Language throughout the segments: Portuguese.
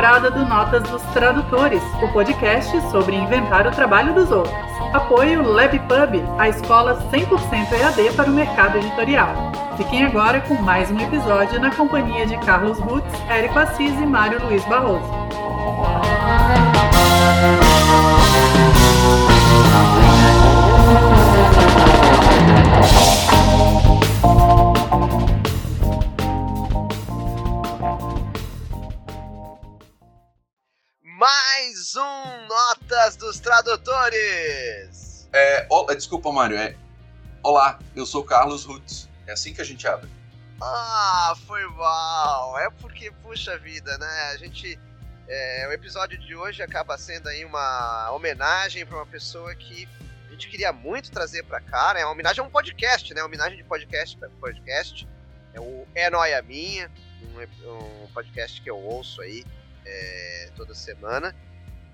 temporada do Notas dos Tradutores, o podcast sobre inventar o trabalho dos outros. Apoio LabPub, a escola 100% EAD para o mercado editorial. Fiquem agora com mais um episódio na companhia de Carlos Rutz, Érico Assis e Mário Luiz Barroso. Mais Notas dos Tradutores! É, oh, desculpa, Mário. É, Olá, eu sou Carlos Rutz. É assim que a gente abre. Ah, foi mal. É porque, puxa vida, né? A gente. É, o episódio de hoje acaba sendo aí uma homenagem para uma pessoa que a gente queria muito trazer para cá, né? Uma homenagem a um podcast, né? Uma homenagem de podcast para podcast. É o É Noia Minha, um, um, podcast que eu ouço aí é, toda semana.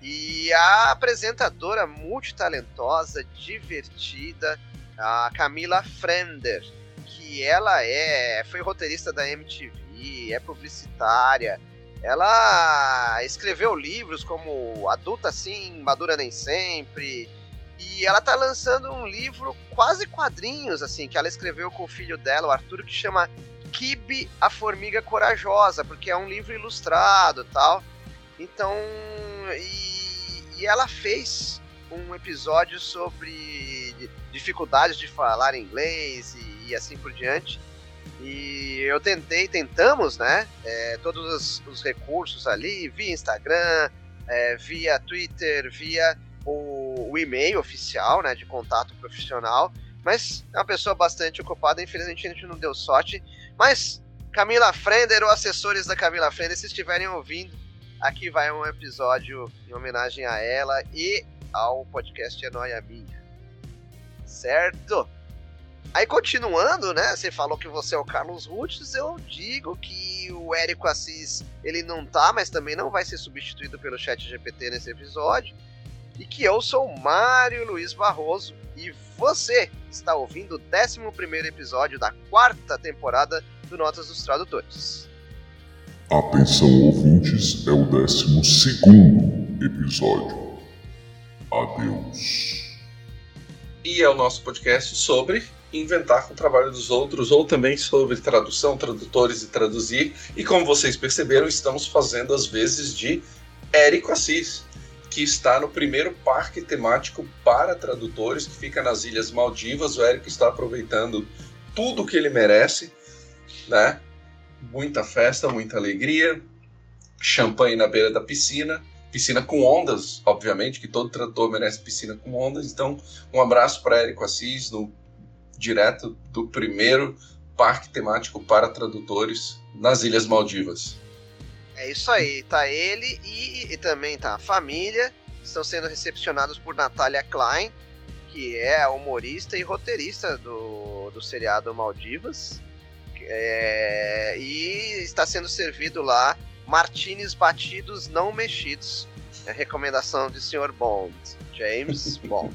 E a apresentadora multitalentosa, divertida, a Camila Frender, que ela é foi roteirista da MTV, é publicitária. Ela escreveu livros como Adulta Sim, Madura Nem Sempre. E ela tá lançando um livro quase quadrinhos, assim, que ela escreveu com o filho dela, o Arthur, que chama Kibe, a Formiga Corajosa, porque é um livro ilustrado tal. Então, e, e ela fez um episódio sobre dificuldades de falar inglês e, e assim por diante. E eu tentei, tentamos, né? É, todos os, os, recursos ali, via Instagram, é, via Twitter, via o, o, e-mail oficial, né? De contato profissional. Mas é uma pessoa bastante ocupada, infelizmente a gente não deu sorte. Mas Camila Frender ou assessores da Camila Frender, se estiverem ouvindo, aqui vai um episódio em homenagem a ela e ao podcast É Noia Minha. Certo? Aí continuando, né? Você falou que você é o Carlos Rutes, eu digo que o Érico Assis ele não tá, mas também não vai ser substituído pelo Chat GPT nesse episódio. E que eu sou o Mário Luiz Barroso e você está ouvindo o 11 episódio da quarta temporada do Notas dos Tradutores. Atenção, ouvintes, é o 12 episódio. Adeus. E é o nosso podcast sobre inventar com o trabalho dos outros, ou também sobre tradução, tradutores e traduzir. E como vocês perceberam, estamos fazendo as vezes de Érico Assis, que está no primeiro parque temático para tradutores, que fica nas Ilhas Maldivas. O Érico está aproveitando tudo o que ele merece, né? Muita festa, muita alegria, champanhe na beira da piscina piscina com ondas, obviamente, que todo tradutor merece piscina com ondas. Então, um abraço para Érico Assis, no, direto do primeiro parque temático para tradutores nas Ilhas Maldivas. É isso aí, tá ele e, e também tá a família. Estão sendo recepcionados por Natália Klein, que é humorista e roteirista do, do seriado Maldivas. É, e está sendo servido lá martinis batidos não mexidos. É a recomendação de Sr. Bond, James Bond.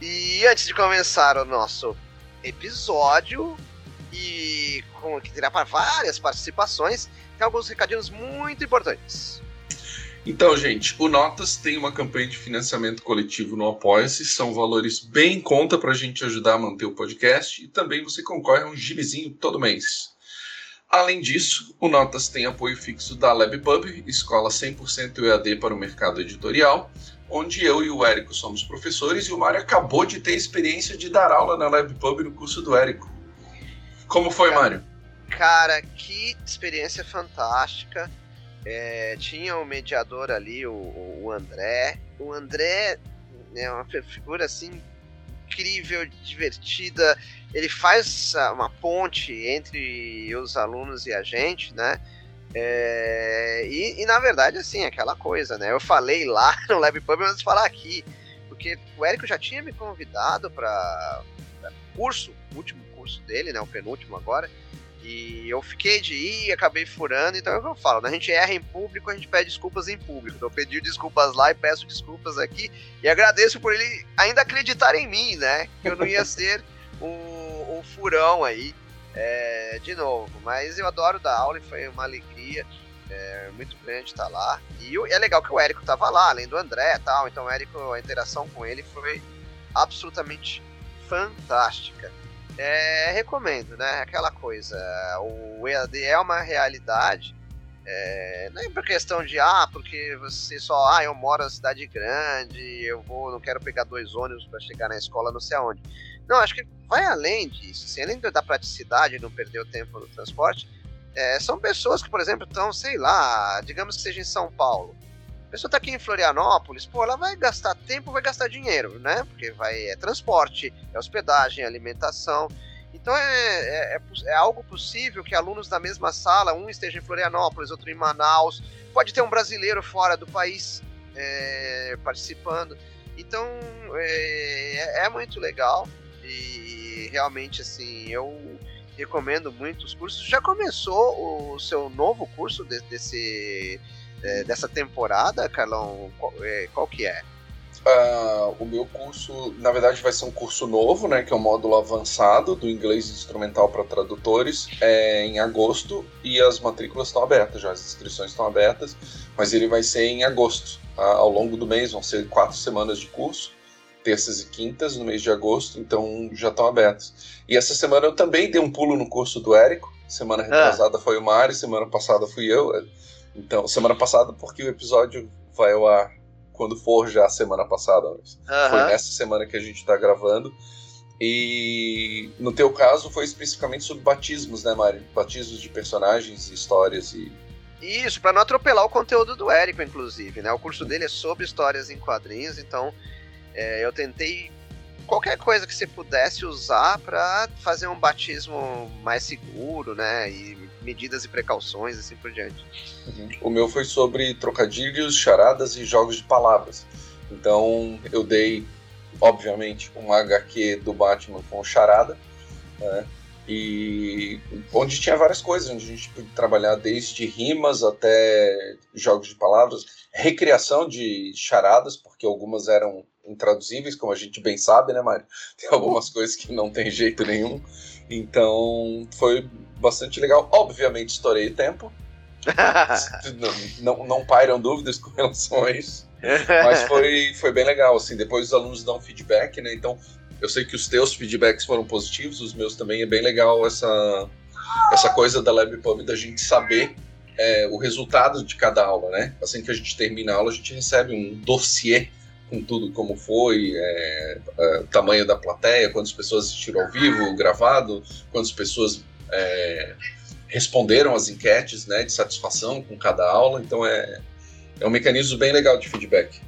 E antes de começar o nosso episódio, e com, que terá para várias participações, tem alguns recadinhos muito importantes. Então, gente, o Notas tem uma campanha de financiamento coletivo no Apoia-se. São valores bem em conta para a gente ajudar a manter o podcast. E também você concorre a um gibizinho todo mês. Além disso, o Notas tem apoio fixo da LabPub, escola 100% EAD para o mercado editorial, onde eu e o Érico somos professores e o Mário acabou de ter experiência de dar aula na LabPub no curso do Érico. Como foi, cara, Mário? Cara, que experiência fantástica. É, tinha o um mediador ali, o, o André. O André é uma figura assim incrível, divertida. Ele faz uma ponte entre os alunos e a gente, né? É, e, e, na verdade, assim, aquela coisa, né? Eu falei lá no LabPub, mas falar aqui, porque o Érico já tinha me convidado para curso, o último curso dele, né? O penúltimo agora. E eu fiquei de ir, acabei furando, então é o que eu falo, né? A gente erra em público, a gente pede desculpas em público. Então eu pedi desculpas lá e peço desculpas aqui. E agradeço por ele ainda acreditar em mim, né? Que eu não ia ser um, um furão aí é, de novo. Mas eu adoro dar aula e foi uma alegria. é muito grande estar tá lá. E é legal que o Érico tava lá, além do André e tal. Então o Érico, a interação com ele foi absolutamente fantástica. É, recomendo, né? Aquela coisa, o EAD é uma realidade. É, não é por questão de, ah, porque você só, ah, eu moro na cidade grande, eu vou, não quero pegar dois ônibus para chegar na escola, não sei aonde. Não, acho que vai além disso. Assim, além da praticidade não perder o tempo no transporte, é, são pessoas que, por exemplo, estão, sei lá, digamos que seja em São Paulo. A pessoa está aqui em Florianópolis, pô, ela vai gastar tempo, vai gastar dinheiro, né? Porque vai é transporte, é hospedagem, é alimentação. Então é, é, é, é, algo possível que alunos da mesma sala, um esteja em Florianópolis, outro em Manaus, pode ter um brasileiro fora do país é, participando. Então é, é muito legal. E realmente, assim, eu recomendo muito os cursos. Já começou o seu novo curso de, desse, é, dessa temporada, Carlão? Qual, é, qual que é? Uh, o meu curso, na verdade, vai ser um curso novo, né, que é um módulo avançado do inglês instrumental para tradutores, é em agosto e as matrículas estão abertas já, as inscrições estão abertas, mas ele vai ser em agosto. Tá? Ao longo do mês vão ser quatro semanas de curso terças e quintas no mês de agosto, então já estão abertos. E essa semana eu também dei um pulo no curso do Érico. Semana ah. retrasada ah. foi o Mário, semana passada fui eu. Então, semana passada porque o episódio vai ao ar quando for já a semana passada. Mas Foi nessa semana que a gente está gravando. E no teu caso foi especificamente sobre batismos, né, Mário? Batismos de personagens e histórias e isso, para não atropelar o conteúdo do Érico, inclusive, né? O curso dele é sobre histórias em quadrinhos, então é, eu tentei qualquer coisa que você pudesse usar para fazer um batismo mais seguro, né? E medidas e precauções, assim por diante. Uhum. O meu foi sobre trocadilhos, charadas e jogos de palavras. Então eu dei, obviamente, um HQ do Batman com charada, né? E onde tinha várias coisas, onde a gente podia trabalhar desde rimas até jogos de palavras, recriação de charadas, porque algumas eram intraduzíveis, como a gente bem sabe, né, Mário? Tem algumas coisas que não tem jeito nenhum. Então, foi bastante legal. Obviamente, estourei o tempo. não, não, não pairam dúvidas com relação a isso. Mas foi, foi bem legal, assim. Depois os alunos dão feedback, né? Então, eu sei que os teus feedbacks foram positivos, os meus também. É bem legal essa, essa coisa da LabPub, da gente saber é, o resultado de cada aula, né? Assim que a gente termina a aula, a gente recebe um dossiê com tudo como foi, é, é, tamanho da plateia, quantas pessoas assistiram ao vivo, gravado, quantas pessoas é, responderam as enquetes né, de satisfação com cada aula. Então é, é um mecanismo bem legal de feedback.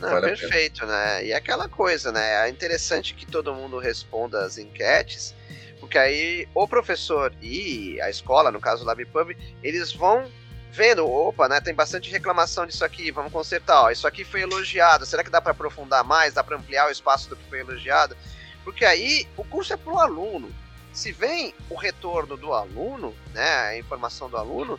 Não, vale perfeito, né? E é aquela coisa, né? É interessante que todo mundo responda as enquetes, porque aí o professor e a escola, no caso o LabPub, eles vão vendo, opa, né, tem bastante reclamação disso aqui, vamos consertar, ó, isso aqui foi elogiado, será que dá para aprofundar mais, dá para ampliar o espaço do que foi elogiado? Porque aí o curso é para o aluno. Se vem o retorno do aluno, né, a informação do aluno,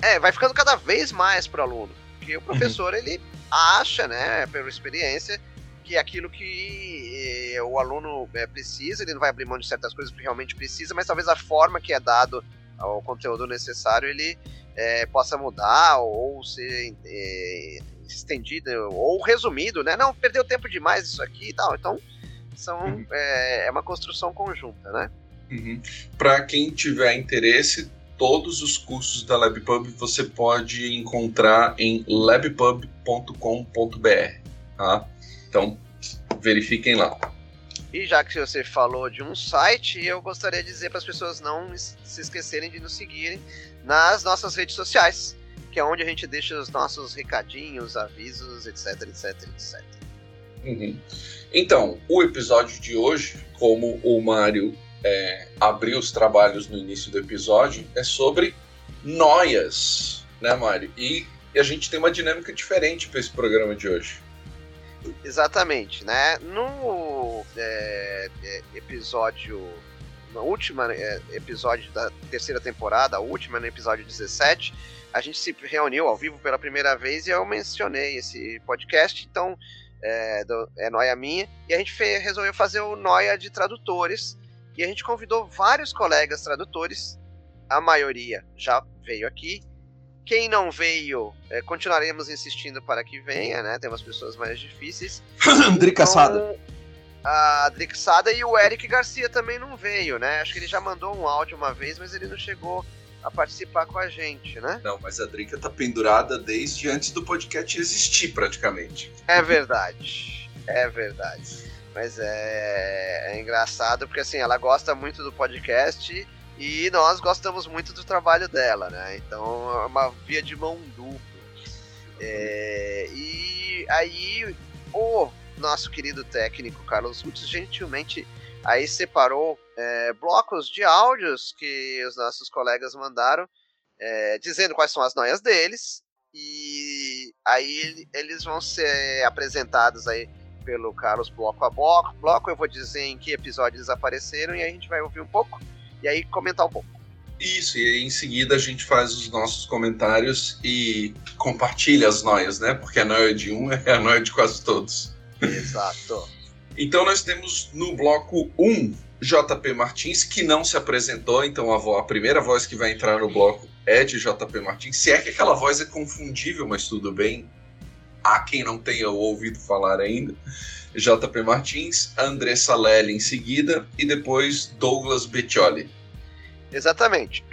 é, vai ficando cada vez mais para o aluno. Porque o uhum. professor, uhum. ele acha, né, pela experiência, que aquilo que eh, o aluno é, precisa, ele não vai abrir mão de certas coisas que realmente precisa, mas talvez a forma que é dado ao conteúdo necessário, ele é, possa mudar ou ser é, estendido ou resumido, né? Não, perdeu tempo demais isso aqui e tal. Então, são, uhum. é, é, uma construção conjunta, né? Uhum. Para quem tiver interesse, todos os cursos da LabPub você pode encontrar em labpub.com.br, tá? Então, verifiquem lá. E já que você falou de um site, eu gostaria de dizer para as pessoas não se esquecerem de nos seguirem nas nossas redes sociais, que é onde a gente deixa os nossos recadinhos, avisos, etc, etc, etc. Uhum. Então, o episódio de hoje, como o Mário é, abriu os trabalhos no início do episódio, é sobre noias, né, Mário? E a gente tem uma dinâmica diferente para esse programa de hoje. Exatamente, né? No é, é, episódio. No último é, episódio da terceira temporada, a última, no episódio 17, a gente se reuniu ao vivo pela primeira vez e eu mencionei esse podcast, então é, do, é Noia Minha, e a gente fez, resolveu fazer o Noia de tradutores, e a gente convidou vários colegas tradutores, a maioria já veio aqui, Quem não veio, é, continuaremos insistindo para que venha, né? Tem umas pessoas mais difíceis. Sada. Então, a Drica Sada e o Eric Garcia também não veio, né? Acho que ele já mandou um áudio uma vez, mas ele não chegou a participar com a gente, né? Não, mas a Drica tá pendurada desde antes do podcast existir, praticamente. É verdade. É verdade. Mas é, é engraçado porque assim, ela gosta muito do podcast e nós gostamos muito do trabalho dela, né? Então é uma via de mão dupla. É, e aí o nosso querido técnico Carlos Lutz gentilmente aí separou é, blocos de áudios que os nossos colegas mandaram, é, dizendo quais são as noias deles, e aí eles vão ser apresentados aí pelo Carlos bloco a bloco. bloco eu vou dizer em que episódio eles apareceram e aí a gente vai ouvir um pouco e aí comentar um pouco. Isso, e em seguida a gente faz os nossos comentários e compartilha as noias, né? Porque a noia de um é a noia de quase todos. Exato. então nós temos no bloco 1 JP Martins, que não se apresentou, então a, voz, a primeira voz que vai entrar no bloco é de JP Martins. Se é que aquela voz é confundível, mas tudo bem. Há quem não tenha ouvido falar ainda. JP Martins, André Salelli em seguida e depois Douglas Beccioli. Exatamente.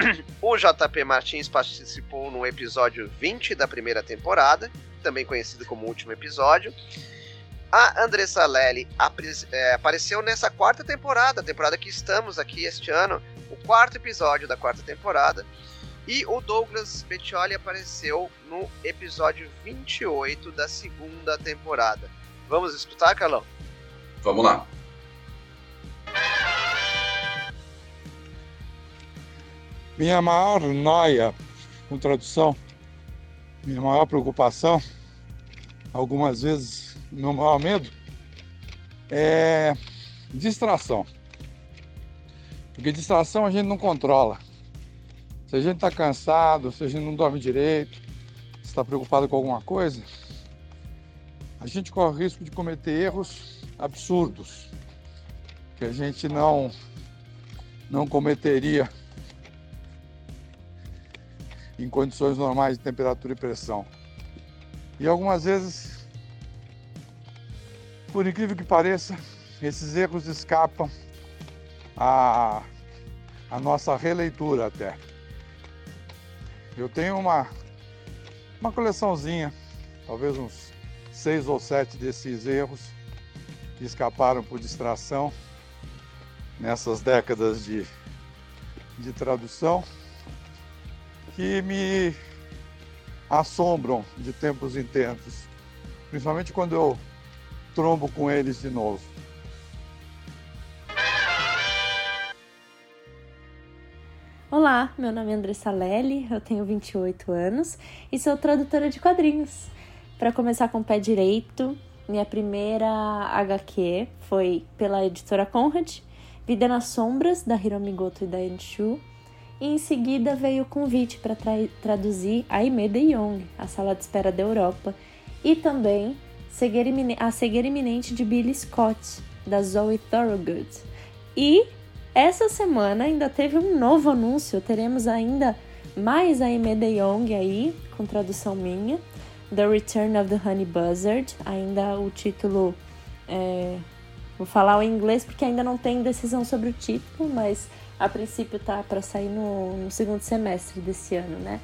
O JP Martins participou no episódio 20 da primeira temporada, também conhecido como último episódio. A Andressa Lely é, apareceu nessa quarta temporada, a temporada que estamos aqui este ano, o quarto episódio da quarta temporada. E o Douglas Bettioli apareceu no episódio 28 da segunda temporada. Vamos escutar, Carlão? Vamos lá. Minha maior noia com tradução, minha maior preocupação, algumas vezes meu maior medo, é distração. Porque distração a gente não controla. Se a gente está cansado, se a gente não dorme direito, se está preocupado com alguma coisa, a gente corre o risco de cometer erros absurdos que a gente não não cometeria em condições normais de temperatura e pressão. E algumas vezes, por incrível que pareça, esses erros escapam a, a nossa releitura até. Eu tenho uma, uma coleçãozinha, talvez uns seis ou sete desses erros que escaparam por distração nessas décadas de, de tradução que me assombram de tempos em tempos, principalmente quando eu trombo com eles de novo. Olá, meu nome é Andressa Lely, eu tenho 28 anos e sou tradutora de quadrinhos. Para começar com o pé direito, minha primeira HQ foi pela editora Conrad, Vida nas Sombras, da Hiromi Goto e da Enshu, e em seguida veio o convite para tra traduzir Aimee de Jong, A Sala de Espera da Europa, e também A Cegueira Iminente de Billy Scott, da Zoe Thorogood. E essa semana ainda teve um novo anúncio, teremos ainda mais Aimee de Jong aí, com tradução minha, The Return of the Honey Buzzard, ainda o título... É... Vou falar o inglês porque ainda não tem decisão sobre o título, mas a princípio tá para sair no, no segundo semestre desse ano, né?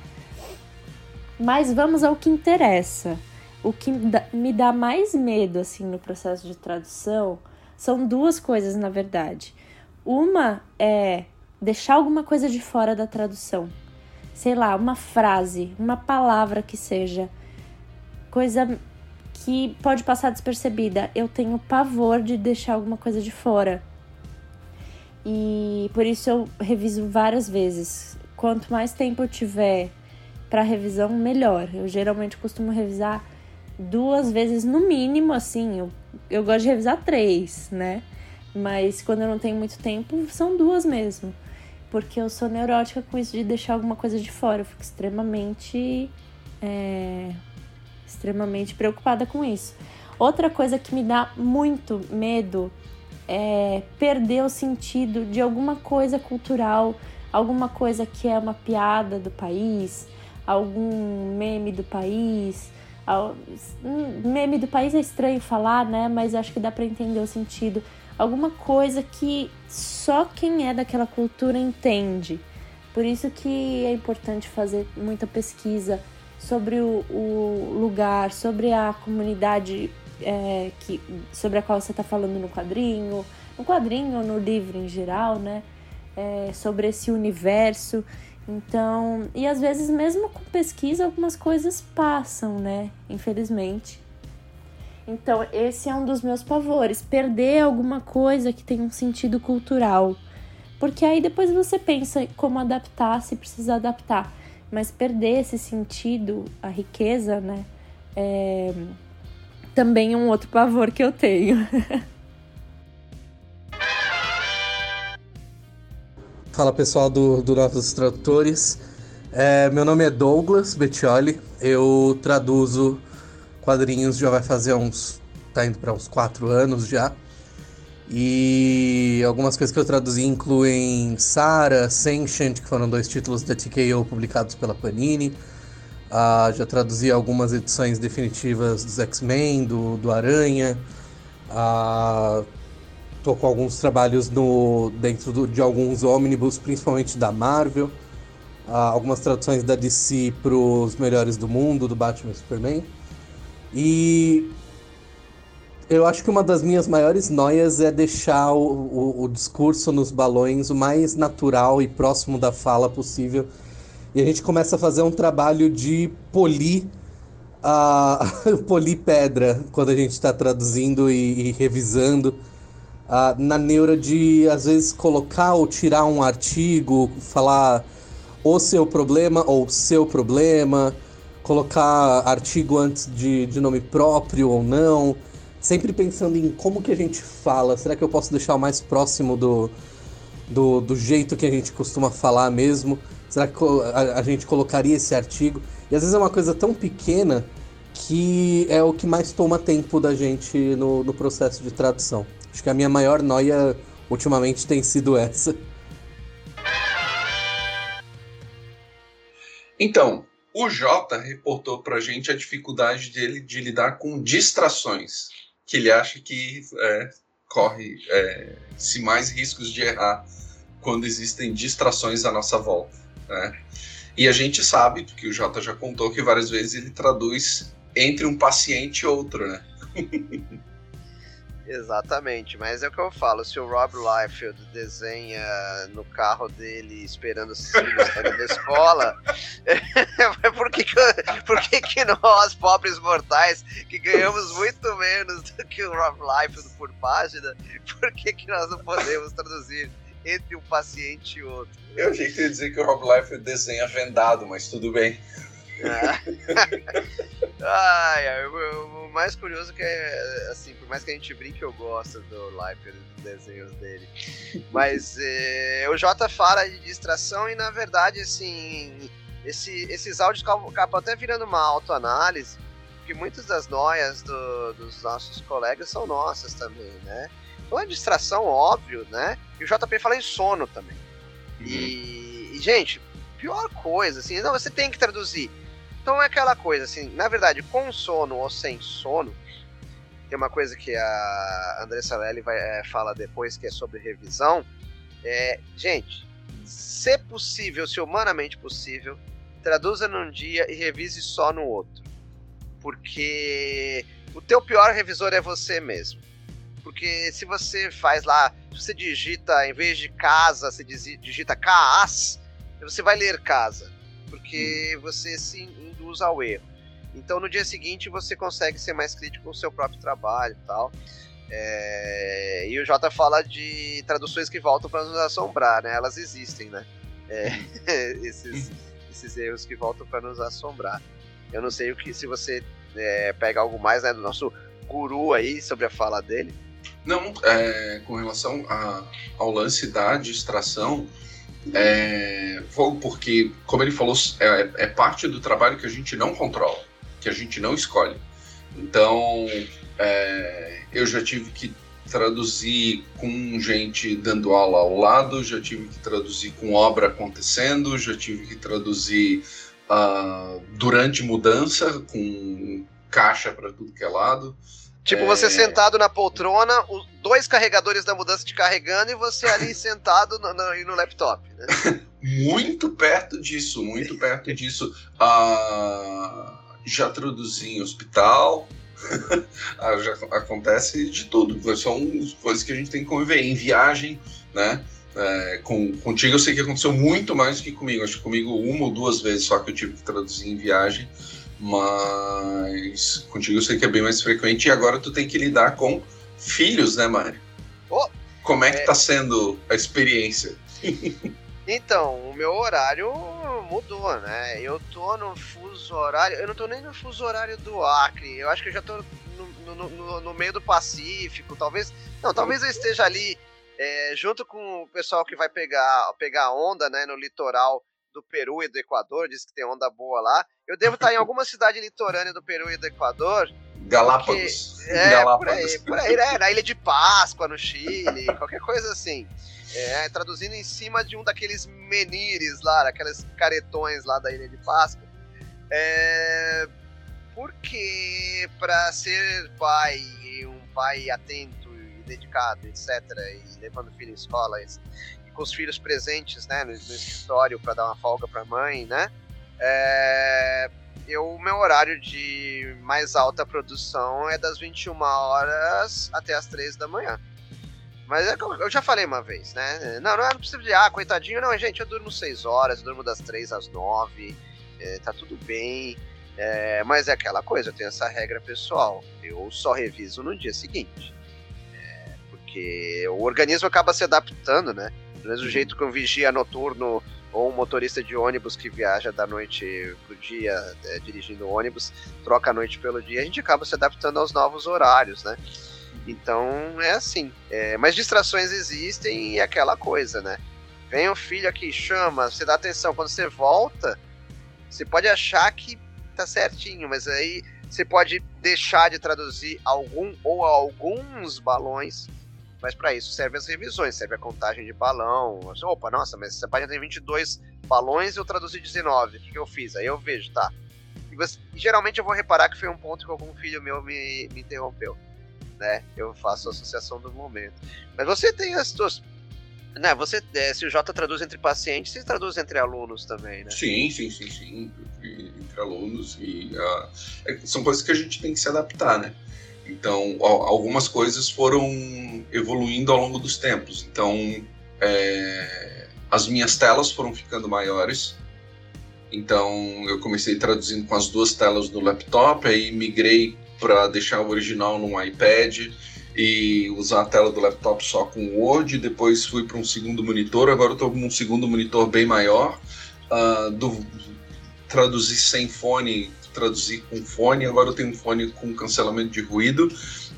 Mas vamos ao que interessa. O que me dá mais medo assim no processo de tradução são duas coisas, na verdade. Uma é deixar alguma coisa de fora da tradução. Sei lá, uma frase, uma palavra que seja coisa que pode passar despercebida. Eu tenho pavor de deixar alguma coisa de fora. E por isso eu reviso várias vezes. Quanto mais tempo eu tiver para revisão, melhor. Eu geralmente costumo revisar duas vezes no mínimo, assim. Eu, eu gosto de revisar três, né? Mas quando eu não tenho muito tempo, são duas mesmo. Porque eu sou neurótica com isso de deixar alguma coisa de fora. Eu fico extremamente. É, extremamente preocupada com isso. Outra coisa que me dá muito medo é, perder o sentido de alguma coisa cultural, alguma coisa que é uma piada do país, algum meme do país. Meme do país é estranho falar, né? Mas acho que dá para entender o sentido. Alguma coisa que só quem é daquela cultura entende. Por isso que é importante fazer muita pesquisa sobre o, o lugar, sobre a comunidade é, que, sobre a qual você está falando no quadrinho, no quadrinho ou no livro em geral, né? É, sobre esse universo. Então, e às vezes mesmo com pesquisa algumas coisas passam, né? Infelizmente. Então, esse é um dos meus pavores, perder alguma coisa que tem um sentido cultural. Porque aí depois você pensa como adaptar, se precisa adaptar. Mas perder esse sentido, a riqueza, né? É também um outro pavor que eu tenho. Fala pessoal do, do Novos Tradutores. É, meu nome é Douglas Bettioli. Eu traduzo quadrinhos já vai fazer uns. tá indo para uns quatro anos já. E algumas coisas que eu traduzi incluem Sara, Sentient, que foram dois títulos da TKO publicados pela Panini. Uh, já traduzi algumas edições definitivas dos X-Men, do, do Aranha. Uh, tô com alguns trabalhos no, dentro do, de alguns ônibus, principalmente da Marvel. Uh, algumas traduções da DC para os melhores do mundo, do Batman e Superman. E eu acho que uma das minhas maiores noias é deixar o, o, o, discurso nos balões o mais natural e próximo da fala possível. E a gente começa a fazer um trabalho de polir a polir pedra quando a gente está traduzindo e, e revisando. Uh, na neura de, às vezes, colocar ou tirar um artigo, falar o seu problema ou seu problema, colocar artigo antes de, de nome próprio ou não sempre pensando em como que a gente fala. Será que eu posso deixar mais próximo do, do, do jeito que a gente costuma falar mesmo? Será que a, a, gente colocaria esse artigo? E às vezes é uma coisa tão pequena que é o que mais toma tempo da gente no, no processo de tradução. Acho que a minha maior noia ultimamente tem sido essa. Então, o Jota reportou pra gente a dificuldade dele de lidar com distrações que ele acha que é, corre é, se mais riscos de errar quando existem distrações à nossa volta. Né? E a gente sabe, que o Jota já contou, que várias vezes ele traduz entre um paciente e outro, né? Exatamente, mas é o que eu falo, se o Rob Liefeld desenha no carro dele esperando os saírem da escola, por, que, que, por que, que nós, pobres mortais, que ganhamos muito menos do que o Rob Liefeld por página, por que, que nós não podemos traduzir entre um paciente e outro? Eu achei que ia dizer que o Rob Liefeld desenha vendado, mas tudo bem. ai, ai, o, o, mais curioso que é, assim, por mais que a gente brinque, eu gosto do Life dos desenhos dele. Mas é, o Jota fala de distração e, na verdade, assim, esse, esses áudios acabam até virando uma autoanálise, porque muitas das noias do, dos nossos colegas são nossas também, né? Então é distração, óbvio, né? E o JP fala em sono também. Uhum. E, e, gente, pior coisa, assim, não, você tem que traduzir. Então é aquela coisa, assim, na verdade, com sono ou sem sono, tem uma coisa que a Andressa Lelli vai, é, fala depois, que é sobre revisão. É, gente, se possível, se humanamente possível, traduza num dia e revise só no outro. Porque o teu pior revisor é você mesmo. Porque se você faz lá, se você digita, em vez de casa, você digita CAAS, você vai ler casa. Porque hum. você se induz ao erro. Então no dia seguinte você consegue ser mais crítico com o seu próprio trabalho e tal. É... E o Jota fala de traduções que voltam para nos assombrar, né? Elas existem, né? É... esses, esses erros que voltam para nos assombrar. Eu não sei o que se você é, pega algo mais né, do nosso guru aí sobre a fala dele. Não, é, com relação a, ao lance da distração, é, porque, como ele falou, é, é, parte do trabalho que a gente não controla, que a gente não escolhe. Então, é, eu já tive que traduzir com gente dando aula ao lado, já tive que traduzir com obra acontecendo, já tive que traduzir uh, durante mudança, com caixa para tudo que é lado. Tipo, você é... sentado na poltrona, os dois carregadores da mudança te carregando e você ali sentado no, no, no laptop. Né? muito perto disso, muito perto disso. Uh, já traduzi em hospital. Ah, já acontece de tudo. São coisas que a gente tem que conviver. Em viagem, né? É, com, contigo eu sei que aconteceu muito mais do que comigo. Acho que comigo uma ou duas vezes só que eu tive que traduzir em viagem. Mas contigo eu sei que é bem mais frequente e agora tu tem que lidar com filhos, né, Mário? Oh, Como é que é... tá sendo a experiência? então, o meu horário mudou, né? Eu tô no fuso horário. Eu não tô nem no fuso horário do Acre. Eu acho que eu já tô no, no, no, no meio do Pacífico. Talvez. Não, talvez eu esteja ali é, junto com o pessoal que vai pegar, pegar onda, né, no litoral do Peru e do Equador, diz que tem onda boa lá. Eu devo estar em alguma cidade litorânea do Peru e do Equador. Galápagos. Porque, é, Galápagos. por aí, por aí, né? Na Ilha de Páscoa, no Chile, qualquer coisa assim. É, traduzindo em cima de um daqueles menires lá, aqueles caretões lá da Ilha de Páscoa. É, porque para ser pai, um pai atento e dedicado, etc., e levando o filho em escola, com os filhos presentes, né, no, no escritório para dar uma folga para a mãe, né? É, eu, o meu horário de mais alta produção é das 21 horas até as 3 da manhã. Mas é eu já falei uma vez, né? Não, não, é, precisa de, ah, coitadinho, não, gente, eu durmo 6 horas, eu durmo das 3 às 9, é, tá tudo bem. É, mas é aquela coisa, eu tenho essa regra pessoal. Eu só reviso no dia seguinte. É, porque o organismo acaba se adaptando, né? Do jeito que um vigia noturno ou um motorista de ônibus que viaja da noite pro dia é, dirigindo ônibus, troca a noite pelo dia, a gente acaba se adaptando aos novos horários, né? Então é assim. É, mas distrações existem e é aquela coisa, né? Vem o filho aqui, chama, você dá atenção. Quando você volta, você pode achar que tá certinho, mas aí você pode deixar de traduzir algum ou alguns balões mas para isso serve as revisões, serve a contagem de balão. Opa, nossa, mas essa página tem 22 balões e eu traduzi 19. O que, que eu fiz? Aí eu vejo, tá. E você, geralmente eu vou reparar que foi um ponto que algum filho meu me, me interrompeu. Né? Eu faço a associação do momento. Mas você tem as suas. Né, você, é, se o J traduz entre pacientes, você traduz entre alunos também, né? Sim, sim, sim, sim. Entre alunos. E, uh, são coisas que a gente tem que se adaptar, né? Então, algumas coisas foram evoluindo ao longo dos tempos. Então, é, as minhas telas foram ficando maiores. Então, eu comecei traduzindo com as duas telas do laptop, aí migrei para deixar o original num iPad e usar a tela do laptop só com Word. Depois fui para um segundo monitor, agora estou com um segundo monitor bem maior. Uh, do, traduzir sem fone traduzir com fone, agora eu tenho um fone com cancelamento de ruído.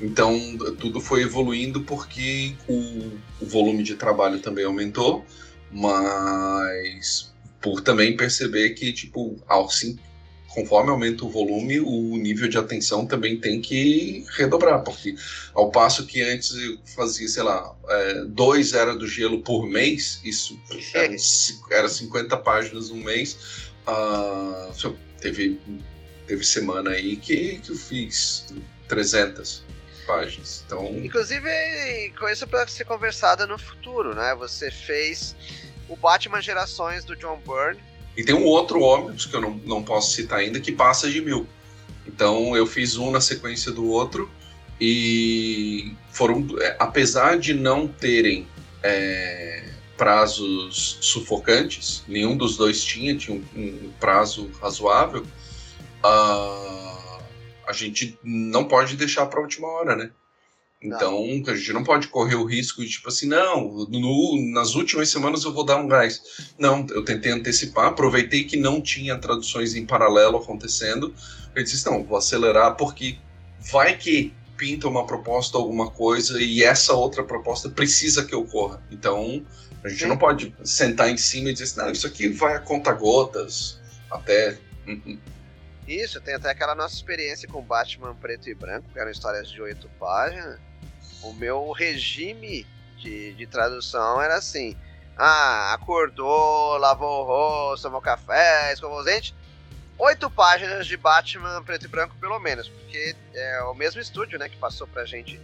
Então tudo foi evoluindo porque o, o volume de trabalho também aumentou, mas por também perceber que, tipo, assim, conforme aumenta o volume, o nível de atenção também tem que redobrar, porque ao passo que antes eu fazia, sei lá, é, dois era do gelo por mês, isso era, era 50 páginas um mês, uh, teve teve semana aí que, que eu fiz 300 páginas. Então... Inclusive, com isso para ser conversada no futuro, né? Você fez o Batman Gerações do John Byrne. E tem um outro ônibus que eu não, não posso citar ainda que passa de mil. Então eu fiz um na sequência do outro e foram, é, apesar de não terem é, prazos sufocantes, nenhum dos dois tinha, tinha um, um prazo razoável uh, a gente não pode deixar para a última hora, né? Então, não. a gente não pode correr o risco de, tipo assim, não, no, nas últimas semanas eu vou dar um gás. Não, eu tentei antecipar, aproveitei que não tinha traduções em paralelo acontecendo. Eu disse, não, vou acelerar porque vai que pinta uma proposta, alguma coisa, e essa outra proposta precisa que eu corra. Então, a gente Sim. não pode sentar em cima e dizer, não, isso aqui vai a conta gotas, até. Isso, tem até aquela nossa experiência com Batman preto e branco, que eram histórias de oito páginas. O meu regime de, de tradução era assim: ah, acordou, lavou o rosto, tomou café, escovou os dentes, oito páginas de Batman preto e branco, pelo menos, porque é o mesmo estúdio, né, que passou pra gente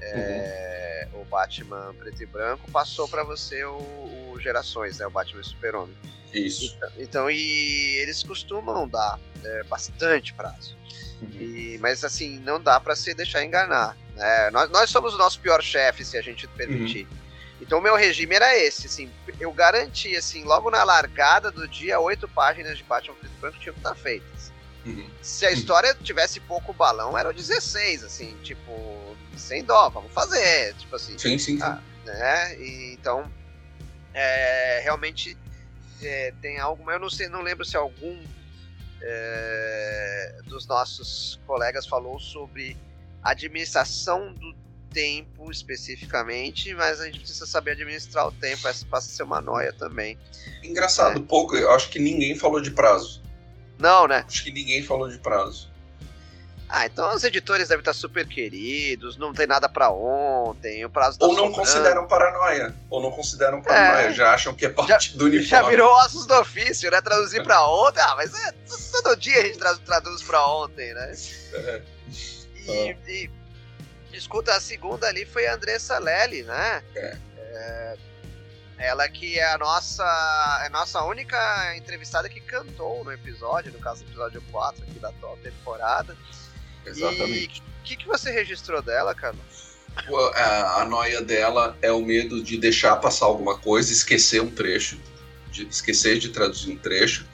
é, uhum. o Batman preto e branco, passou para você o, o, Gerações, né, o Batman Super-Homem. Isso. Então, então, e eles costumam dar é, bastante prazo. Uhum. E, mas assim, não dá para se deixar enganar. Né? Nós, nós somos o nosso pior chefe, se a gente permitir. Uhum. Então o meu regime era esse, assim, eu garanti, assim, logo na largada do dia, oito páginas de Batman Preto Branco tinham que estar feitas. Uhum. Se a história tivesse pouco balão, era o 16, assim, tipo, sem dó, vamos fazer, tipo assim. Sim, sim, sim. Ah, né? E, então, é, realmente é, tem algo, eu não sei, não lembro se algum é, dos nossos colegas falou sobre administração do tempo especificamente, mas a gente precisa saber administrar o tempo, essa passa a ser uma noia também. Engraçado, é. pouco, eu acho que ninguém falou de prazo. Não, né? Acho que ninguém falou de prazo. Ah, então os editores devem estar super queridos, não tem nada para ontem, o prazo tá Ou não sobrando. consideram paranoia, ou não consideram paranoia, é, já acham que é parte já, do uniforme. Já virou ossos do ofício, né? Traduzir para ontem, ah, mas é, todo dia a gente traduz para ontem, né? É. E, ah. e, escuta, a segunda ali foi a Andressa Lely, né? É. é. Ela que é a nossa, é a nossa única entrevistada que cantou no episódio, no caso do episódio 4 aqui da atual temporada. Exatamente. O que, que você registrou dela, cara? A, a noia dela é o medo de deixar passar alguma coisa, esquecer um trecho, de esquecer de traduzir um trecho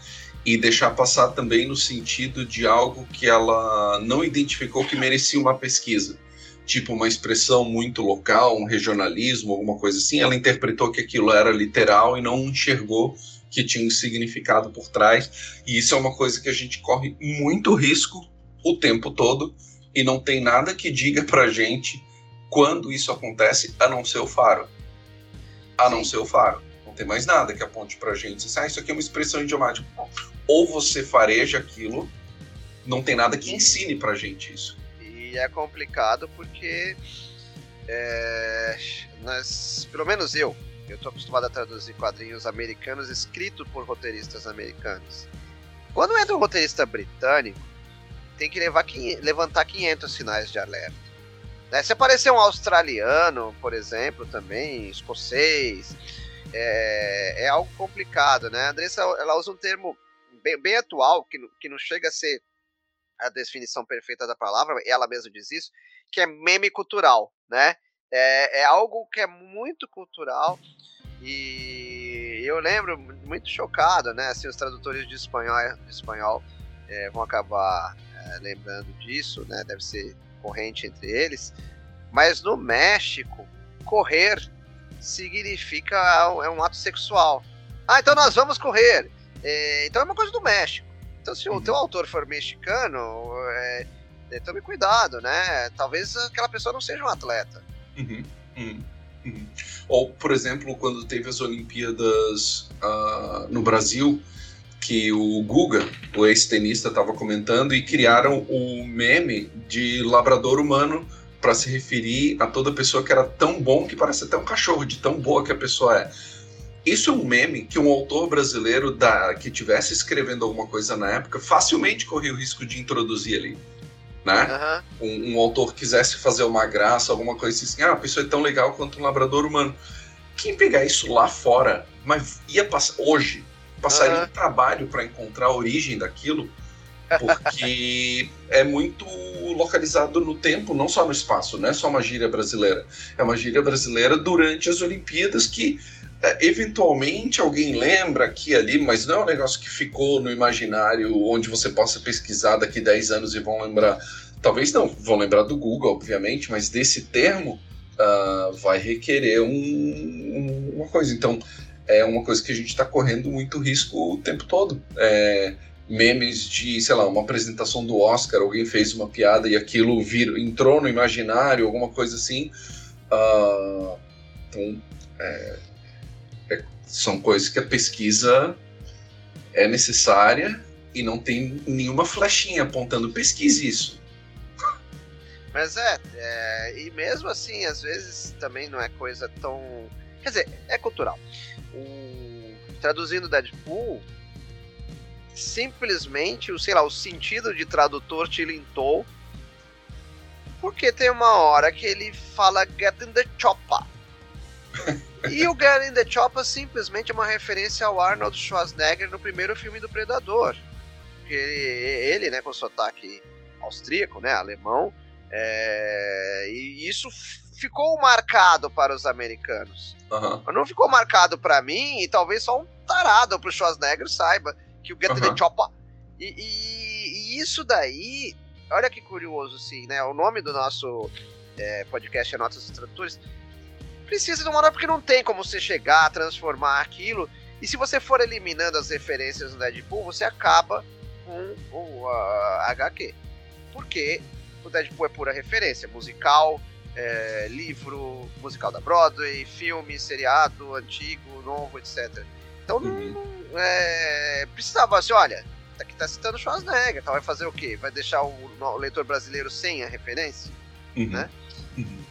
e deixar passar também no sentido de algo que ela não identificou que merecia uma pesquisa tipo uma expressão muito local, um regionalismo, alguma coisa assim, ela interpretou que aquilo era literal e não enxergou que tinha um significado por trás. E isso é uma coisa que a gente corre muito risco o tempo todo e não tem nada que diga pra gente quando isso acontece, a não ser o faro. A não ser o faro. Não tem mais nada que aponte pra gente. Assim, ah, isso aqui é uma expressão idiomática. Ou você fareja aquilo, não tem nada que ensine pra gente isso é complicado porque é, nós, pelo menos eu, eu tô acostumado a traduzir quadrinhos americanos escritos por roteiristas americanos. Quando entra um roteirista britânico, tem que levar, levantar 500 sinais de alerta. Né? Se aparecer um australiano, por exemplo, também, escocês, é, é algo complicado, né? A Andressa, ela usa um termo bem, bem atual, que, que não chega a ser a definição perfeita da palavra, ela mesma diz isso, que é meme cultural, né? É, é algo que é muito cultural e eu lembro muito chocado, né? Assim, os tradutores de espanhol, de espanhol é, vão acabar é, lembrando disso, né? Deve ser corrente entre eles. Mas no México, correr significa é um ato sexual. Ah, então nós vamos correr. É, então é uma coisa do México. Então, se uhum. o teu autor for mexicano, é, é, tome cuidado, né? Talvez aquela pessoa não seja um atleta. Uhum. Uhum. uhum. Ou, por exemplo, quando teve as Olimpíadas uh, no Brasil, que o Guga, o ex-tenista, estava comentando e criaram o meme de labrador humano para se referir a toda pessoa que era tão bom que parece até um cachorro, de tão boa que a pessoa é. Isso é um meme que um autor brasileiro da, que tivesse escrevendo alguma coisa na época facilmente corria o risco de introduzir ali. Né? Uhum. Um, um, autor quisesse fazer uma graça, alguma coisa assim, ah, a pessoa é tão legal quanto um labrador humano. Quem pegar isso lá fora, mas ia passar hoje, passaria um trabalho para encontrar a origem daquilo, porque é muito localizado no tempo, não só no espaço, não é só uma gíria brasileira. É uma gíria brasileira durante as Olimpíadas que é, eventualmente alguém lembra aqui ali, mas não é um negócio que ficou no imaginário onde você possa pesquisar daqui 10 anos e vão lembrar. Talvez não, vão lembrar do Google, obviamente, mas desse termo uh, vai requerer um, um, uma coisa. Então, é uma coisa que a gente está correndo muito risco o tempo todo. É, memes de, sei lá, uma apresentação do Oscar, alguém fez uma piada e aquilo vir, entrou no imaginário, alguma coisa assim. Uh, então, é, são coisas que a pesquisa é necessária e não tem nenhuma flechinha apontando pesquise isso. Mas é, é, e mesmo assim, às vezes também não é coisa tão. Quer dizer, é cultural. O, traduzindo Deadpool, simplesmente, o, sei lá, o sentido de tradutor tilintou. Porque tem uma hora que ele fala Get in the Chopper. e o Get in the Chopper simplesmente é uma referência ao Arnold Schwarzenegger no primeiro filme do Predador. Ele, ele né, com sotaque austríaco, né, alemão, é, e isso ficou marcado para os americanos. Uhum. Mas não ficou marcado para mim, e talvez só um tarado pro Schwarzenegger saiba que o Get uhum. the Chopper. E, e, e, isso daí, olha que curioso, assim, né? O nome do nosso é, podcast é Notas dos Tradutores. Precisa de uma hora porque não tem como você chegar, transformar aquilo. E se você for eliminando as referências no Deadpool, você acaba com o HQ. Porque o Deadpool é pura referência, musical, é, livro, musical da Broadway, filme, seriado, antigo, novo, etc. Então uhum. não, é, precisava assim, olha, aqui tá citando Schwarzenegger, então vai fazer o quê? Vai deixar o, o leitor brasileiro sem a referência? Uhum. Né? Uhum.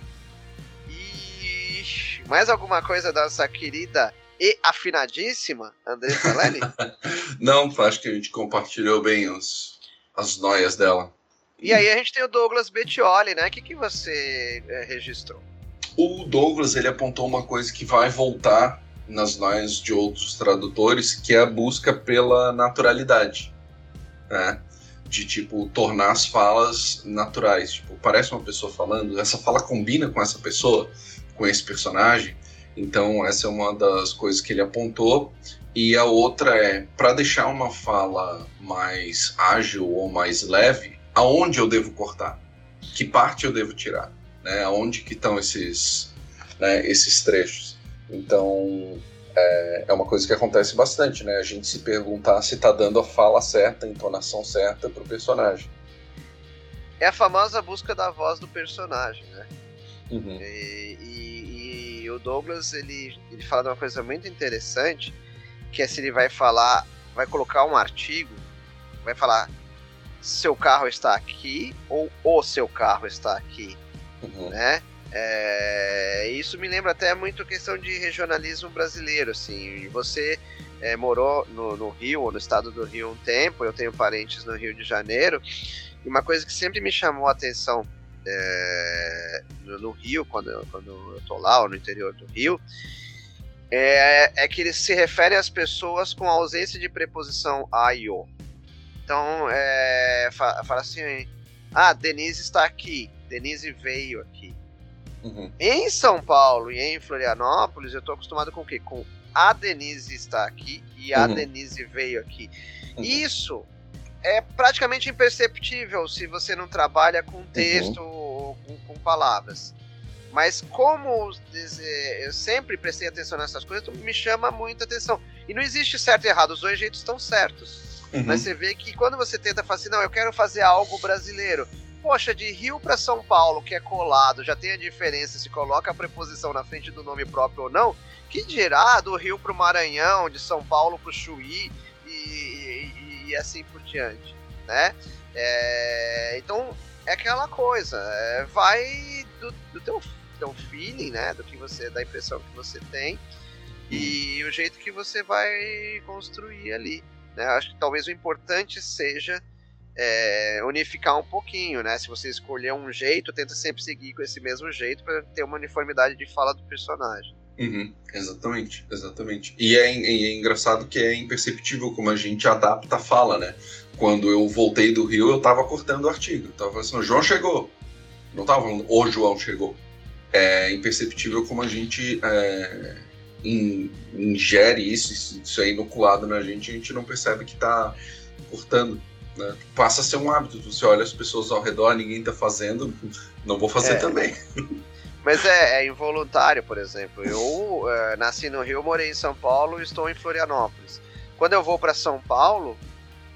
E mais alguma coisa da nossa querida e afinadíssima Andressa Lely? não, acho que a gente compartilhou bem os, as noias dela. E aí a gente tem o Douglas Bettioli, né? O que, que você é, registrou? O Douglas ele apontou uma coisa que vai voltar nas noias de outros tradutores, que é a busca pela naturalidade, né? De tipo tornar as falas naturais. Tipo, parece uma pessoa falando, essa fala combina com essa pessoa, com esse personagem. Então essa é uma das coisas que ele apontou. E a outra é para deixar uma fala mais ágil ou mais leve, aonde eu devo cortar, que parte eu devo tirar, né? Aonde que estão esses, né, esses trechos. Então é, é, uma coisa que acontece bastante, né? A gente se perguntar se está dando a fala certa, a entonação certa para o personagem. É a famosa busca da voz do personagem, né? Uhum. E, e, e, o Douglas ele, ele fala de uma coisa muito interessante, que é se ele vai falar, vai colocar um artigo, vai falar seu carro está aqui ou o seu carro está aqui, uhum. né? É, isso me lembra até muito a questão de regionalismo brasileiro, assim. Você é, morou no, no, Rio, ou no estado do Rio um tempo, eu tenho parentes no Rio de Janeiro, e uma coisa que sempre me chamou a atenção é, no, no, Rio, quando eu, quando eu tô lá, ou no interior do Rio, é, é que eles se referem às pessoas com ausência de preposição a e o. Então, é, fala assim: ah, Denise está aqui, Denise veio aqui. Uhum. Em São Paulo e em Florianópolis, eu estou acostumado com o quê? Com a Denise está aqui e a uhum. Denise veio aqui. Uhum. Isso é praticamente imperceptível se você não trabalha com uhum. texto ou com, com, palavras. Mas como eu sempre prestei atenção nessas coisas, me chama muita atenção. E não existe certo e errado, os dois jeitos estão certos. Uhum. Mas você vê que quando você tenta falar assim, não, eu quero fazer algo brasileiro. Poxa, de Rio para São Paulo, que é colado, já tem a diferença se coloca a preposição na frente do nome próprio ou não. Que dirá do Rio para o Maranhão, de São Paulo para o Chuí e, e, e, assim por diante, né? É, então é aquela coisa, é, vai do, do teu, teu feeling, né? Do que você, da impressão que você tem e o jeito que você vai construir ali. Né? Acho que talvez o importante seja é, unificar um pouquinho, né? Se você escolher um jeito, tenta sempre seguir com esse mesmo jeito para ter uma uniformidade de fala do personagem. Uhum, exatamente, exatamente. E é, é, engraçado que é imperceptível como a gente adapta a fala, né? Quando eu voltei do Rio, eu tava cortando o artigo. Eu tava falando assim, o João chegou. Não tava falando, o João chegou. É imperceptível como a gente é, ingere isso, isso é inoculado na gente, a gente não percebe que está cortando. Né? Passa a ser um hábito. Você olha as pessoas ao redor, ninguém está fazendo, não vou fazer é. também. Mas é, é, involuntário, por exemplo. Eu é, nasci no Rio, morei em São Paulo e estou em Florianópolis. Quando eu vou para São Paulo,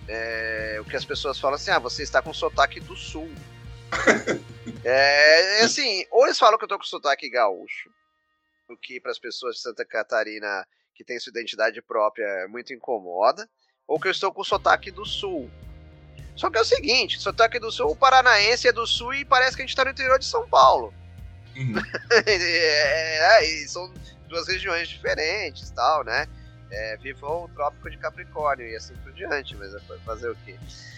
é, o que as pessoas falam assim: ah, você está com sotaque do sul. é, assim, ou eles falam que eu estou com sotaque gaúcho, o que para as pessoas de Santa Catarina que tem sua identidade própria é muito incomoda, ou que eu estou com o sotaque do sul. Só que é o seguinte, sotaque do sul, o paranaense é do sul e parece que a gente está no interior de São Paulo. Uhum. é, é, são duas regiões diferentes tal, né? É, vivou o Trópico de Capricórnio e assim por diante, mas é fazer o quê?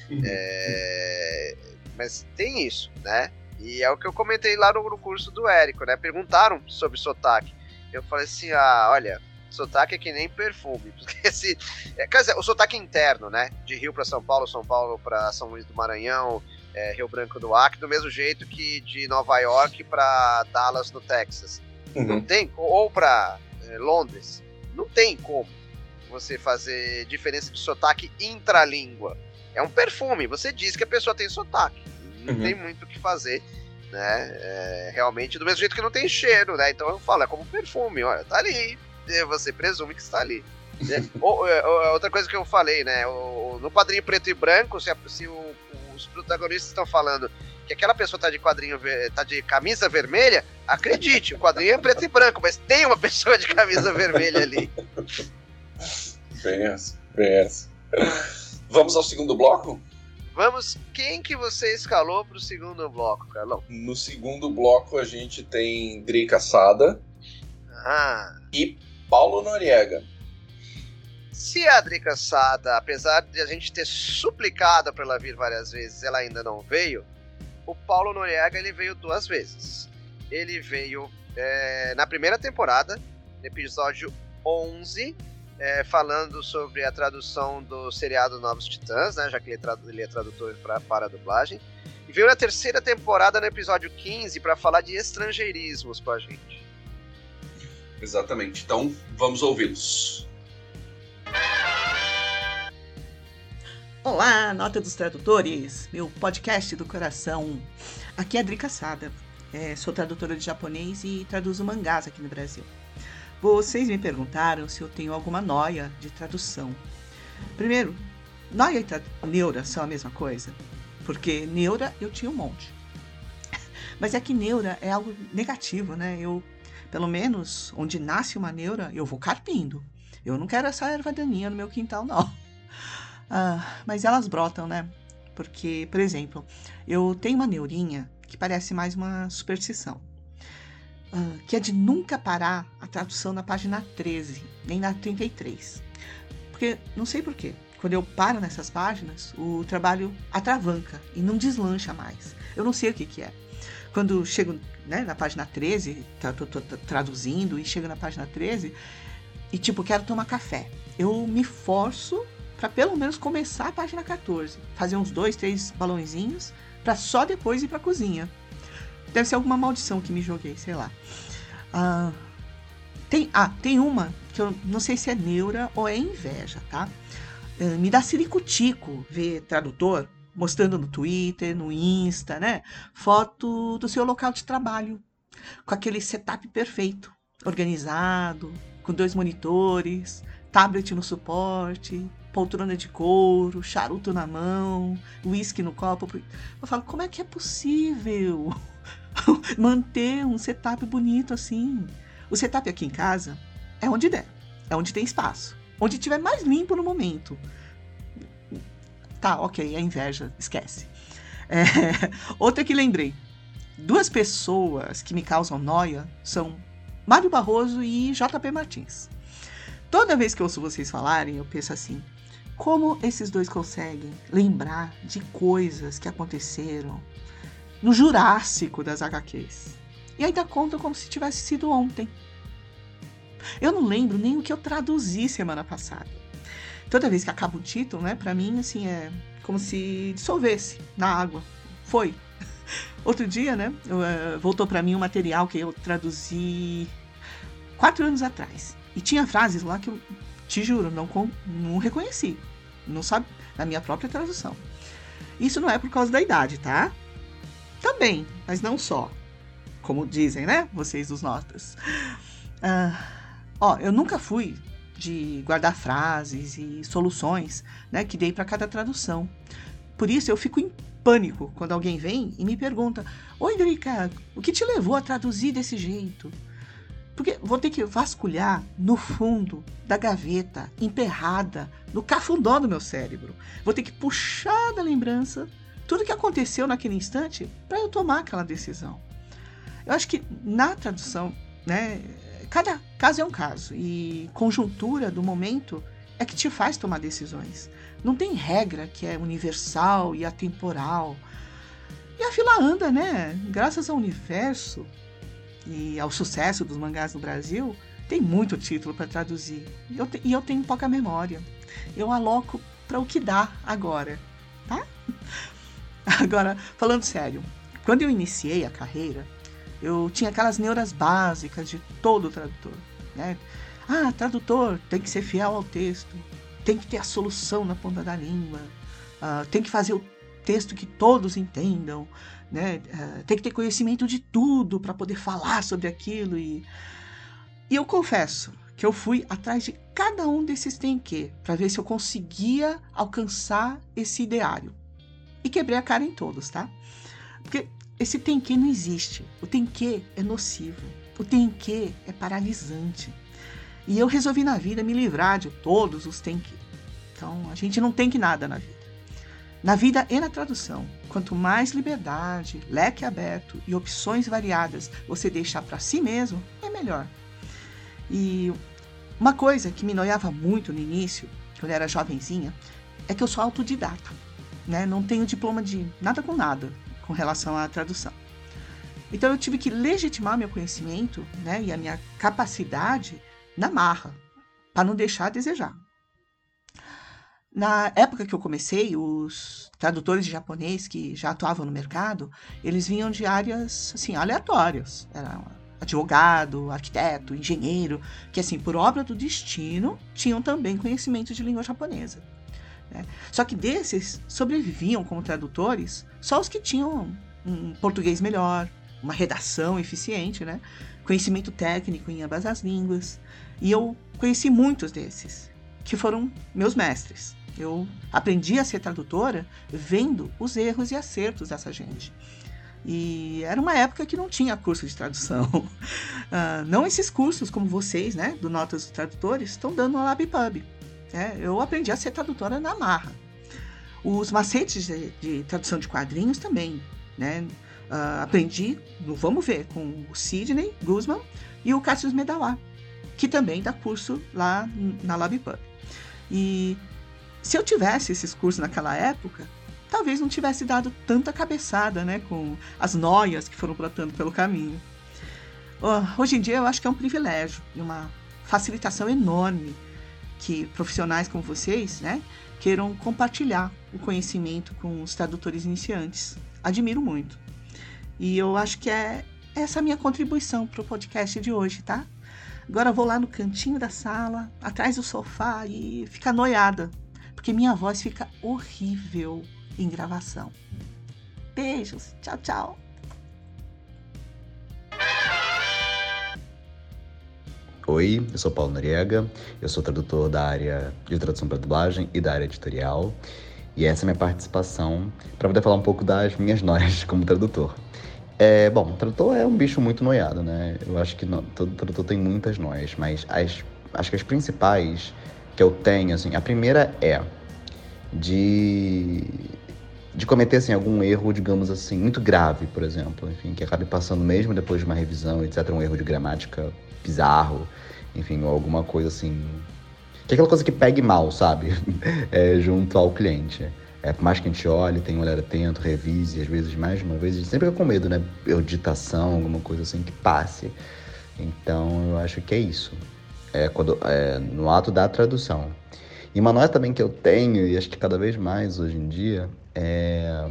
Uhum. É, mas tem isso, né? E é o que eu comentei lá no, no curso do Érico, né? Perguntaram sobre sotaque. Eu falei assim, ah, olha, sotaque é que nem perfume. Porque esse, é, quer dizer, o sotaque interno, né? De Rio para São Paulo, São Paulo para São Luís do Maranhão, é, Rio Branco do Acre, do mesmo jeito que de Nova York para Dallas, no Texas. Uhum. Não tem, ou para é, Londres. Não tem como você fazer diferença de sotaque intralíngua. É um perfume, você diz que a pessoa tem sotaque. Não uhum. tem muito o que fazer, né? É, realmente, do mesmo jeito que não tem cheiro, né? Então eu falo, é como perfume, olha, tá ali. Você presume que está ali. Né? ou, é, ou, outra coisa que eu falei, né? O, no quadrinho preto e branco, se, a, se o, os protagonistas estão falando que aquela pessoa tá de quadrinho, tá de camisa vermelha, acredite, o quadrinho é preto e branco, mas tem uma pessoa de camisa vermelha ali. Bem essa, bem essa. Vamos ao segundo bloco? Vamos, quem que você escalou para o segundo bloco, Carlão? No segundo bloco a gente tem Drica Sada ah. e Paulo Noriega. Se a Drica Sada, apesar de a gente ter suplicado para ela vir várias vezes, ela ainda não veio, o Paulo Noriega ele veio duas vezes. Ele veio é, na primeira temporada, no episódio 11, é, falando sobre a tradução do seriado Novos Titãs, né, já que ele é, ele é tradutor pra, para a dublagem. E veio na terceira temporada, no episódio 15, para falar de estrangeirismos com a gente. Exatamente. Então, vamos ouvi-los. Olá, Nota dos Tradutores, meu podcast do coração. Aqui é a Drica Sada. É, sou tradutora de japonês e traduzo mangás aqui no Brasil. Vocês me perguntaram se eu tenho alguma noia de tradução. Primeiro, noia e neura são a mesma coisa? Porque neura eu tinha um monte. Mas é que neura é algo negativo, né? Eu, pelo menos, onde nasce uma neura, eu vou carpindo. Eu não quero essa erva daninha no meu quintal, não. Ah, mas elas brotam, né? Porque, por exemplo, eu tenho uma neurinha que parece mais uma superstição. Uh, que é de nunca parar a tradução na página 13, nem na 33. Porque, não sei porquê, quando eu paro nessas páginas, o trabalho atravanca e não deslancha mais. Eu não sei o que, que é. Quando chego né, na página 13, tá, tô, tô, tô traduzindo e chego na página 13, e tipo, quero tomar café. Eu me forço para pelo menos começar a página 14. Fazer uns dois, três balãozinhos para só depois ir para a cozinha. Deve ser alguma maldição que me joguei, sei lá. Ah, tem, ah, tem uma que eu não sei se é neura ou é inveja, tá? Ah, me dá ciricutico ver tradutor mostrando no Twitter, no Insta, né? Foto do seu local de trabalho, com aquele setup perfeito, organizado, com dois monitores, tablet no suporte, poltrona de couro, charuto na mão, uísque no copo. Eu falo, como é que é possível manter um setup bonito assim? O setup aqui em casa é onde der, é onde tem espaço, onde tiver mais limpo no momento. Tá, ok, é inveja, esquece. É, outra que lembrei. Duas pessoas que me causam noia são Mário Barroso e JP Martins. Toda vez que ouço vocês falarem, eu penso assim: como esses dois conseguem lembrar de coisas que aconteceram no Jurássico das HQs? E ainda contam como se tivesse sido ontem. Eu não lembro nem o que eu traduzi semana passada. Toda vez que acaba o título, né, para mim assim é como se dissolvesse na água. Foi. Outro dia, né, eu, uh, voltou para mim um material que eu traduzi quatro anos atrás. E tinha frases lá que eu te juro, não, não reconheci não sabe na minha própria tradução. Isso não é por causa da idade, tá? Também, mas não só. Como dizem, né? Vocês os notas. Ah, ó, eu nunca fui de guardar frases e soluções, né, que dei para cada tradução. Por isso eu fico em pânico quando alguém vem e me pergunta: "Oi, Drica, o que te levou a traduzir desse jeito?" Porque vou ter que vasculhar no fundo da gaveta, emperrada, no cafundó do meu cérebro. Vou ter que puxar da lembrança tudo que aconteceu naquele instante para eu tomar aquela decisão. Eu acho que na tradução, né, cada caso é um caso e conjuntura do momento é que te faz tomar decisões. Não tem regra que é universal e atemporal. E a fila anda, né? Graças ao universo e ao sucesso dos mangás no Brasil, tem muito título para traduzir. E eu, te, e eu tenho pouca memória. Eu aloco para o que dá agora, tá? Agora, falando sério, quando eu iniciei a carreira, eu tinha aquelas neuras básicas de todo tradutor, né? Ah, tradutor tem que ser fiel ao texto, tem que ter a solução na ponta da língua, uh, tem que fazer o texto que todos entendam, né? Uh, tem que ter conhecimento de tudo para poder falar sobre aquilo e e eu confesso que eu fui atrás de cada um desses tem que para ver se eu conseguia alcançar esse ideário e quebrei a cara em todos, tá? Porque esse tem que não existe. O tem que é nocivo. O tem que é paralisante. E eu resolvi na vida me livrar de todos os tem que. Então, a gente não tem que nada na vida. Na vida e na tradução, quanto mais liberdade, leque aberto e opções variadas você deixar para si mesmo, é melhor. E uma coisa que me noiava muito no início, quando eu era jovenzinha, é que eu sou autodidata né? Não tenho diploma de nada com nada com relação à tradução. Então eu tive que legitimar meu conhecimento, né, e a minha capacidade na marra, para não deixar a desejar. Na época que eu comecei, os tradutores de japonês que já atuavam no mercado, eles vinham de áreas assim aleatórias. Era advogado, arquiteto, engenheiro, que assim, por obra do destino, tinham também conhecimento de língua japonesa. Né? Só que desses sobreviviam como tradutores só os que tinham um português melhor, uma redação eficiente, né? conhecimento técnico em ambas as línguas. E eu conheci muitos desses, que foram meus mestres. Eu aprendi a ser tradutora vendo os erros e acertos dessa gente. E era uma época que não tinha curso de tradução. Uh, não esses cursos como vocês, né, do Notas dos Tradutores, estão dando no LabPub. É, eu aprendi a ser tradutora na marra. Os macetes de, de tradução de quadrinhos também, né? Uh, aprendi Vamos Ver com o Sidney Guzman e o Cassius Medawar, que também dá curso lá na LabPub. E se eu tivesse esses cursos naquela época, talvez não tivesse dado tanta cabeçada, né, com as noias que foram plantando pelo caminho. Uh, hoje em dia eu acho que é um privilégio e uma facilitação enorme que profissionais como vocês, né, queiram compartilhar o conhecimento com os tradutores iniciantes. Admiro muito. E eu acho que é essa a minha contribuição para o podcast de hoje, tá? Agora vou lá no cantinho da sala, atrás do sofá e ficar noiada, porque minha voz fica horrível em gravação. Beijos, tchau, tchau. Oi, eu sou Paulo Noriega, eu sou tradutor da área de tradução para dublagem e da área editorial. E essa é a minha participação para poder falar um pouco das minhas noias como tradutor. É, bom, tradutor é um bicho muito noiado, né? Eu acho que não, todo tradutor tem muitas noias, mas as, acho que as principais que eu tenho, assim, a primeira é de de cometer assim algum erro, digamos assim, muito grave, por exemplo, enfim, que acabe passando mesmo depois de uma revisão, etc, um erro de gramática bizarro, enfim, ou alguma coisa assim. Que é aquela coisa que pegue mal, sabe? é, junto ao cliente. É, por mais que a gente olhe, tenha um olhar atento, revise, às vezes mais de uma vez, a gente sempre fica com medo, né? Editação, alguma coisa assim que passe. Então eu acho que é isso. É, quando, é, no ato da tradução. E uma nota também que eu tenho, e acho que cada vez mais hoje em dia, é,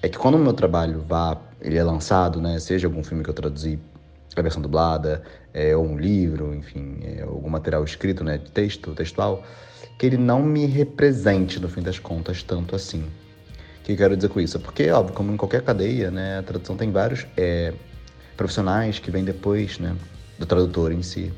é que quando o meu trabalho vá, ele é lançado, né? Seja algum filme que eu traduzi a versão dublada, é, ou um livro, enfim, é, algum material escrito, né, de texto, textual, que ele não me represente, no fim das contas, tanto assim. O que eu quero dizer com isso? Porque, óbvio, como em qualquer cadeia, né, a tradução tem vários é, profissionais que vêm depois, né, do tradutor em si.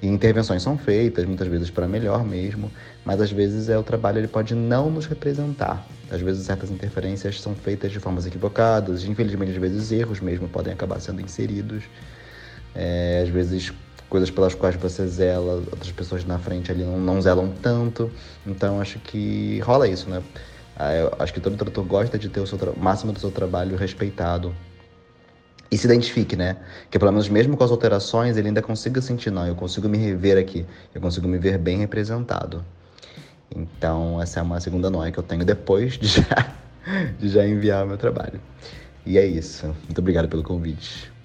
E intervenções são feitas, muitas vezes para melhor mesmo, mas às vezes é o trabalho ele pode não nos representar. Às vezes certas interferências são feitas de formas equivocadas, infelizmente às vezes erros mesmo podem acabar sendo inseridos é, às vezes coisas pelas quais você zela, outras pessoas na frente ali não, não zelam tanto. Então acho que rola isso, né? Ah, eu acho que todo tradutor gosta de ter o seu máximo do seu trabalho respeitado e se identifique, né? Que pelo menos mesmo com as alterações ele ainda consiga sentir, não, eu consigo me rever aqui, eu consigo me ver bem representado. Então essa é uma segunda noia que eu tenho depois de já, de já enviar o meu trabalho. E é isso. Muito obrigado pelo convite.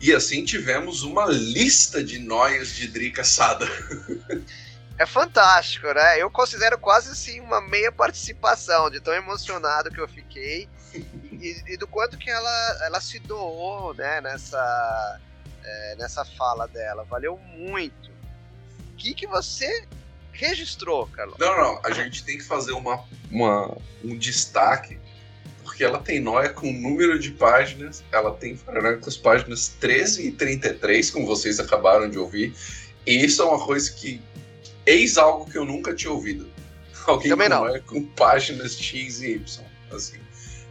E assim tivemos uma lista de noias de Drica Sada. É fantástico, né? Eu considero quase assim uma meia participação, de tão emocionado que eu fiquei e, e do quanto que ela, ela se doou, né, nessa, é, nessa fala dela. Valeu muito. O que, que você registrou, Carlos? Não, não, a gente tem que fazer uma, uma, um destaque, porque ela tem noia com número de páginas, ela tem noia com as páginas 13 e 33, como vocês acabaram de ouvir, e isso é uma coisa que Eis algo que eu nunca tinha ouvido. Alguém Também não. não. É com páginas X e Y. Assim.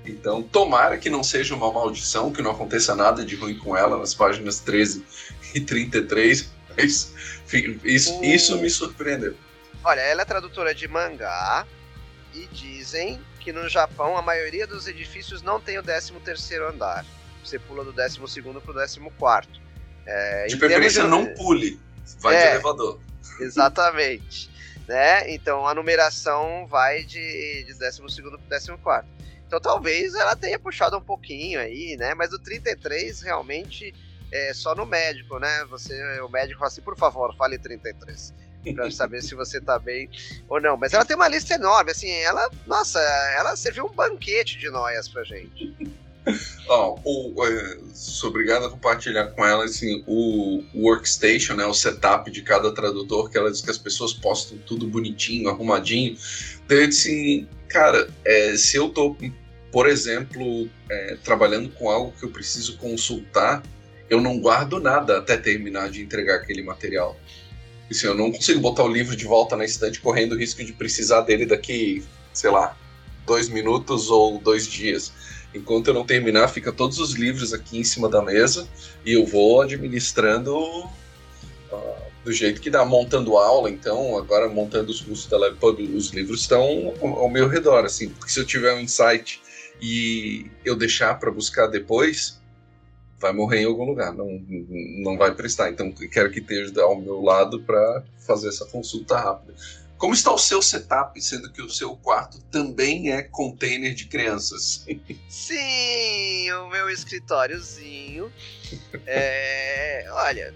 Então, tomara que não seja uma maldição, que não aconteça nada de ruim com ela nas páginas 13 e 33. Mas isso, O- isso me surpreendeu. Olha, ela é tradutora de mangá e dizem que no Japão a maioria dos edifícios não tem o 13 terceiro andar. Você pula do 12 segundo pro 14 quarto. É, De preferência, termos não pule. Vai de É. elevador. Exatamente. né? Então a numeração vai de, de 12 para 14. Então talvez ela tenha puxado um pouquinho aí, né? Mas o 33 realmente é só no médico, né? Você, o médico fala assim, por favor, fale 33. Pra saber se você tá bem ou não. Mas ela tem uma lista enorme, assim, ela, nossa, ela serviu um banquete de noias pra gente. Ó, o, é, sou obrigado a compartilhar com ela assim, o workstation, né, o setup de cada tradutor, que ela diz que as pessoas postam tudo bonitinho, arrumadinho. Daí eu disse assim, cara, é, se eu tô, por exemplo, é, trabalhando com algo que eu preciso consultar, eu não guardo nada até terminar de entregar aquele material. Assim, eu não consigo botar o livro de volta na estante correndo o risco de precisar dele daqui, sei lá, dois minutos ou dois dias. Enquanto eu não terminar, fica todos os livros aqui em cima da mesa e eu vou administrando uh, do jeito que dá, montando aula, então, agora montando os cursos da LabPub, os livros estão ao meu redor, assim, porque se eu tiver um insight e eu deixar para buscar depois, vai morrer em algum lugar, não, não vai prestar. Então, quero que esteja ao meu lado para fazer essa consulta rápida. Como está o seu setup, sendo que o seu quarto também é container de crianças? Sim, o meu escritóriozinho. É, olha,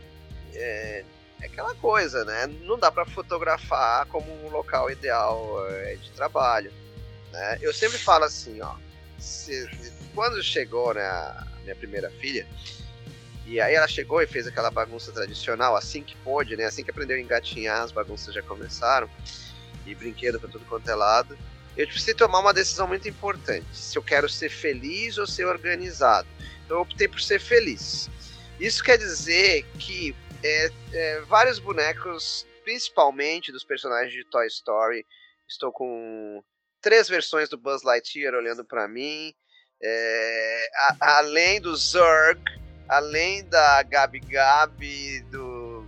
é, é aquela coisa, né? Não dá para fotografar como um local ideal é, de trabalho. Né? Eu sempre falo assim, ó. se- quando chegou né, minha primeira filha, e aí ela chegou e fez aquela bagunça tradicional, assim que pôde, né? Assim que aprendeu a engatinhar, as bagunças já começaram. E brinquedo pra tudo quanto é lado. Eu precisei tomar uma decisão muito importante. Se eu quero ser feliz ou ser organizado. Então eu optei por ser feliz. Isso quer dizer que é, é, vários bonecos, principalmente dos personagens de Toy Story, estou com três versões do Buzz Lightyear olhando para mim. É, a- além do Zurg, além da Gabi Gabi, do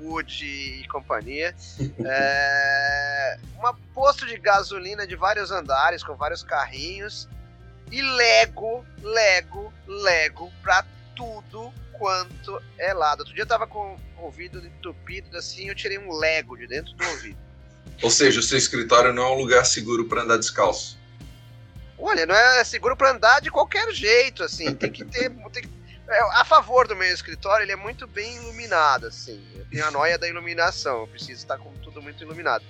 Woody e companhia. É, um posto de gasolina de vários andares, com vários carrinhos. E Lego, Lego, Lego pra tudo quanto é lado. Outro dia eu tava com o ouvido entupido assim, eu tirei um Lego de dentro do ouvido. Ou seja, o seu escritório não é um lugar seguro para andar descalço. Olha, não é seguro pra andar de qualquer jeito, assim. Tem que ter. Tem que, é, a favor do meu escritório, ele é muito bem iluminado, assim. Eu tenho a noia da iluminação, eu preciso estar com tudo muito iluminado.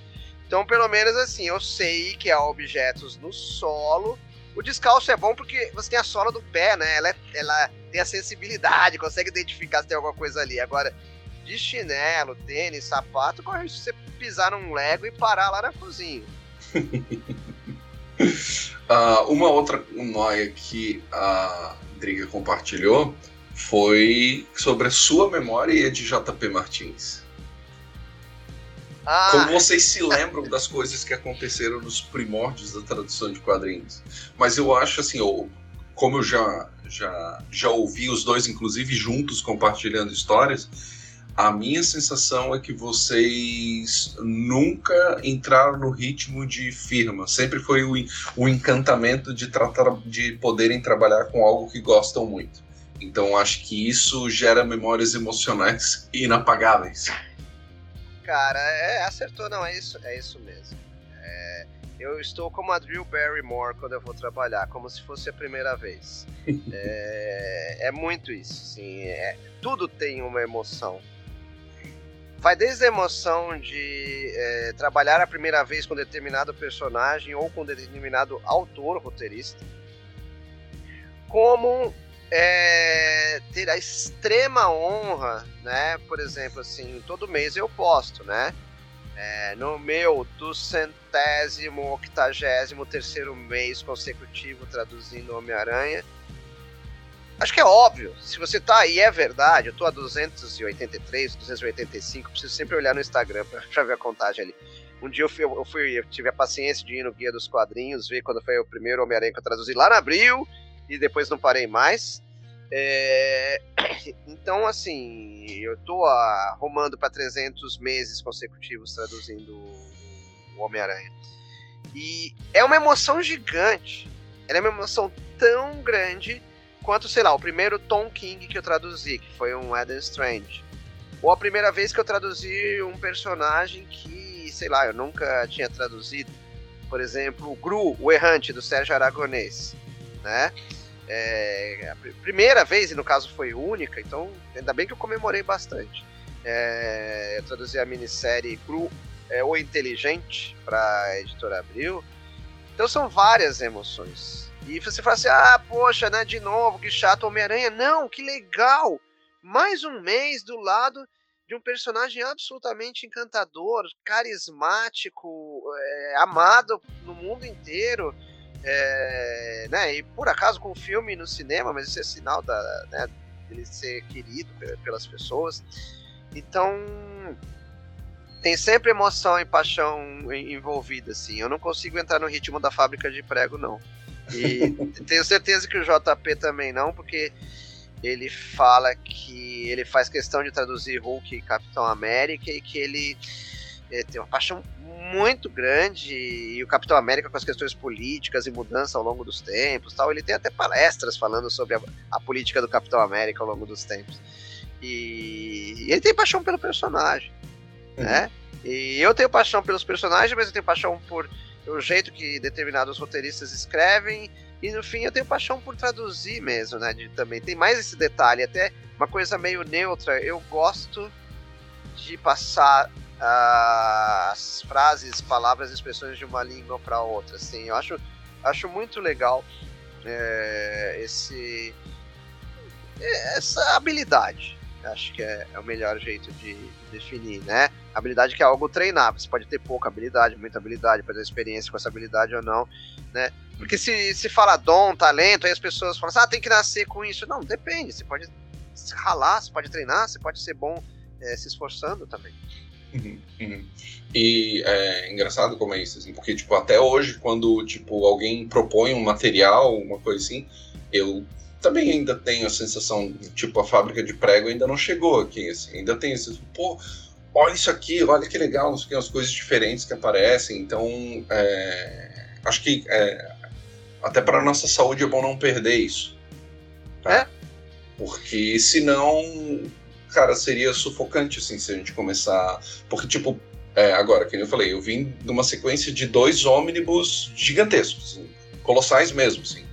Então, pelo menos assim, eu sei que há objetos no solo. O descalço é bom porque você tem a sola do pé, né? Ela, é- ela tem a sensibilidade, consegue identificar se tem alguma coisa ali. Agora, de chinelo, tênis, sapato, corre de você pisar num Lego e parar lá na cozinha. Ah, uma outra noia que a Driga compartilhou foi sobre a sua memória e a de JP Martins. Ah, Como vocês se lembram das coisas que aconteceram nos primórdios da tradução de quadrinhos? Mas eu acho assim, eu, como eu já, já, já ouvi os dois, inclusive juntos, compartilhando histórias, a minha sensação é que vocês nunca entraram no ritmo de firma. Sempre foi o, o encantamento de, tratar, de poderem trabalhar com algo que gostam muito. Então acho que isso gera memórias emocionais inapagáveis. Cara, é, acertou, não, é isso, é isso mesmo. É, eu estou como a Drew Barrymore quando eu vou trabalhar, como se fosse a primeira vez. é, é muito isso, sim. É, tudo tem uma emoção vai desde a emoção de é, trabalhar a primeira vez com determinado personagem ou com determinado autor roteirista, como é, ter a extrema honra, né? Por exemplo, assim, todo mês eu posto, né? É, no meu do centésimo, octagésimo terceiro mês consecutivo traduzindo Homem-Aranha, Acho que é óbvio. Se você tá aí, é verdade. Eu tô a 283, 285. Preciso sempre olhar no Instagram pra, pra ver a contagem ali. Um dia eu, fui, eu, fui, eu tive a paciência de ir no Guia dos Quadrinhos, ver quando foi o primeiro Homem-Aranha que eu traduzi lá na abril, e depois não parei mais. É... Então, assim, eu tô arrumando para 300 meses consecutivos traduzindo o Homem-Aranha. E é uma emoção gigante. Ela é uma emoção tão grande quanto, sei lá, o primeiro Tom King que eu traduzi, que foi um Adam Strange. Ou a primeira vez que eu traduzi um personagem que, sei lá, eu nunca tinha traduzido. Por exemplo, o Gru, o Errante, do Sérgio Aragonês. Né? É, a primeira vez, e no caso foi única, então ainda bem que eu comemorei bastante. É, eu traduzi a minissérie Gru, é, O Inteligente, para a editora Abril. Então são várias emoções. E você fala assim: ah, poxa, né, de novo, que chato Homem-Aranha. Não, que legal! Mais um mês do lado de um personagem absolutamente encantador, carismático, é, amado no mundo inteiro. É, né, e por acaso com o filme no cinema, mas isso é sinal da, né, dele ser querido pelas pessoas. Então tem sempre emoção e paixão envolvida, assim. Eu não consigo entrar no ritmo da fábrica de prego, não. E tenho certeza que o JP também não, porque ele fala que ele faz questão de traduzir Hulk e Capitão América e que ele é, tem uma paixão muito grande e o Capitão América com as questões políticas e mudança ao longo dos tempos tal. Ele tem até palestras falando sobre a, a política do Capitão América ao longo dos tempos. E, e ele tem paixão pelo personagem uhum. né? E eu tenho paixão pelos personagens mas eu tenho paixão por o jeito que determinados roteiristas escrevem, e no fim eu tenho paixão por traduzir mesmo, né? De, também tem mais esse detalhe, até uma coisa meio neutra. Eu gosto de passar uh, as frases, palavras, expressões de uma língua para outra. Assim, eu acho, acho muito legal é, esse essa habilidade acho que é, é o melhor jeito de, definir, né? Habilidade que é algo treinável. Você pode ter pouca habilidade, muita habilidade, pode ter experiência com essa habilidade ou não, né? Porque se, se fala dom, talento, aí as pessoas falam assim, ah, tem que nascer com isso. Não, depende. Você pode ralar, você pode treinar, você pode ser bom é, se esforçando também. Uhum, uhum. E é engraçado como é isso, assim, porque tipo, até hoje, quando tipo, alguém propõe um material, uma coisa assim, eu também ainda tenho a sensação, tipo, a fábrica de prego ainda não chegou aqui, assim, ainda tem esse, pô, olha isso aqui, olha que legal, não sei as coisas diferentes que aparecem, então, é, acho que é, até para nossa saúde é bom não perder isso. Tá? É? Porque senão, cara, seria sufocante, assim, se a gente começar, porque, tipo, é, agora, que eu falei, eu vim de uma sequência de dois ônibus gigantescos, assim, colossais mesmo, assim,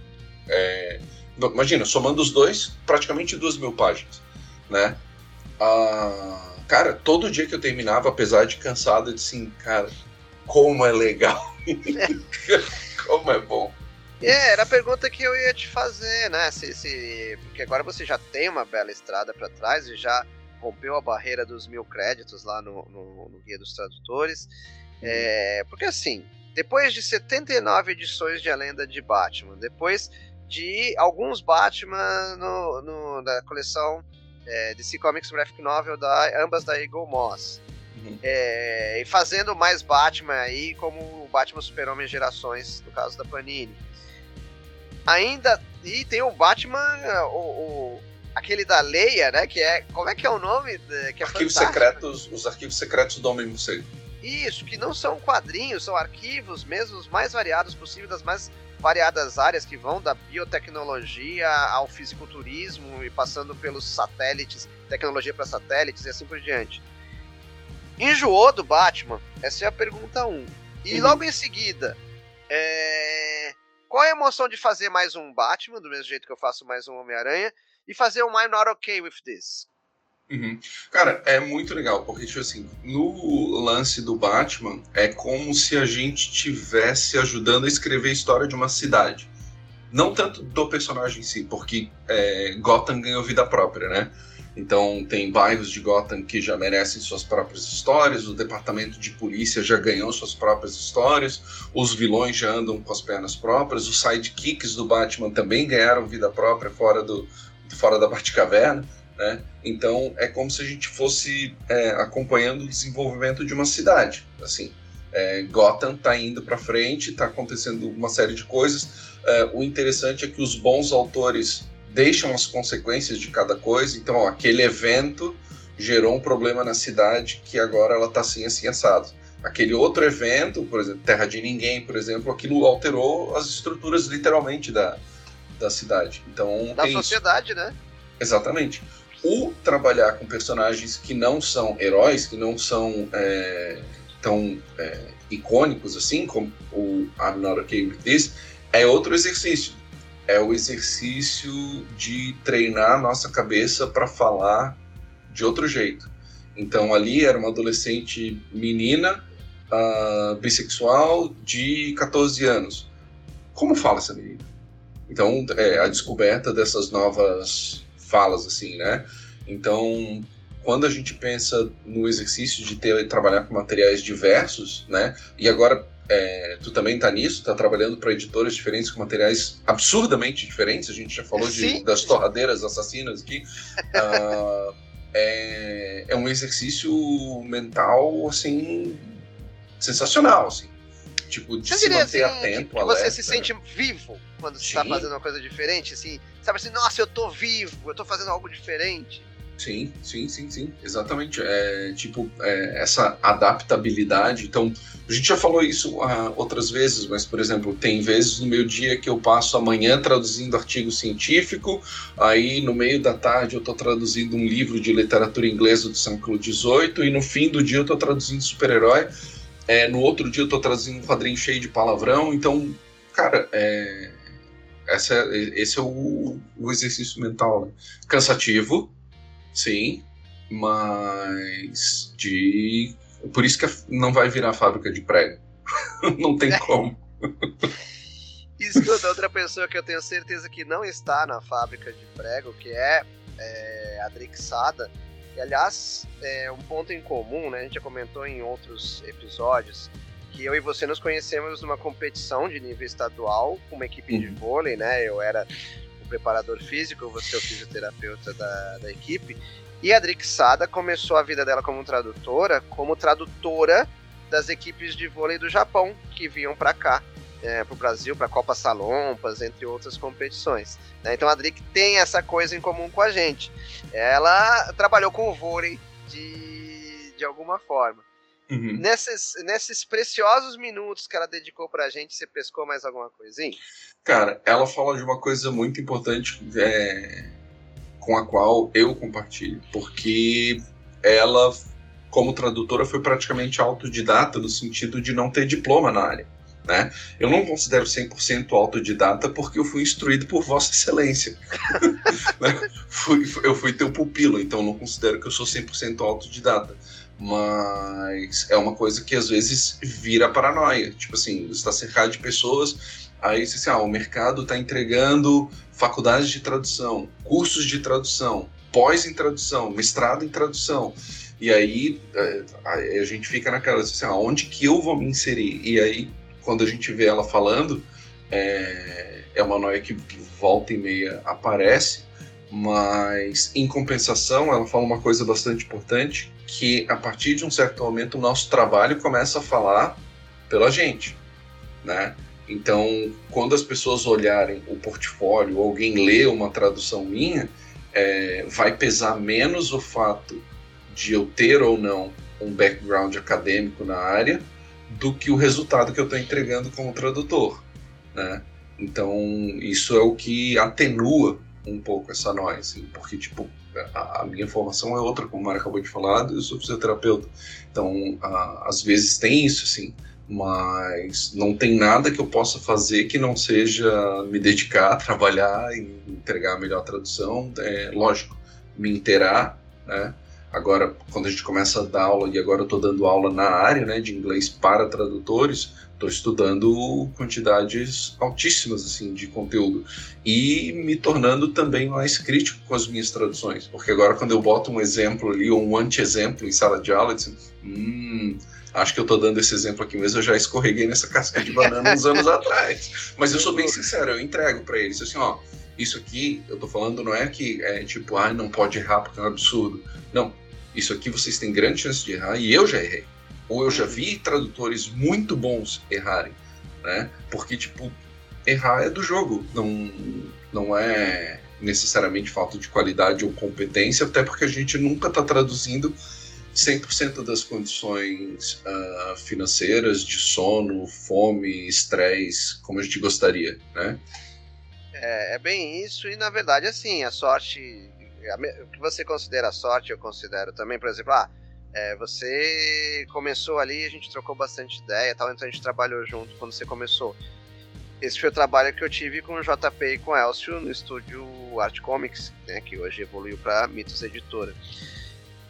é, Imagina, somando os dois, praticamente duas mil páginas, né? Ah, cara, todo dia que eu terminava, apesar de cansado, eu disse assim, cara, como é legal. como é bom. É, era a pergunta que eu ia te fazer, né? Se, se... Porque agora você já tem uma bela estrada para trás e já rompeu a barreira dos mil créditos lá no, no, no Guia dos Tradutores. É, porque assim, depois de 79 edições de A Lenda de Batman, depois de alguns Batman no, no da coleção é, DC Comics Graphic Novel, da, ambas da Eagle Moss. Uhum. É, e fazendo mais Batman aí, como o Batman Super-Homem Gerações, no caso da Panini. Ainda. E tem o Batman, o, o aquele da Leia, né? Que é. Como é que é o nome? Que é arquivos secretos, os arquivos secretos do Homem Morcego. Isso, que não são quadrinhos, são arquivos mesmo os mais variados possíveis, das mais variadas áreas que vão da biotecnologia ao fisiculturismo e passando pelos satélites, tecnologia para satélites e assim por diante. Enjoou do Batman? Essa é a pergunta 1. Um. E uhum. logo em seguida, é... qual é a emoção de fazer mais um Batman, do mesmo jeito que eu faço mais um Homem-Aranha, e fazer um I'm Not Okay With This? Uhum. Cara, é muito legal, porque, tipo assim, no lance do Batman, é como se a gente tivesse ajudando a escrever a história de uma cidade. Não tanto do personagem em si, porque é, Gotham ganhou vida própria, né? Então, tem bairros de Gotham que já merecem suas próprias histórias, o departamento de polícia já ganhou suas próprias histórias, os vilões já andam com as pernas próprias, os sidekicks do Batman também ganharam vida própria fora, do, fora da Batcaverna. Né? Então é como se a gente fosse é, acompanhando o desenvolvimento de uma cidade. Assim, é, Gotham está indo para frente, está acontecendo uma série de coisas. É, o interessante é que os bons autores deixam as consequências de cada coisa. Então, ó, aquele evento gerou um problema na cidade que agora ela está assim, assim, assado. Aquele outro evento, por exemplo, Terra de Ninguém, por exemplo, aquilo alterou as estruturas literalmente da, da cidade. Então, da sociedade, isso. né? Exatamente o trabalhar com personagens que não são heróis, que não são é, tão é, icônicos assim, como o I'm Not Okay With This, é outro exercício. É o exercício de treinar a nossa cabeça para falar de outro jeito. Então ali era uma adolescente menina, uh, bissexual, de 14 anos. Como fala essa menina? Então, é, a descoberta dessas novas falas, assim, né? Então, quando a gente pensa no exercício de ter trabalhar com materiais diversos, né? E agora é, tu também tá nisso, tá trabalhando para editoras diferentes com materiais absurdamente diferentes. A gente já falou de, das torradeiras assassinas aqui. uh, é, é um exercício mental assim sensacional, assim. Tipo, de se manter assim, atento, que alerta. Você se sente vivo quando você está fazendo uma coisa diferente, assim, sabe assim, nossa, eu tô vivo, eu tô fazendo algo diferente. Sim, sim, sim, sim, exatamente. É, tipo, é, essa adaptabilidade. Então, a gente já falou isso uh, outras vezes, mas, por exemplo, tem vezes no meu dia que eu passo a manhã traduzindo artigo científico, aí no meio da tarde eu estou traduzindo um livro de literatura inglesa do século XVIII, e no fim do dia eu estou traduzindo super-herói. É, no outro dia eu estou traduzindo um quadrinho cheio de palavrão. Então, cara, é, essa, esse é o, o exercício mental. Né? Cansativo, sim, mas de. Por isso que não vai virar fábrica de prego. não tem como. Escuta, outra pessoa que eu tenho certeza que não está na fábrica de prego, que é, é a Drixada. E, aliás, é um ponto em comum, né? A gente já comentou em outros episódios que eu e você nos conhecemos numa competição de nível estadual com uma equipe de uhum. vôlei, né? Eu era o preparador físico, você é o fisioterapeuta da, da equipe. E a Drixada começou a vida dela como tradutora, como tradutora das equipes de vôlei do Japão que vinham para cá, é, para o Brasil, para a Copa Salompas, entre outras competições. Né? Então a Drick tem essa coisa em comum com a gente. Ela trabalhou com o vôlei de, de alguma forma. Uhum. Nesses, nesses preciosos minutos que ela dedicou pra gente, você pescou mais alguma coisinha? Cara, ela fala de uma coisa muito importante é, com a qual eu compartilho, porque ela, como tradutora, foi praticamente autodidata no sentido de não ter diploma na área. Né? Eu não considero 100% autodidata porque eu fui instruído por Vossa Excelência. né? fui, eu fui teu pupilo, então não considero que eu sou 100% autodidata mas é uma coisa que às vezes vira paranoia. Tipo assim, você está cercado de pessoas, aí você assim, ah, o mercado está entregando faculdades de tradução, cursos de tradução, pós em tradução, mestrado em tradução. E aí é, a gente fica naquela, assim, ah, onde que eu vou me inserir? E aí, quando a gente vê ela falando, é, é uma noia que volta e meia aparece, mas em compensação ela fala uma coisa bastante importante, que a partir de um certo momento o nosso trabalho começa a falar pela gente, né? Então, quando as pessoas olharem o portfólio, ou alguém lê uma tradução minha, é, vai pesar menos o fato de eu ter ou não um background acadêmico na área do que o resultado que eu estou entregando como tradutor, né? Então isso é o que atenua um pouco essa noise, porque tipo a, a minha formação é outra, como o Mário acabou de falar, eu sou fisioterapeuta, então a, às vezes tem isso, assim, mas não tem nada que eu possa fazer que não seja me dedicar, trabalhar e entregar a melhor tradução, é, lógico, me inteirar, né? Agora, quando a gente começa a dar aula, e agora eu estou dando aula na área né, de inglês para tradutores, estou estudando quantidades altíssimas assim de conteúdo e me tornando também mais crítico com as minhas traduções, porque agora quando eu boto um exemplo ali ou um anti-exemplo em sala de aula, eu digo, hum, acho que eu estou dando esse exemplo aqui mesmo, eu já escorreguei nessa casca de banana uns anos atrás. Mas eu sou bem sincero, eu entrego para eles assim, ó, isso aqui eu estou falando não é que é tipo, ah, não pode errar porque é um absurdo. Não, isso aqui vocês têm grande chance de errar e eu já errei. Ou eu já vi tradutores muito bons errarem, né? Porque, tipo, errar é do jogo, não, não é necessariamente falta de qualidade ou competência, até porque a gente nunca está traduzindo 100% das condições uh, financeiras, de sono, fome, estresse, como a gente gostaria, né? É, é, bem isso, e na verdade, assim, a sorte o que você considera sorte, eu considero também, por exemplo, ah, é, você começou ali, a gente trocou bastante ideia tal, então a gente trabalhou junto quando você começou. Esse foi o trabalho que eu tive com o JP e com o Elcio no estúdio Art Comics, né, que hoje evoluiu para Mitos Editora.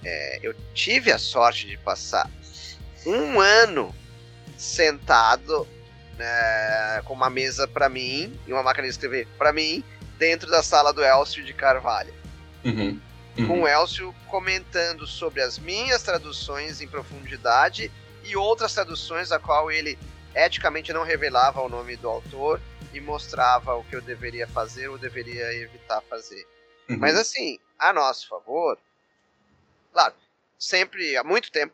É, eu tive a sorte de passar um ano sentado né, com uma mesa para mim e uma máquina de escrever para mim dentro da sala do Elcio de Carvalho. Uhum. Uhum. Com o Elcio comentando sobre as minhas traduções em profundidade e outras traduções a qual ele eticamente não revelava o nome do autor e mostrava o que eu deveria fazer ou deveria evitar fazer. Uhum. Mas assim, a nosso favor, claro, sempre há muito tempo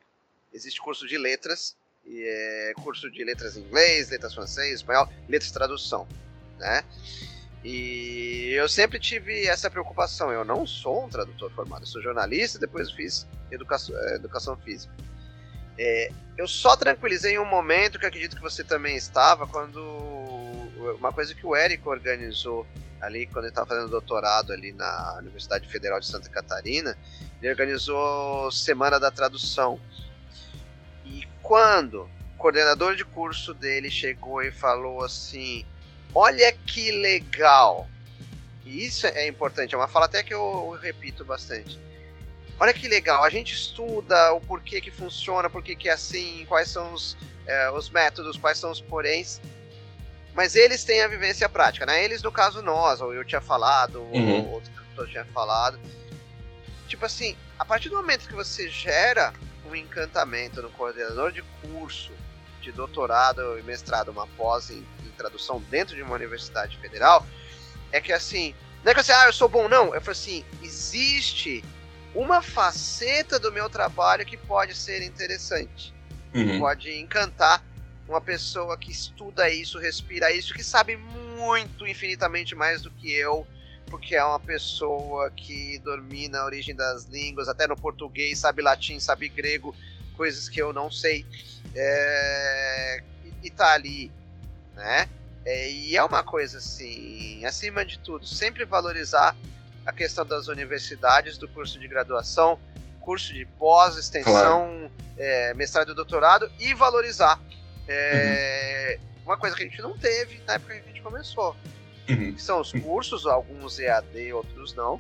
existe curso de letras e é curso de letras em inglês, letras francês, espanhol, letras de tradução, né? E eu sempre tive essa preocupação. Eu não sou um tradutor formado, eu sou jornalista, depois fiz educação, eh, educação física. É, eu só tranquilizei em um momento que acredito que você também estava, quando uma coisa que o Érico organizou ali, quando ele estava fazendo doutorado ali na Universidade Federal de Santa Catarina, ele organizou Semana da Tradução. E quando o coordenador de curso dele chegou e falou assim: Olha que legal. E isso é importante, é uma fala até que eu, repito bastante. Olha que legal, a gente estuda o porquê que funciona, porquê que é assim, quais são os, é, os métodos, quais são os poréns, mas eles têm a vivência prática, né? Eles, no caso, nós, ou eu tinha falado, uhum. ou outro pessoa tinha falado. Tipo assim, a partir do momento que você gera um encantamento no coordenador de curso, de doutorado e mestrado, uma pós em tradução dentro de uma universidade federal, é que assim, não é que assim, ah, eu sou bom, não. Eu falo assim, existe uma faceta do meu trabalho que pode ser interessante. Uhum. Pode encantar uma pessoa que estuda isso, respira isso, que sabe muito, infinitamente mais do que eu, porque é uma pessoa que domina a origem das línguas, até no português, sabe latim, sabe grego, coisas que eu não sei. É... E tá ali né? É, e é uma coisa assim, acima de tudo, sempre valorizar a questão das universidades, do curso de graduação, curso de pós, extensão, claro. é, mestrado e doutorado, e valorizar. É, uhum. Uma coisa que a gente não teve na época que a gente começou. Uhum. Que são os cursos, alguns EAD, outros não.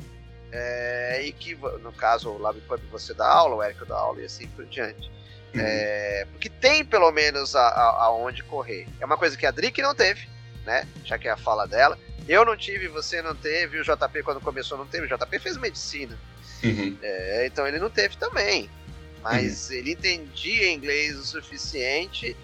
É, e que, no caso, o LabPub você dá aula, o Érico dá aula e assim por diante. É, porque tem pelo menos aonde correr. É uma coisa que a Drick não teve, né? Já que é a fala dela. Eu não tive, você não teve, o JP quando começou não teve, o JP fez medicina. Uhum. É, então ele não teve também. Mas uhum. ele entendia inglês o suficiente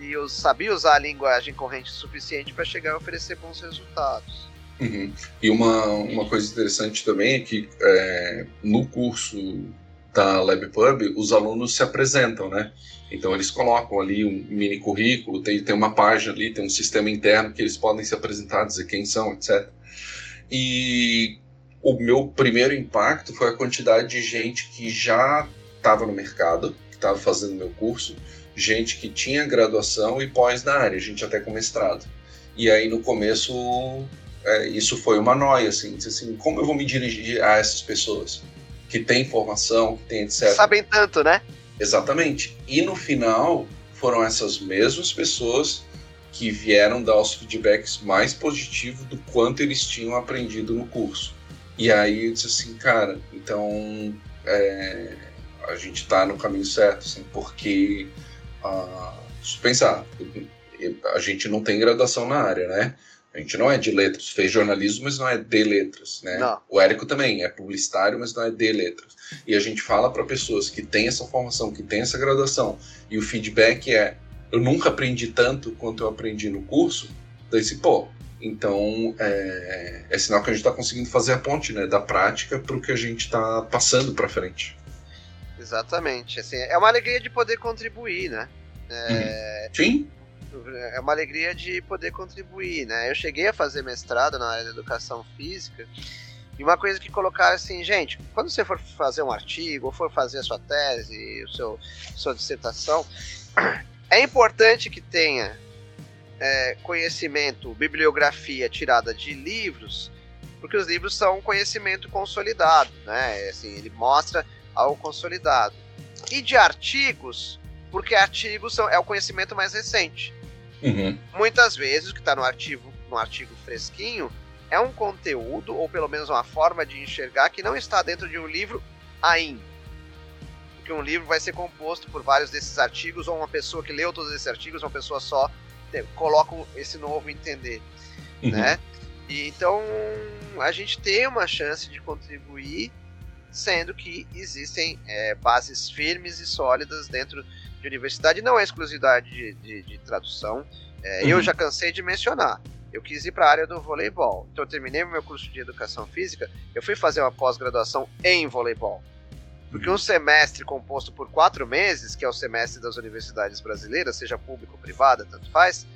e eu sabia usar a linguagem corrente o suficiente para chegar a oferecer bons resultados. Uhum. E uma, uma coisa interessante também é que é, no curso da LabPub, os alunos se apresentam, né? Então eles colocam ali um mini currículo, tem, tem uma página ali, tem um sistema interno que eles podem se apresentar, dizer quem são, etc. E o meu primeiro impacto foi a quantidade de gente que já estava no mercado, que estava fazendo meu curso, gente que tinha graduação e pós na área, gente até com mestrado. E aí no começo é, isso foi uma noia, assim, assim, como eu vou me dirigir a essas pessoas que têm formação, que têm etc. Sabem tanto, né? Exatamente. E no final foram essas mesmas pessoas que vieram dar os feedbacks mais positivos do quanto eles tinham aprendido no curso. E aí eu disse assim, cara, então é, a gente está no caminho certo, assim, porque ah, se pensar, a gente não tem graduação na área, né? A gente não é de letras, fez jornalismo, mas não é de letras, né? Não. O Érico também é publicitário, mas não é de letras. E a gente fala para pessoas que têm essa formação, que têm essa graduação, e o feedback é: eu nunca aprendi tanto quanto eu aprendi no curso. Daí, se, pô, então, é, é sinal que a gente está conseguindo fazer a ponte né, da prática para o que a gente está passando para frente. Exatamente. Assim, é uma alegria de poder contribuir, né? É, Sim. É uma alegria de poder contribuir, né? Eu cheguei a fazer mestrado na área da educação física e uma coisa que colocaram assim, gente, quando você for fazer um artigo ou for fazer a sua tese, o seu sua dissertação, é importante que tenha é, conhecimento, bibliografia tirada de livros, porque os livros são um conhecimento consolidado, né? Assim, ele mostra algo consolidado. E de artigos, porque artigos são, é o conhecimento mais recente. Uhum. Muitas vezes o que está no artigo, no artigo fresquinho é um conteúdo, ou pelo menos uma forma de enxergar, que não está dentro de um livro ainda. Porque um livro vai ser composto por vários desses artigos, ou uma pessoa que leu todos esses artigos, uma pessoa só coloca esse novo entender, Uhum. né? E, então a gente tem uma chance de contribuir, sendo que existem é, bases firmes e sólidas dentro de universidade. Não é exclusividade de, de, de tradução. É, Eu Uhum. já cansei de mencionar. Eu quis ir para a área do voleibol. Então eu terminei meu curso de educação física. Eu fui fazer uma pós-graduação em voleibol. Porque um semestre composto por quatro meses, que é o semestre das universidades brasileiras, seja público ou privada, tanto faz,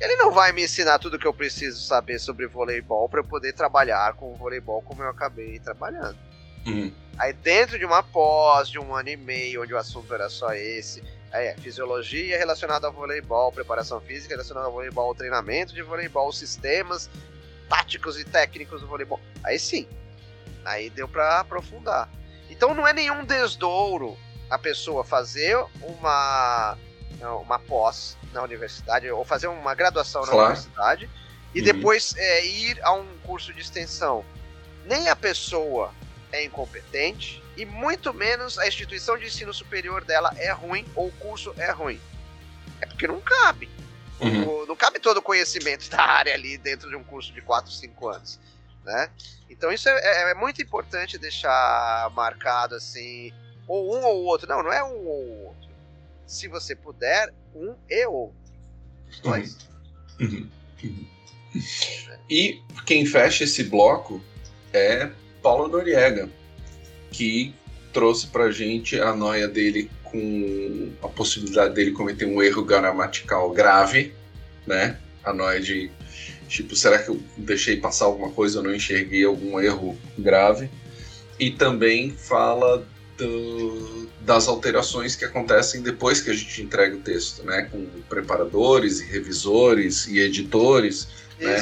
ele não vai me ensinar tudo que eu preciso saber sobre voleibol para eu poder trabalhar com o voleibol como eu acabei trabalhando. Uhum. Aí dentro de uma pós de um ano e meio, onde o assunto era só esse, é fisiologia relacionada ao voleibol, preparação física relacionada ao voleibol, treinamento de voleibol, sistemas táticos e técnicos do voleibol. Aí sim, aí deu para aprofundar. Então não é nenhum desdouro a pessoa fazer uma uma pós na universidade ou fazer uma graduação na Claro. universidade e Uhum. depois é, ir a um curso de extensão. Nem a pessoa é incompetente e muito menos a instituição de ensino superior dela é ruim ou o curso é ruim. É porque não cabe. Uhum. O- não cabe todo o conhecimento da área ali dentro de um curso de 4, 5 anos. Né? Então isso é, é- é muito importante deixar marcado assim, ou um ou outro. Não, não é um ou outro. Se você puder, um e outro. Dois. Uhum. Uhum. E quem fecha esse bloco é Paulo Noriega, que trouxe pra gente a noia dele com a possibilidade dele cometer um erro gramatical grave, né? A noia de tipo, será que eu deixei passar alguma coisa, eu não enxerguei algum erro grave? E também fala do- das alterações que acontecem depois que a gente entrega o texto, né? Com preparadores e revisores e editores, né?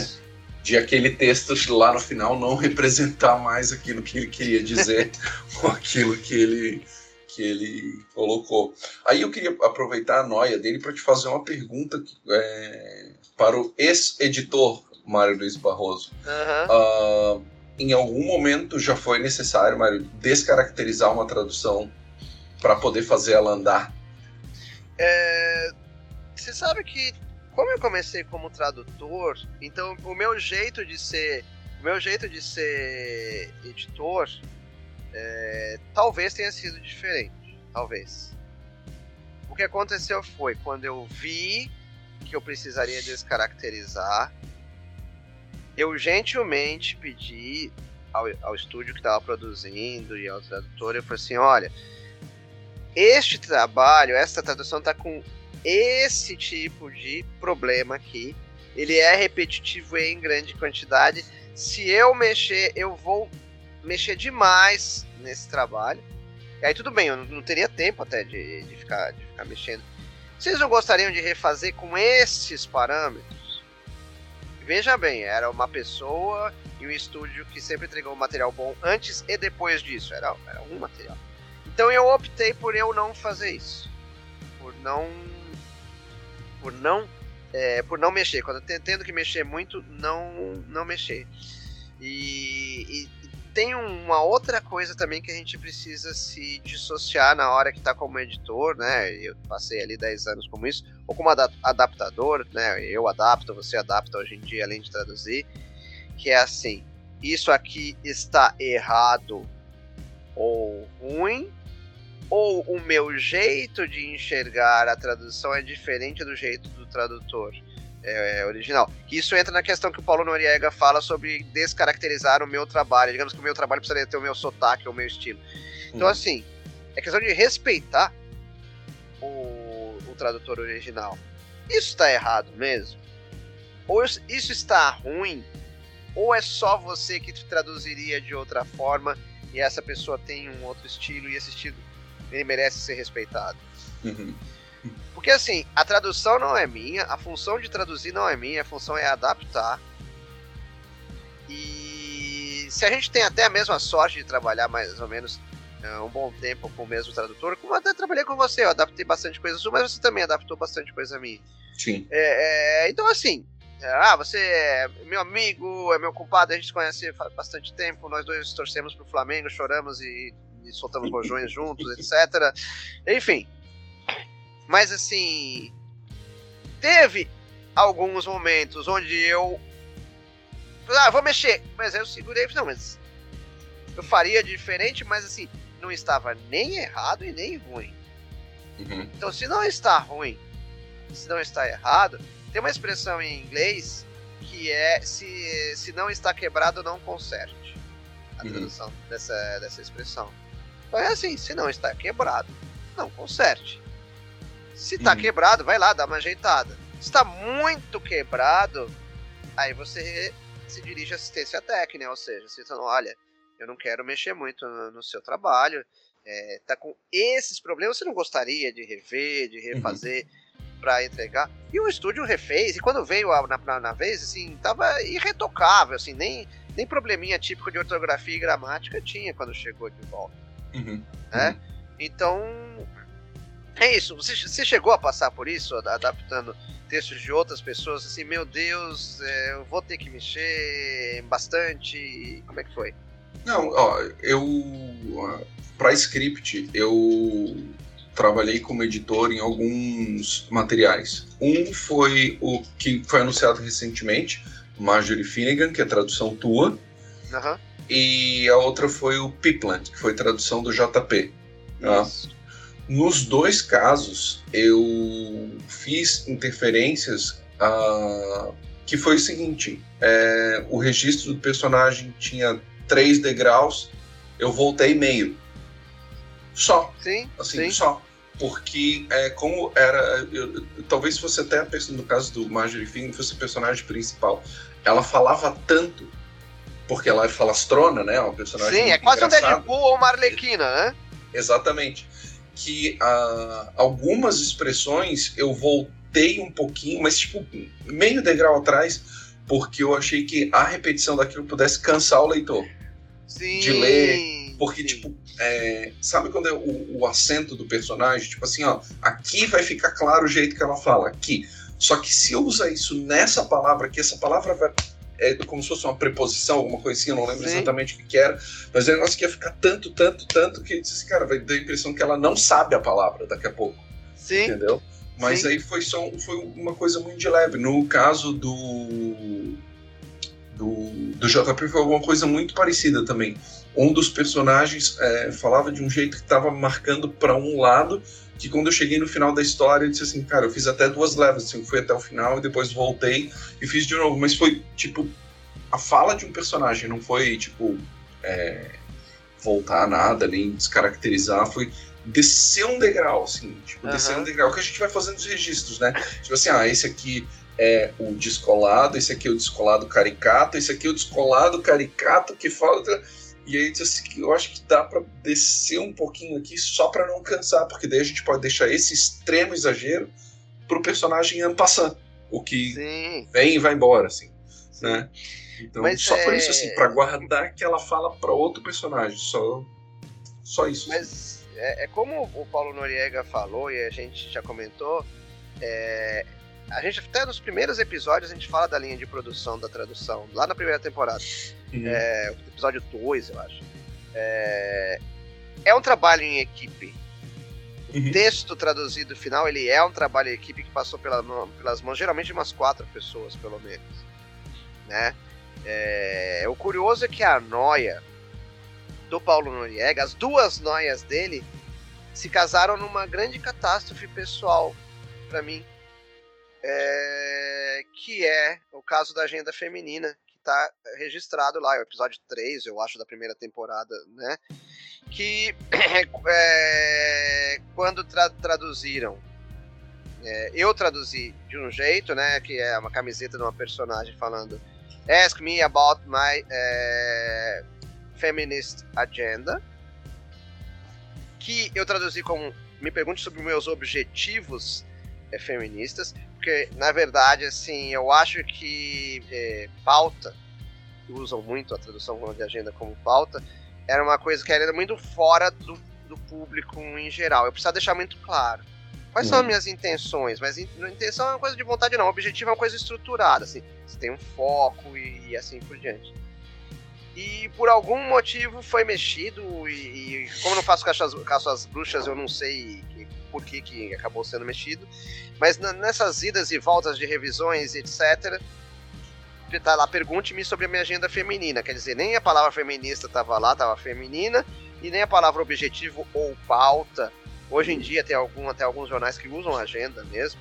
De aquele texto lá no final não representar mais aquilo que ele queria dizer ou aquilo que ele que ele colocou. Aí eu queria aproveitar a noia dele para te fazer uma pergunta que, é, para o ex-editor Mário Luiz Barroso. Aham. Ah, em algum momento já foi necessário, Mário, descaracterizar uma tradução para poder fazer ela andar? É, Você sabe que, como eu comecei como tradutor, então o meu jeito de ser. O meu jeito de ser editor é, talvez tenha sido diferente. Talvez. O que aconteceu foi quando eu vi que eu precisaria descaracterizar, eu gentilmente pedi ao, ao estúdio que estava produzindo e ao tradutor, eu falei assim, olha, este trabalho, essa tradução está com esse tipo de problema aqui. Ele é repetitivo em grande quantidade. Se eu mexer, eu vou mexer demais nesse trabalho. E aí tudo bem, eu não teria tempo até de, de, ficar, de ficar mexendo. Vocês não gostariam de refazer com esses parâmetros? Veja bem, era uma pessoa e um estúdio que sempre entregou material bom antes e depois disso. Era, era um material. Então eu optei por eu não fazer isso. Por não. Por não. É, por não mexer. Quando eu tendo que mexer muito, não, não mexer. E, e, tem uma outra coisa também que a gente precisa se dissociar na hora que está como editor, né? Eu passei ali 10 anos como isso, ou como adaptador, né? Eu adapto, você adapta hoje em dia, além de traduzir, que é assim: isso aqui está errado ou ruim, ou o meu jeito de enxergar a tradução é diferente do jeito do tradutor é, é, original. Isso entra na questão que o Paulo Noriega fala sobre descaracterizar o meu trabalho. Digamos que o meu trabalho precisaria ter o meu sotaque, o meu estilo. Então, uhum. assim, é questão de respeitar o, o tradutor original. Isso está errado mesmo? Ou isso está ruim? Ou é só você que traduziria de outra forma e essa pessoa tem um outro estilo e esse estilo ele merece ser respeitado? Uhum. Porque assim, a tradução não é minha, a função de traduzir não é minha, a função é adaptar. E se a gente tem até a mesma sorte de trabalhar mais ou menos é, um bom tempo com o mesmo tradutor, como até trabalhei com você, eu adaptei bastante coisa sua, mas você também adaptou bastante coisa minha. Sim. É, é, então assim, é, ah, você é meu amigo, é meu culpado, a gente se conhece faz bastante tempo, nós dois torcemos pro Flamengo, choramos e, e soltamos rojões juntos, etc. Enfim, mas assim, teve alguns momentos onde eu. Ah, vou mexer. Mas aí eu segurei não, mas. Eu faria diferente, mas assim, não estava nem errado e nem ruim. Uhum. Então, se não está ruim, se não está errado, tem uma expressão em inglês que é se, se não está quebrado, não conserte. A uhum. tradução dessa, dessa expressão. Então é assim, se não está quebrado, não conserte. Se tá uhum. quebrado, vai lá, dá uma ajeitada. Se tá muito quebrado, aí você se dirige à assistência técnica, ou seja, você fala, olha, eu não quero mexer muito no, no seu trabalho, é, tá com esses problemas, você não gostaria de rever, de uhum. refazer uhum. para entregar? E o estúdio refez, e quando veio a, na, na, na, vez, assim, tava irretocável, assim, nem, nem probleminha típico de ortografia e gramática tinha quando chegou de volta. Uhum. Né? Uhum. Então, é isso. Você, você chegou a passar por isso, adaptando textos de outras pessoas, assim, meu Deus, é, eu vou ter que mexer bastante. Como é que foi? Não, ó, eu. Para script, eu trabalhei como editor em alguns materiais. Um foi o que foi anunciado recentemente, Marjorie Finnegan, que é tradução tua. Uhum. E a outra foi o Pipland, que foi tradução do JP. Tá? Nos dois casos, eu fiz interferências uh, que foi o seguinte: é, o registro do personagem tinha três degraus, eu voltei meio. Só. Sim. Assim, sim. só. Porque é, como era. Eu, talvez fosse até a pessoa, no caso do Marjorie Finn, fosse o personagem principal. Ela falava tanto, porque ela é falastrona, né? É uma personagem. Sim, é quase engraçado. um Deadpool ou uma Arlequina, né? Exatamente que uh, algumas expressões eu voltei um pouquinho, mas tipo, meio degrau atrás, porque eu achei que a repetição daquilo pudesse cansar o leitor. Sim, de ler. Porque, sim. tipo, é, sabe quando é o, o, acento do personagem? Tipo assim, ó, aqui vai ficar claro o jeito que ela fala, aqui. Só que se eu usar isso nessa palavra aqui, essa palavra vai é como se fosse uma preposição, alguma coisa assim, eu não lembro Sim. exatamente o que, que, era, mas o negócio que ia ficar tanto, tanto, tanto que disse assim, cara, vai dar a impressão que ela não sabe a palavra daqui a pouco. Sim. Entendeu? Mas Sim. aí foi só foi uma coisa muito de leve. No caso do do, do JP foi alguma coisa muito parecida também. Um dos personagens é, falava de um jeito que estava marcando para um lado, que quando eu cheguei no final da história, eu disse assim, cara, eu fiz até duas levas, assim, fui até o final e depois voltei e fiz de novo, mas foi, tipo, a fala de um personagem, não foi, tipo, é, voltar a nada, nem descaracterizar, foi descer um degrau, assim, tipo, uhum. descer um degrau, que a gente vai fazendo os registros, né? Tipo assim, ah, esse aqui é o descolado, esse aqui é o descolado caricato, esse aqui é o descolado caricato que fala... E aí disse assim, eu acho que dá para descer um pouquinho aqui só para não cansar, porque daí a gente pode deixar esse extremo exagero pro personagem ano passando, o que Sim. vem e vai embora, assim, né? Então, Mas só por é- isso, assim, para guardar que ela fala para outro personagem, só, só isso. Mas é, é como o Paulo Noriega falou e a gente já comentou, é, a gente até nos primeiros episódios a gente fala da linha de produção da tradução, lá na primeira temporada, Uhum. é, episódio 2, eu acho. É, é um trabalho em equipe. O Uhum. texto traduzido final, ele é um trabalho em equipe que passou pela pelas mãos, geralmente de umas quatro pessoas, pelo menos. Né? É, o curioso é que a noia do Paulo Noriega, as duas noias dele, se casaram numa grande catástrofe pessoal para mim. É, que é o caso da agenda feminina, tá registrado lá, é o episódio 3, eu acho, da primeira temporada, né? Que é, quando tra- traduziram, é, eu traduzi de um jeito, né? Que é uma camiseta de uma personagem falando Ask me about my é, feminist agenda. Que eu traduzi como Me pergunte sobre meus objetivos é, feministas. Porque, na verdade, assim, eu acho que é, pauta, usam muito a tradução de agenda como pauta, era uma coisa que era muito fora do, do público em geral. Eu precisava deixar muito claro. Quais são as Hum. minhas intenções? Mas in- intenção é uma coisa de vontade, não. O objetivo é uma coisa estruturada, assim. Você tem um foco e, e assim por diante. E por algum motivo foi mexido, e, e como eu não faço às, caça às bruxas, eu não sei que- por que, acabou sendo mexido. Mas nessas idas e voltas de revisões, etc., tá lá, pergunte-me sobre a minha agenda feminina. Quer dizer, nem a palavra feminista estava lá, estava feminina, e nem a palavra objetivo ou pauta. Hoje em dia tem algum, até alguns jornais que usam agenda mesmo.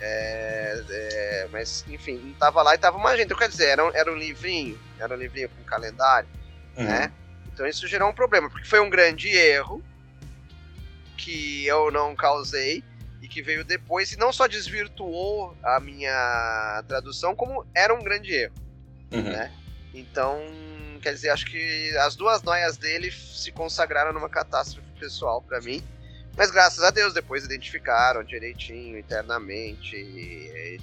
É, é, mas, enfim, não tava lá e tava uma agenda. Então, quer dizer, era um, era um livrinho, era um livrinho com calendário, Uhum. né? Então isso gerou um problema, porque foi um grande erro que eu não causei e que veio depois e não só desvirtuou a minha tradução, como era um grande erro. Uhum. né? Então, quer dizer, acho que as duas noias dele se consagraram numa catástrofe pessoal pra mim. Mas graças a Deus, depois identificaram direitinho, internamente. e-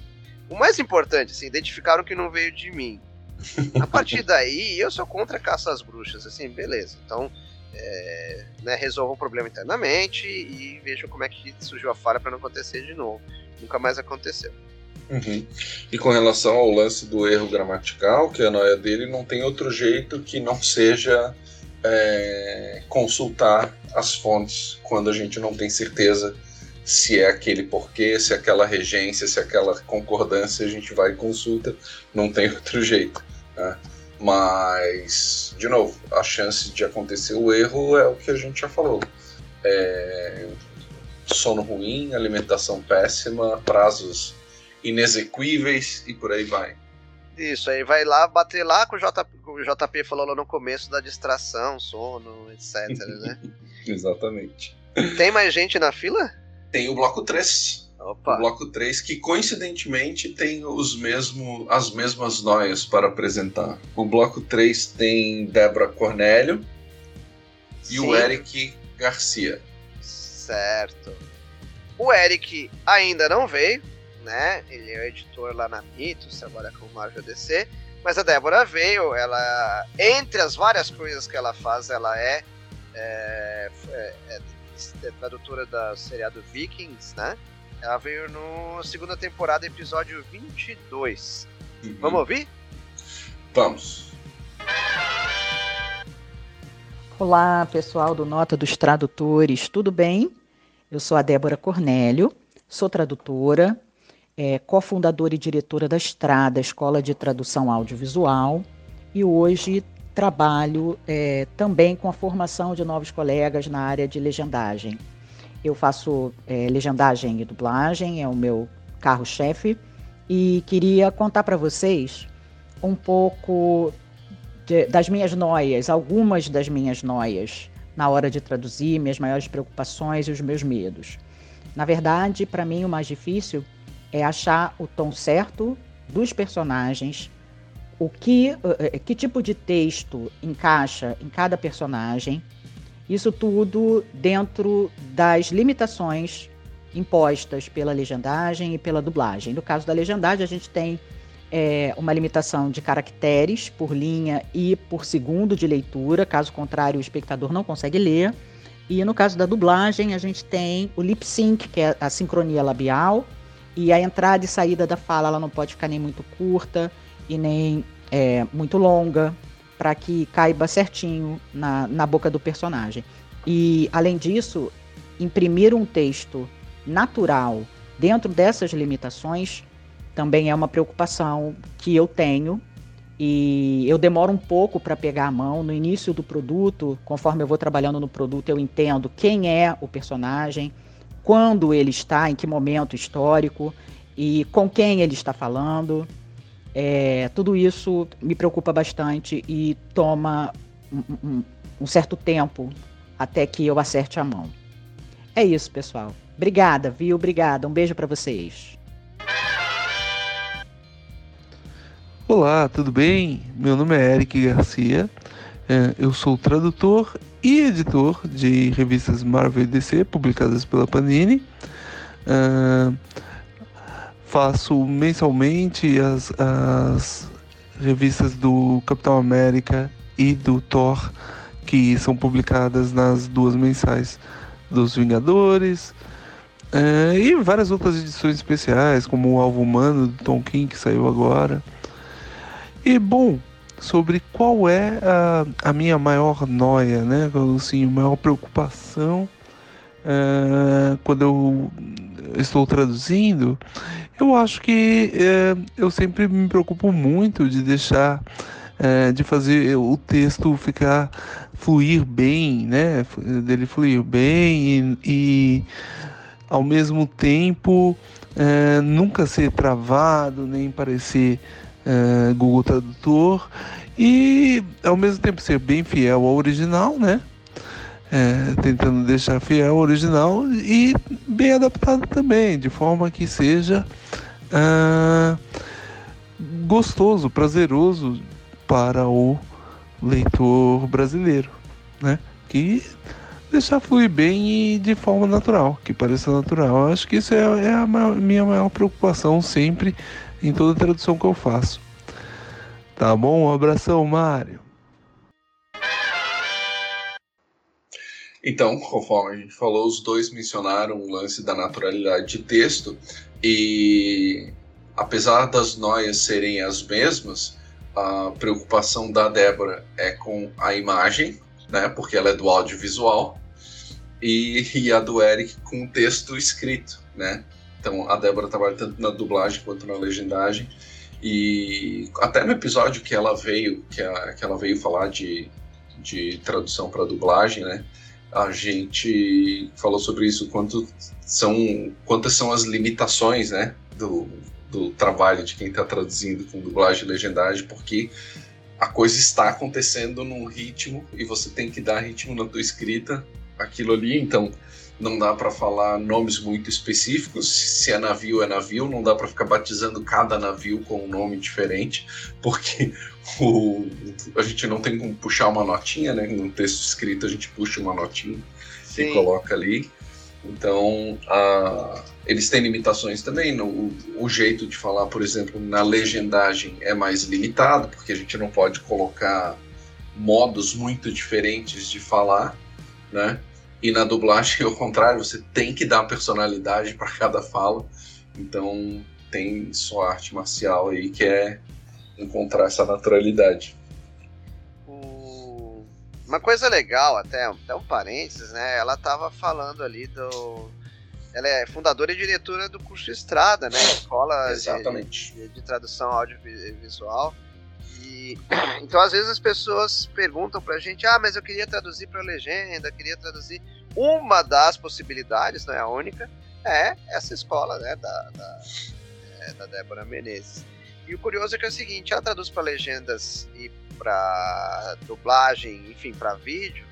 O mais importante, assim, identificaram que não veio de mim. A partir daí, eu sou contra caça às bruxas, assim, beleza. Então, é, né, resolvam o problema internamente e vejam como é que surgiu a falha pra não acontecer de novo. Nunca mais aconteceu. Uhum. E com relação ao lance do erro gramatical, que a noia dele não tem outro jeito que não seja é, consultar as fontes quando a gente não tem certeza se é aquele porquê, se é aquela regência, se é aquela concordância, a gente vai e consulta, não tem outro jeito. né? Mas, de novo, a chance de acontecer o erro é o que a gente já falou. É, sono ruim, alimentação péssima, prazos inexequíveis e por aí vai. Isso, aí vai lá bater lá com o, J, com o JP falou lá no começo da distração, sono, etc, né? Exatamente. Tem mais gente na fila? Tem o bloco 3. Opa. O bloco 3, que coincidentemente tem os mesmo, as mesmas noias para apresentar. O bloco 3 tem Débora Cornélio e o. Eric Garcia. Certo. O Eric ainda não veio, né? Ele é o editor lá na Mitos, trabalha com o Marvel DC. Mas a Débora veio, ela. Entre as várias coisas que ela faz, ela é, é, é- é- é tradutora da seriado Vikings, né? Ela veio no segunda temporada, episódio 22. Uhum. Vamos ouvir? Vamos. Olá, pessoal do Nota dos Tradutores, tudo bem? Eu sou a Débora Cornélio, sou tradutora, é, cofundadora e diretora da Estrada, Escola de Tradução Audiovisual, e hoje trabalho é, também com a formação de novos colegas na área de legendagem. Eu faço é, legendagem e dublagem, é o meu carro-chefe, e queria contar para vocês um pouco de- das minhas noias, algumas das minhas noias na hora de traduzir, minhas maiores preocupações e os meus medos. Na verdade, para mim o mais difícil é achar o tom certo dos personagens o que, uh, que tipo de texto encaixa em cada personagem. Isso tudo dentro das limitações impostas pela legendagem e pela dublagem. No caso da legendagem, a gente tem é, uma limitação de caracteres por linha e por segundo de leitura, caso contrário, o espectador não consegue ler. E no caso da dublagem, a gente tem o lip sync, que é a sincronia labial, e a entrada e saída da fala ela não pode ficar nem muito curta e nem é, muito longa, para que caiba certinho na, na boca do personagem. E, além disso, imprimir um texto natural dentro dessas limitações também é uma preocupação que eu tenho e eu demoro um pouco para pegar a mão no início do produto, conforme eu vou trabalhando no produto, eu entendo quem é o personagem, quando ele está, em que momento histórico e com quem ele está falando. É, tudo isso me preocupa bastante e toma um, um, um certo tempo até que eu acerte a mão. É isso, pessoal. Obrigada, viu? Obrigada. Um beijo para vocês. Olá, tudo bem? Meu nome é Eric Garcia. É, eu sou tradutor e editor de revistas Marvel e DC publicadas pela Panini. Faço mensalmente as, as revistas do Capitão América e do Thor, que são publicadas nas duas mensais dos Vingadores, é, e várias outras edições especiais, como o Alvo Humano do Tom King, que saiu agora. E bom, sobre qual é a, a minha maior noia, né? Assim, a maior preocupação é, quando eu estou traduzindo, eu acho que é, eu sempre me preocupo muito de deixar, é, de fazer o texto ficar fluir bem, né? Dele fluir bem e, e ao mesmo tempo é, nunca ser travado, nem parecer Google Tradutor e ao mesmo tempo ser bem fiel ao original, né? É, tentando deixar fiel ao original e bem adaptado também, de forma que seja ah, gostoso, prazeroso para o leitor brasileiro, né? Que deixar fluir bem e de forma natural, que pareça natural. Eu acho que isso é, é a maior, minha maior preocupação sempre em toda tradução que eu faço. Tá bom? Um abração, Mário. Então, conforme a gente falou, os dois mencionaram o lance da naturalidade de texto e apesar das noias serem as mesmas, a preocupação da Débora é com a imagem, né? Porque ela é do audiovisual e, e a do Eric com o texto escrito, né? Então a Débora trabalha tanto na dublagem quanto na legendagem e até no episódio que ela veio, que, a, que ela veio falar de, de tradução para dublagem, né? A gente falou sobre isso quanto são quantas são as limitações, né? Do, do trabalho de quem está traduzindo com dublagem e legendagem, porque a coisa está acontecendo num ritmo e você tem que dar ritmo na tua escrita aquilo ali, então não dá para falar nomes muito específicos. Se é navio, é navio. Não dá para ficar batizando cada navio com um nome diferente, porque o, a gente não tem como puxar uma notinha, né? No texto escrito a gente puxa uma notinha Sim. e coloca ali. Então, a, eles têm limitações também. No, o jeito de falar, por exemplo, na legendagem é mais limitado, porque a gente não pode colocar modos muito diferentes de falar, né? E na dublagem, ao contrário, você tem que dar personalidade para cada fala. Então, tem sua arte marcial aí que é encontrar essa naturalidade. Uma coisa legal, até, até um parênteses, né? Ela estava falando ali do. Ela é fundadora e diretora do curso Estrada, né? Escola de, de, de, tradução audiovisual. E então às vezes as pessoas perguntam pra gente: "Ah, mas eu queria traduzir para legenda, queria traduzir". Uma das possibilidades, não é a única, é essa escola, né, da, da, é, da Débora Menezes. E o curioso é que é o seguinte, ela traduz para legendas e para dublagem, enfim, para vídeo.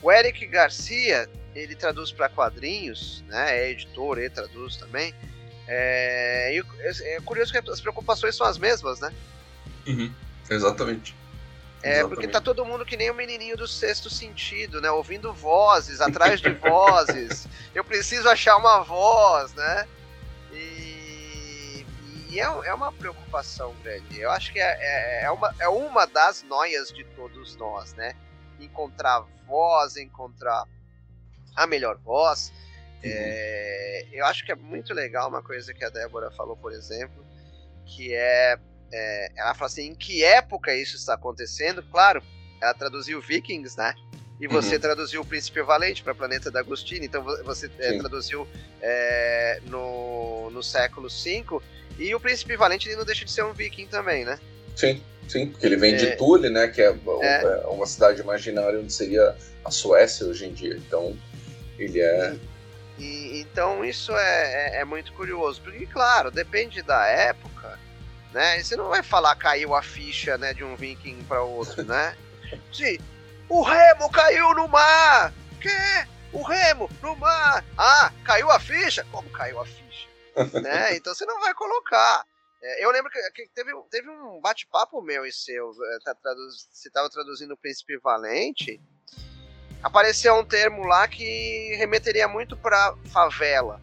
O Eric Garcia, ele traduz para quadrinhos, né? É editor, ele traduz também. É, é, é curioso que as preocupações são as mesmas, né? Uhum. Exatamente. É, Exatamente. porque tá todo mundo que nem o menininho do sexto sentido, né? Ouvindo vozes, atrás de vozes. Eu preciso achar uma voz, né? E, e é, é, uma preocupação grande. Eu acho que é, é, é, uma, é uma das noias de todos nós, né? Encontrar voz, encontrar a melhor voz. Uhum. É, eu acho que é muito legal uma coisa que a Débora falou, por exemplo, que é é, ela fala assim, em que época isso está acontecendo? Claro, ela traduziu Vikings, né? E você uhum. traduziu o Príncipe Valente para Planeta da Agostini, então você é, traduziu é, no, no século V, e o Príncipe Valente ele não deixa de ser um viking também, né? Sim, sim, porque ele vem de é. Thule, né, que é, é, é, uma cidade imaginária onde seria a Suécia hoje em dia, então ele é... E, e, então isso é, é, é muito curioso, porque claro, depende da época, né? E você não vai falar caiu a ficha, né, de um viking para outro, né? Sim, o remo caiu no mar. Que? O remo no mar. Ah, caiu a ficha? Como caiu a ficha? né? Então você não vai colocar. É, eu lembro que, que, teve, teve um bate-papo meu e seu, é, tá, traduz, você estava traduzindo o Príncipe Valente, apareceu um termo lá que remeteria muito para favela,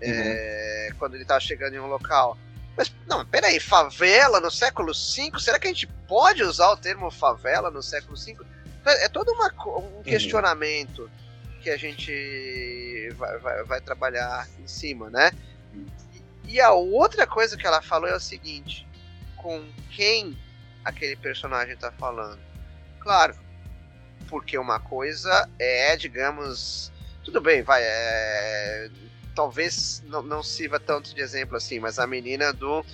uhum. é, quando ele estava chegando em um local. Mas, não, peraí, favela no século V? Será que a gente pode usar o termo favela no século V? É, todo uma, um uhum. questionamento uhum. que a gente vai, vai, vai, trabalhar em cima, né? E, e a outra coisa que ela falou é o seguinte: com quem aquele personagem está falando? Claro, porque uma coisa é, digamos, tudo bem, vai, é, talvez não, não sirva tanto de exemplo assim, mas a menina do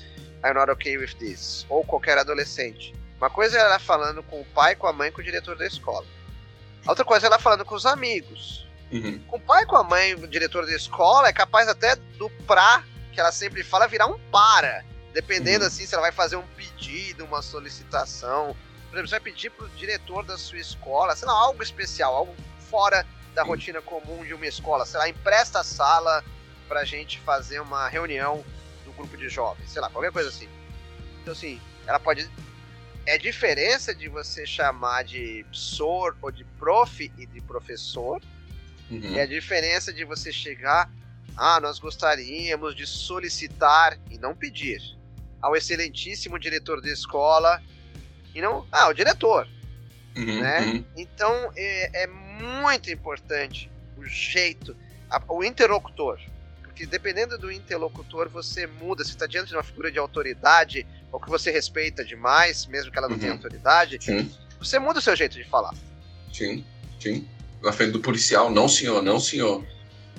I'm not okay with this, ou qualquer adolescente. Uma coisa é ela falando com o pai, com a mãe, com o diretor da escola. Outra coisa é ela falando com os amigos. Uhum. Com o pai, com a mãe, o diretor da escola, é capaz até do pra, que ela sempre fala, virar um para. Dependendo uhum. assim, se ela vai fazer um pedido, uma solicitação. Por exemplo, você vai pedir pro diretor da sua escola, sei lá, algo especial, algo fora da rotina comum de uma escola. Sei lá, empresta a sala pra gente fazer uma reunião do grupo de jovens, sei lá, qualquer coisa assim. Então, assim, ela pode. É diferença de você chamar de PSOR ou de prof e de professor. Uhum. É a diferença de você chegar. Ah, nós gostaríamos de solicitar e não pedir ao excelentíssimo diretor da escola e não. Ah, o diretor. Uhum, né? Uhum. Então é, é muito importante o jeito, a, o interlocutor. Porque dependendo do interlocutor, você muda. Se está diante de uma figura de autoridade, ou que você respeita demais, mesmo que ela não uhum. tenha autoridade, sim. você muda o seu jeito de falar. Sim, sim. Na frente do policial, não senhor, não senhor.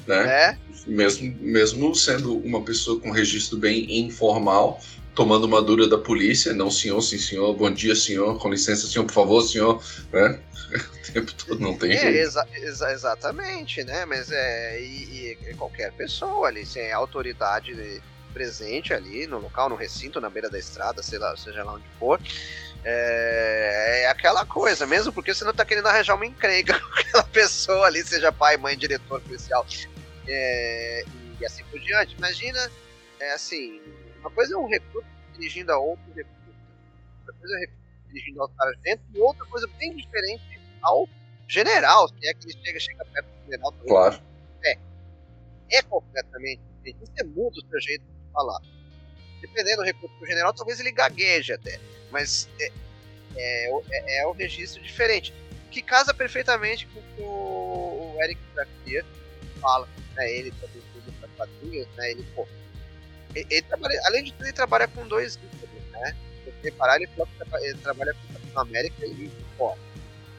Né? É. Mesmo, mesmo sendo uma pessoa com registro bem informal, tomando uma dura da polícia, não senhor, sim senhor, bom dia senhor, com licença senhor, por favor senhor, né? O tempo todo não tem é, jeito. Exa exa exatamente, né? Mas é e, e, qualquer pessoa ali, sem autoridade presente ali no local, no recinto, na beira da estrada, sei lá, seja lá onde for. É, é aquela coisa, mesmo porque você não tá querendo arranjar uma encrenca com aquela pessoa ali, seja pai, mãe, diretor policial, é, e assim por diante. Imagina, é assim, uma coisa é um recruta dirigindo a outro recruta, outra coisa é dirigindo ao sargento, e outra coisa bem diferente ao general, se é que ele chega, chega perto do general. Também. Claro. É, é completamente diferente. Você muda o seu jeito de falar. Dependendo do recruta do general, talvez ele gagueje até, mas é, é, é, é um registro diferente, que casa perfeitamente com o que o Eric Garcia fala, né, ele também tudo para quadrinhos, né, ele, pô, ele trabalha, além de tudo, ele trabalha com dois livros, né? Se você reparar, ele, ele trabalha com Capitão América e fora.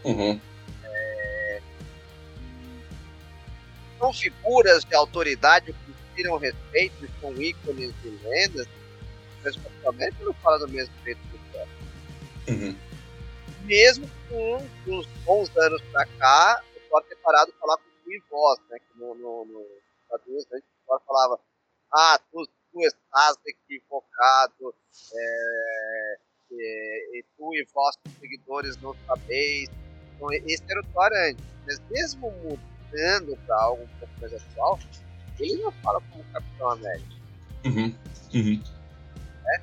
Uhum. É... São figuras de autoridade que inspiram respeito, são ícones de lendas, mas o Capitão América não fala do mesmo jeito que o Thor. Uhum. Mesmo com uns bons anos pra cá, o Thor ter parado de falar com o voz, né? Que no, no, no antes o Thor falava ah, tu tu estás equivocado, é, é, e tu e vossos seguidores não sabeis. Então, esse era o Thor antes. Mas mesmo mudando para algo um pouco mais atual, ele não fala como Capitão América. Uhum. Uhum. É?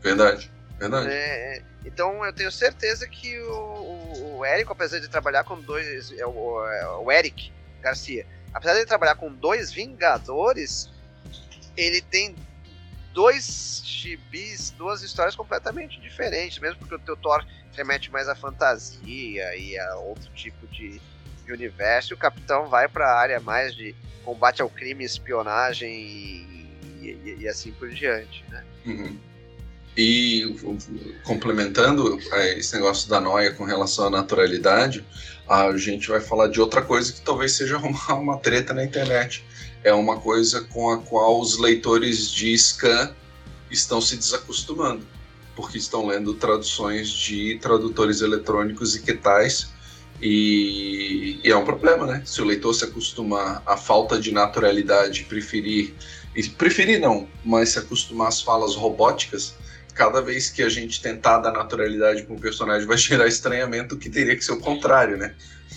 Verdade. Verdade. É, então eu tenho certeza que o, o, o Érico, apesar de trabalhar com dois. É o, é o Eric Garcia, apesar de trabalhar com dois Vingadores, ele tem dois gibis, duas histórias completamente diferentes, mesmo porque o teu Thor remete mais à fantasia e a outro tipo de, de universo, e o Capitão vai para a área mais de combate ao crime, espionagem e, e, e assim por diante, né? Uhum. E complementando é, esse negócio da noia com relação à naturalidade, a gente vai falar de outra coisa que talvez seja uma, uma treta na internet. É uma coisa com a qual os leitores de scan estão se desacostumando, porque estão lendo traduções de tradutores eletrônicos e que tais. E, e, é um problema, né? Se o leitor se acostumar à falta de naturalidade, preferir, e preferir não, mas se acostumar às falas robóticas, cada vez que a gente tentar dar naturalidade para um personagem vai gerar estranhamento, que teria que ser o contrário, né?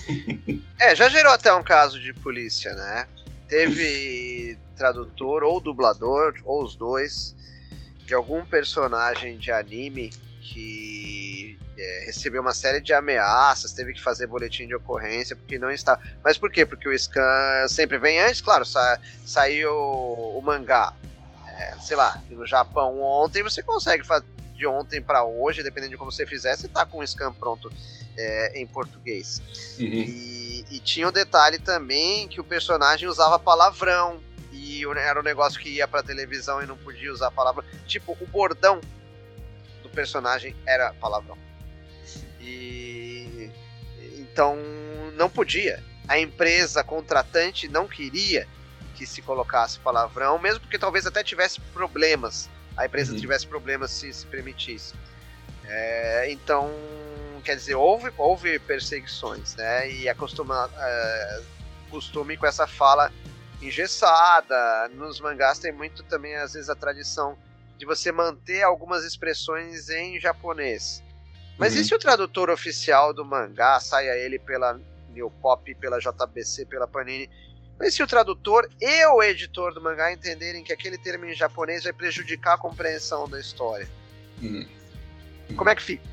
é, já gerou até um caso de polícia, né? Teve tradutor ou dublador, ou os dois, de algum personagem de anime que é, recebeu uma série de ameaças, teve que fazer boletim de ocorrência porque não está. Mas por quê? Porque o scan sempre vem antes, claro, sa saiu o mangá é, sei lá, no Japão ontem, você consegue fazer de ontem para hoje, dependendo de como você fizer, você tá com o scan pronto é, em português. Uhum. E, e, tinha o um detalhe também que o personagem usava palavrão. E era um negócio que ia pra televisão e não podia usar palavrão. Tipo, o bordão do personagem era palavrão. E então não podia. A empresa contratante não queria que se colocasse palavrão, mesmo porque talvez até tivesse problemas, a empresa uhum. tivesse problemas se se permitisse. É, então, quer dizer, houve, houve perseguições, né? E acostuma, é, costume com essa fala engessada. Nos mangás tem muito também, às vezes, a tradição de você manter algumas expressões em japonês. Mas uhum. e se o tradutor oficial do mangá saia ele pela New Pop, pela JBC, pela Panini, mas se o tradutor e o editor do mangá entenderem que aquele termo em japonês vai prejudicar a compreensão da história, uhum. como é que fica?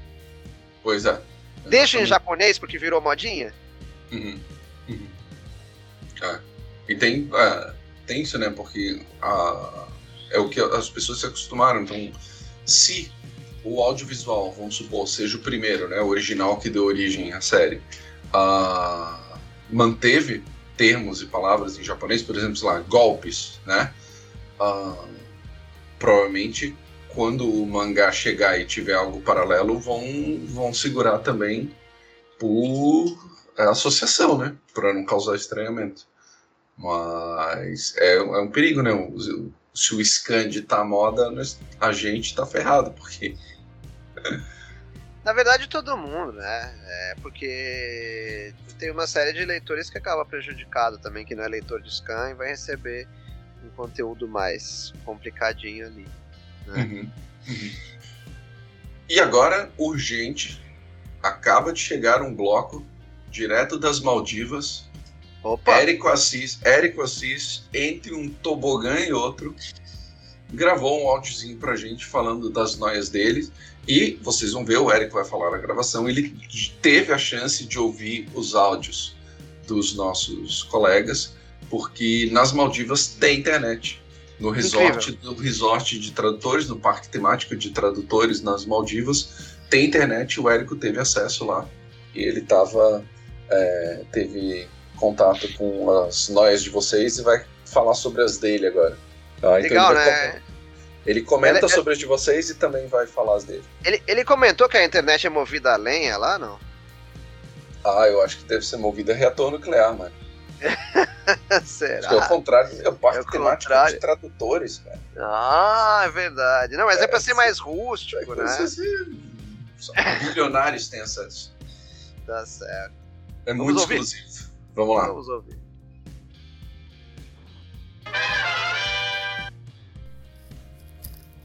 Pois é. Deixa em japonês porque virou modinha? Uhum. Uhum. É. E tem, é, tem isso, né? Porque a, é o que as pessoas se acostumaram. Então, se o audiovisual, vamos supor, seja o primeiro, né? O original que deu origem à série, manteve termos e palavras em japonês, por exemplo, sei lá, golpes, né? Uh, provavelmente quando o mangá chegar e tiver algo paralelo, vão, vão segurar também por associação, né? Para não causar estranhamento. Mas é, é um perigo, né? Se o scan tá moda, a gente tá ferrado, porque. Na verdade, todo mundo, né? É porque tem uma série de leitores que acaba prejudicado também, que não é leitor de scan e vai receber um conteúdo mais complicadinho ali. Né? Uhum. Uhum. E agora, urgente, acaba de chegar um bloco direto das Maldivas. Opa. Érico Assis, Érico Assis, entre um tobogã e outro, gravou um áudiozinho pra gente falando das noias dele. E vocês vão ver, o Eric vai falar na gravação, ele teve a chance de ouvir os áudios dos nossos colegas, porque nas Maldivas tem internet. No resort, no resort de tradutores, no parque temático de tradutores nas Maldivas, tem internet, o Érico teve acesso lá. E ele tava, é, teve contato com as noias de vocês e vai falar sobre as dele agora. Tá? Legal, né? Ele comenta ele, sobre as de vocês e também vai falar as dele. Ele, ele comentou que a internet é movida a lenha lá, não? Ah, eu acho que deve ser movida a reator nuclear, mano. Será? Acho que é o contrário, é o parque é temático de tradutores, cara. Ah, é verdade. Não, mas é, é pra ser mais rústico, é né? Só bilionários têm acesso. Tá certo. É Vamos muito ouvir? exclusivo. Vamos lá. Vamos ouvir.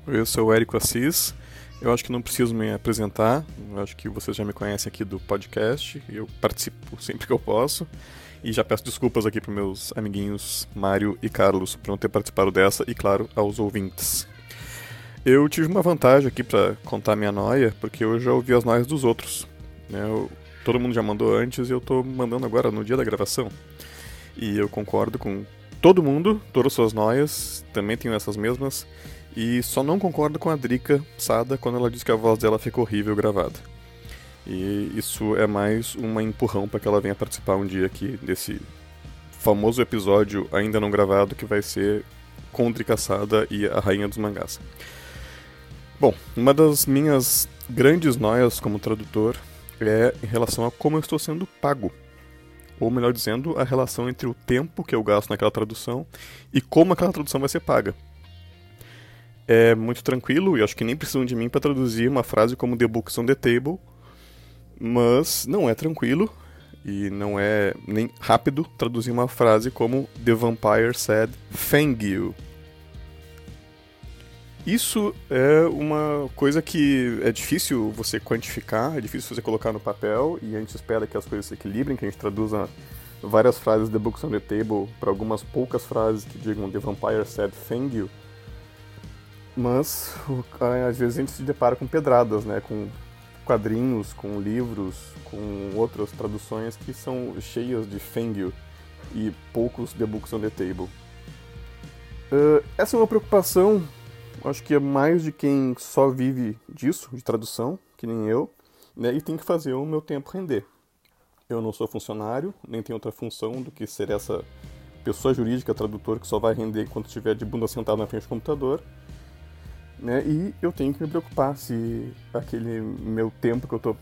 Eu sou o Érico Assis. Eu acho que não preciso me apresentar. Eu acho que vocês já me conhecem aqui do podcast. Eu participo sempre que eu posso. E já peço desculpas aqui para meus amiguinhos Mário e Carlos por não ter participado dessa e, claro, aos ouvintes. Eu tive uma vantagem aqui para contar minha noia, porque eu já ouvi as noias dos outros. Né? Eu, todo mundo já mandou antes e eu tô mandando agora no dia da gravação. E eu concordo com todo mundo, todas as suas noias, também tenho essas mesmas. E só não concordo com a Drica Sada quando ela diz que a voz dela ficou horrível gravada. E isso é mais um empurrão para que ela venha participar um dia aqui desse famoso episódio ainda não gravado que vai ser com Drica Sada e a Rainha dos Mangás. Bom, uma das minhas grandes noias como tradutor é em relação a como eu estou sendo pago. Ou melhor dizendo, a relação entre o tempo que eu gasto naquela tradução e como aquela tradução vai ser paga. É muito tranquilo e acho que nem precisam de mim para traduzir uma frase como The Books on the Table, mas não é tranquilo e não é nem rápido traduzir uma frase como The Vampire said, thank you. Isso é uma coisa que é difícil você quantificar, é difícil você colocar no papel, e a gente espera que as coisas se equilibrem, que a gente traduza várias frases The Books on the Table para algumas poucas frases que digam The Vampire said thank you. Mas às vezes a gente se depara com pedradas, né? Com quadrinhos, com livros, com outras traduções que são cheias de you e poucos The Books on the Table. Uh, essa é uma preocupação acho que é mais de quem só vive disso, de tradução, que nem eu, né, e tem que fazer o meu tempo render. Eu não sou funcionário, nem tenho outra função do que ser essa pessoa jurídica, tradutor, que só vai render quando estiver de bunda sentada na frente do computador. Né, e eu tenho que me preocupar se aquele meu tempo que eu estou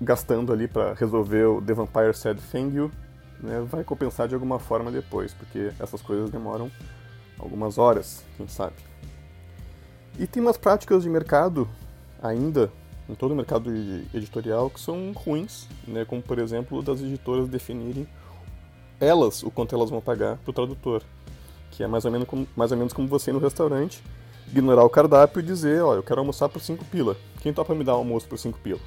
gastando ali para resolver o The Vampire Said Thank You né, vai compensar de alguma forma depois, porque essas coisas demoram algumas horas, quem sabe. E tem umas práticas de mercado ainda, em todo o mercado editorial, que são ruins, né? como por exemplo das editoras definirem elas o quanto elas vão pagar para o tradutor. Que é mais ou, menos como, mais ou menos como você no restaurante, ignorar o cardápio e dizer, ó, eu quero almoçar por 5 pila. Quem topa me dar um almoço por 5 pila?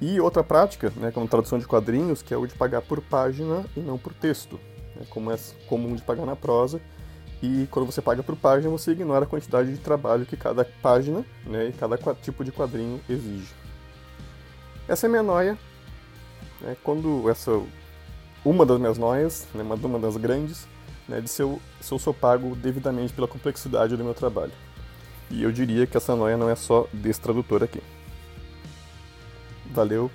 E outra prática, né, como tradução de quadrinhos, que é o de pagar por página e não por texto. Né, como é comum de pagar na prosa, e quando você paga por página, você ignora a quantidade de trabalho que cada página né, e cada tipo de quadrinho exige. Essa é a minha noia. Né, quando essa uma das minhas noias, né, uma, uma das grandes, né, de se eu, se eu sou pago devidamente pela complexidade do meu trabalho. E eu diria que essa noia não é só desse tradutor aqui. Valeu,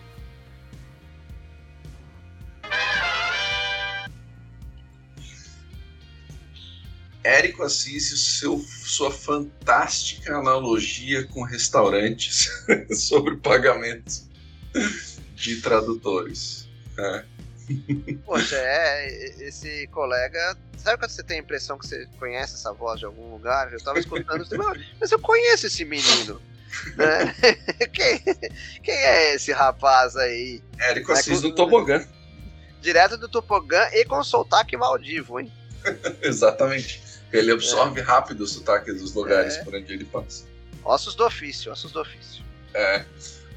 Érico Assis seu, sua fantástica analogia com restaurantes sobre pagamento de tradutores. É. Poxa, é, esse colega. Sabe quando você tem a impressão que você conhece essa voz de algum lugar? Eu tava escutando você, mas eu conheço esse menino. Né? quem, quem, é esse rapaz aí? Érico Assis é, do Tobogã. Direto do Tobogã e com sotaque maldivo, hein? Exatamente. Ele absorve é. rápido o sotaque dos lugares é. por onde ele passa. Ossos do ofício, ossos do ofício. É.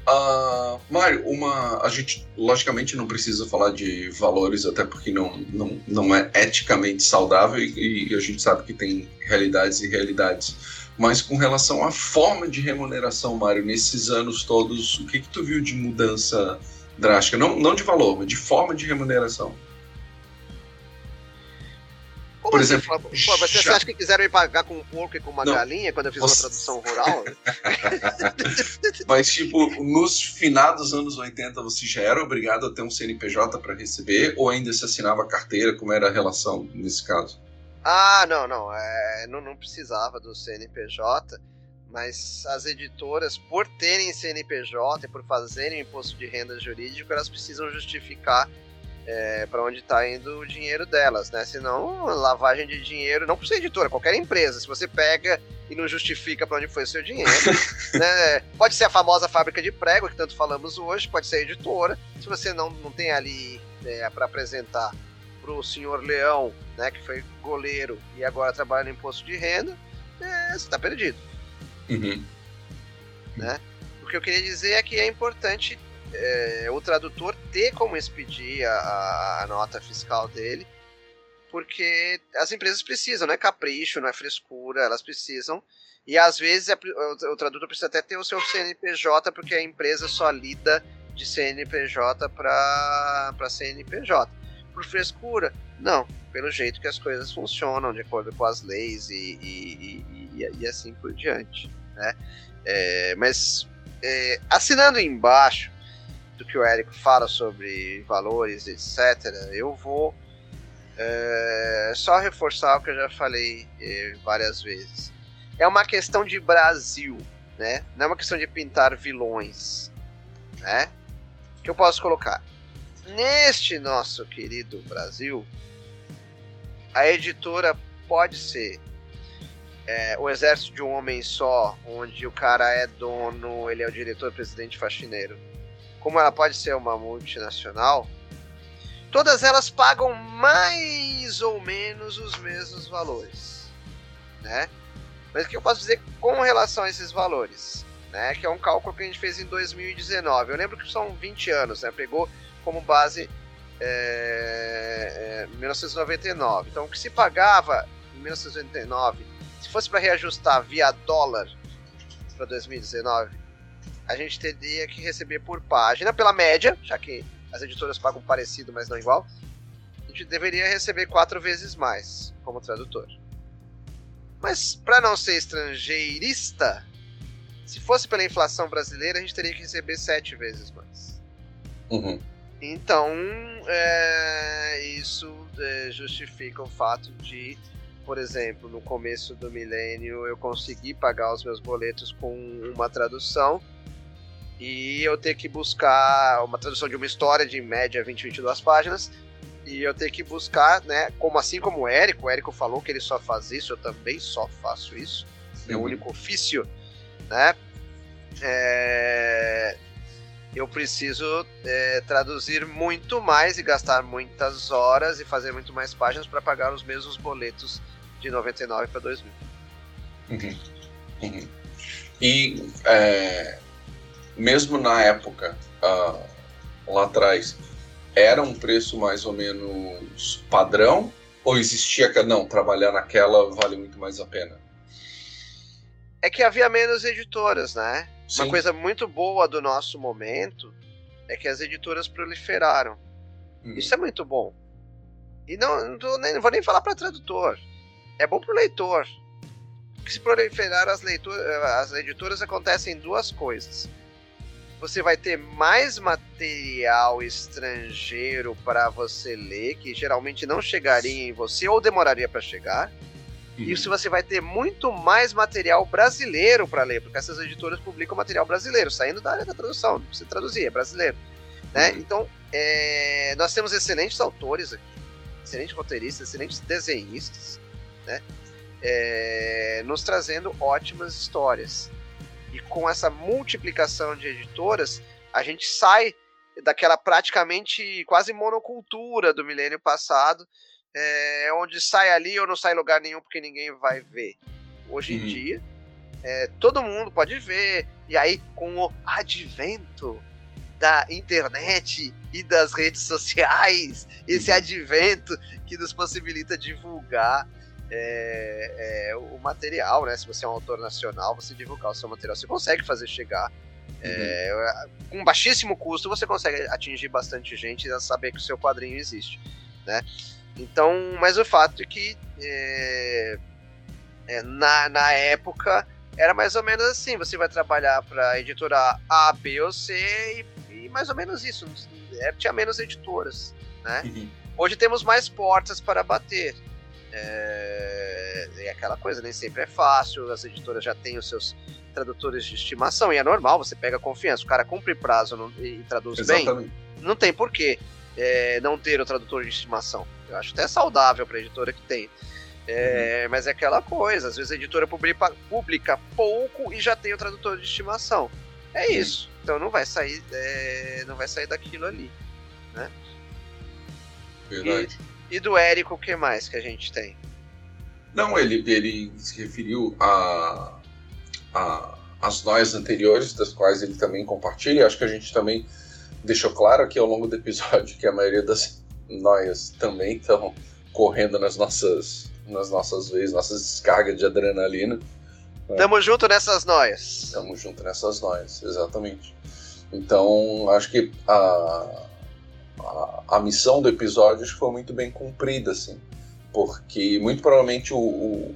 Uh, Mário, uma, a gente logicamente não precisa falar de valores, até porque não, não, não é eticamente saudável e, e a gente sabe que tem realidades e realidades. Mas com relação à forma de remuneração, Mário, nesses anos todos, o que, que tu viu de mudança drástica? Não, não de valor, mas de forma de remuneração. Como Por assim, exemplo, pô, você, já... acha que quiseram me pagar com um porco e com uma não, galinha quando eu fiz você... uma tradução rural? Mas, tipo, nos finados anos 80 você já era obrigado a ter um CNPJ para receber ou ainda se assinava carteira? Como era a relação nesse caso? Ah, não, não. É, não, não precisava do CNPJ, mas as editoras, por terem CNPJ e por fazerem imposto de renda jurídico, elas precisam justificar é, para onde está indo o dinheiro delas, né? Senão, lavagem de dinheiro, não por ser editora, qualquer empresa, se você pega e não justifica para onde foi o seu dinheiro, né? Pode ser a famosa fábrica de prego, que tanto falamos hoje, pode ser a editora, se você não, não tem ali é, para apresentar para o senhor Leão, né, que foi goleiro e agora trabalha no imposto de renda, é, você está perdido. Uhum. Né? O que eu queria dizer é que é importante é, o tradutor ter como expedir a, a, nota fiscal dele porque as empresas precisam, não é capricho, não é frescura, elas precisam. E às vezes é, o, tradutor precisa até ter o seu CNPJ, porque a empresa só lida de CNPJ para CNPJ. Por frescura? Não, pelo jeito que as coisas funcionam, de acordo com as leis e, e, e, e assim por diante. Né? É, mas é, assinando embaixo do que o Érico fala sobre valores, etc., eu vou é, só reforçar o que eu já falei é, várias vezes. É uma questão de Brasil, né? Não é uma questão de pintar vilões, né? Que eu posso colocar. Neste nosso querido Brasil, a editora pode ser é, o exército de um homem só, onde o cara é dono, ele é o diretor, presidente, faxineiro. Como ela pode ser uma multinacional, todas elas pagam mais ou menos os mesmos valores, né? Mas o que eu posso dizer com relação a esses valores? Né, que é um cálculo que a gente fez em 2019. Eu lembro que são 20 anos, né? Pegou como base é, é, 1999. Então, o que se pagava em 1989 se fosse para reajustar via dólar para 2019, a gente teria que receber por página, pela média, já que as editoras pagam parecido, mas não igual, a gente deveria receber quatro vezes mais como tradutor. Mas para não ser estrangeirista, se fosse pela inflação brasileira, a gente teria que receber sete vezes mais. Uhum. Então, é, isso é, justifica o fato de por exemplo, no começo do milênio eu consegui pagar os meus boletos com uma tradução e eu ter que buscar uma tradução de uma história de em média 20, 22 páginas e eu ter que buscar, né, como assim como o Érico, o Érico falou que ele só faz isso, eu também só faço isso, meu único ofício, né, é, eu preciso é, traduzir muito mais e gastar muitas horas e fazer muito mais páginas para pagar os mesmos boletos de 99 para 2000. Uhum. Uhum. E é, mesmo na época, uh, lá atrás, era um preço mais ou menos padrão? Ou existia que não, trabalhar naquela vale muito mais a pena? É que havia menos editoras, né? Sim. Uma coisa muito boa do nosso momento é que as editoras proliferaram. Uhum. Isso é muito bom. E não, não, nem, não vou nem falar para tradutor é bom pro leitor. Porque se proliferar as, leituras, as editoras acontecem duas coisas. Você vai ter mais material estrangeiro para você ler, que geralmente não chegaria em você ou demoraria para chegar. Uhum. E se você vai ter muito mais material brasileiro para ler, porque essas editoras publicam material brasileiro, saindo da área da tradução, não precisa traduzir, é brasileiro. Né? Uhum. Então, é, nós temos excelentes autores aqui, excelentes roteiristas, excelentes desenhistas né? É, nos trazendo ótimas histórias. E com essa multiplicação de editoras, a gente sai daquela praticamente quase monocultura do milênio passado, é, onde sai ali ou não sai lugar nenhum porque ninguém vai ver. Hoje em uhum. dia, é, todo mundo pode ver, e aí com o advento da internet e das redes sociais, esse uhum. advento que nos possibilita divulgar é, é, o material, né? Se você é um autor nacional, você divulgar o seu material, você consegue fazer chegar. É, uhum. É, com baixíssimo custo, você consegue atingir bastante gente e saber que o seu quadrinho existe, né? Então, mas o fato é que é, é, na, na época era mais ou menos assim: você vai trabalhar para editora A, B ou C e, e mais ou menos isso. tinha menos editoras, né? Uhum. Hoje temos mais portas para bater. É, é aquela coisa, nem sempre é fácil, as editoras já têm os seus tradutores de estimação, e é normal, você pega confiança, o cara cumpre prazo não, e, traduz Exatamente. bem, não tem porquê é, não ter o tradutor de estimação. Eu acho até saudável para a editora que tem. É, uhum. Mas é aquela coisa, às vezes a editora publica, publica, pouco e já tem o tradutor de estimação. É isso. Então não vai sair, é, não vai sair daquilo ali, né? Verdade. E, e do Érico, o que mais que a gente tem? Não, ele, ele se referiu a, a as noias anteriores, das quais ele também compartilha. Acho que a gente também deixou claro aqui ao longo do episódio que a maioria das noias também estão correndo nas nossas, nas nossas vezes, nossas descargas de adrenalina. Tamo junto nessas noias. Tamo junto nessas noias, exatamente. Então, acho que a, a, a missão do episódio acho que foi muito bem cumprida, assim. Porque muito provavelmente o, o,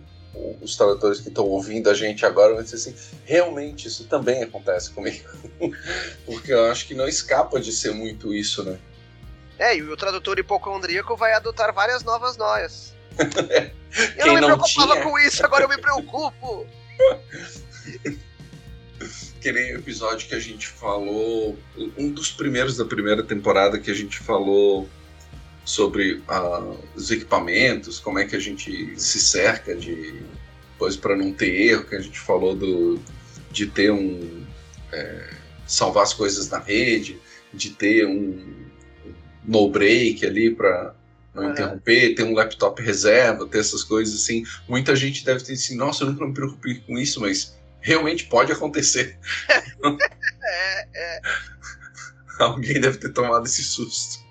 os tradutores que estão ouvindo a gente agora vão dizer assim: realmente isso também acontece comigo. porque eu acho que não escapa de ser muito isso, né? É, e o tradutor hipocondríaco vai adotar várias novas noias. eu não me não preocupava tinha? com isso, agora eu me preocupo. O episódio que a gente falou, um dos primeiros da primeira temporada que a gente falou sobre ah, os equipamentos, como é que a gente se cerca de coisa para não ter erro, que a gente falou do, de ter um é, salvar as coisas na rede, de ter um no break ali para não interromper, ter um laptop reserva, ter essas coisas assim. Muita gente deve ter assim, nossa, eu nunca me preocupei com isso, mas realmente pode acontecer. É, é. Alguém deve ter tomado esse susto.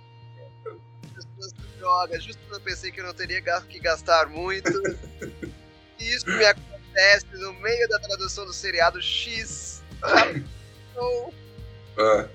Droga, justo quando eu pensei que eu não teria que gastar muito. Isso me acontece no meio da tradução do seriado X. É.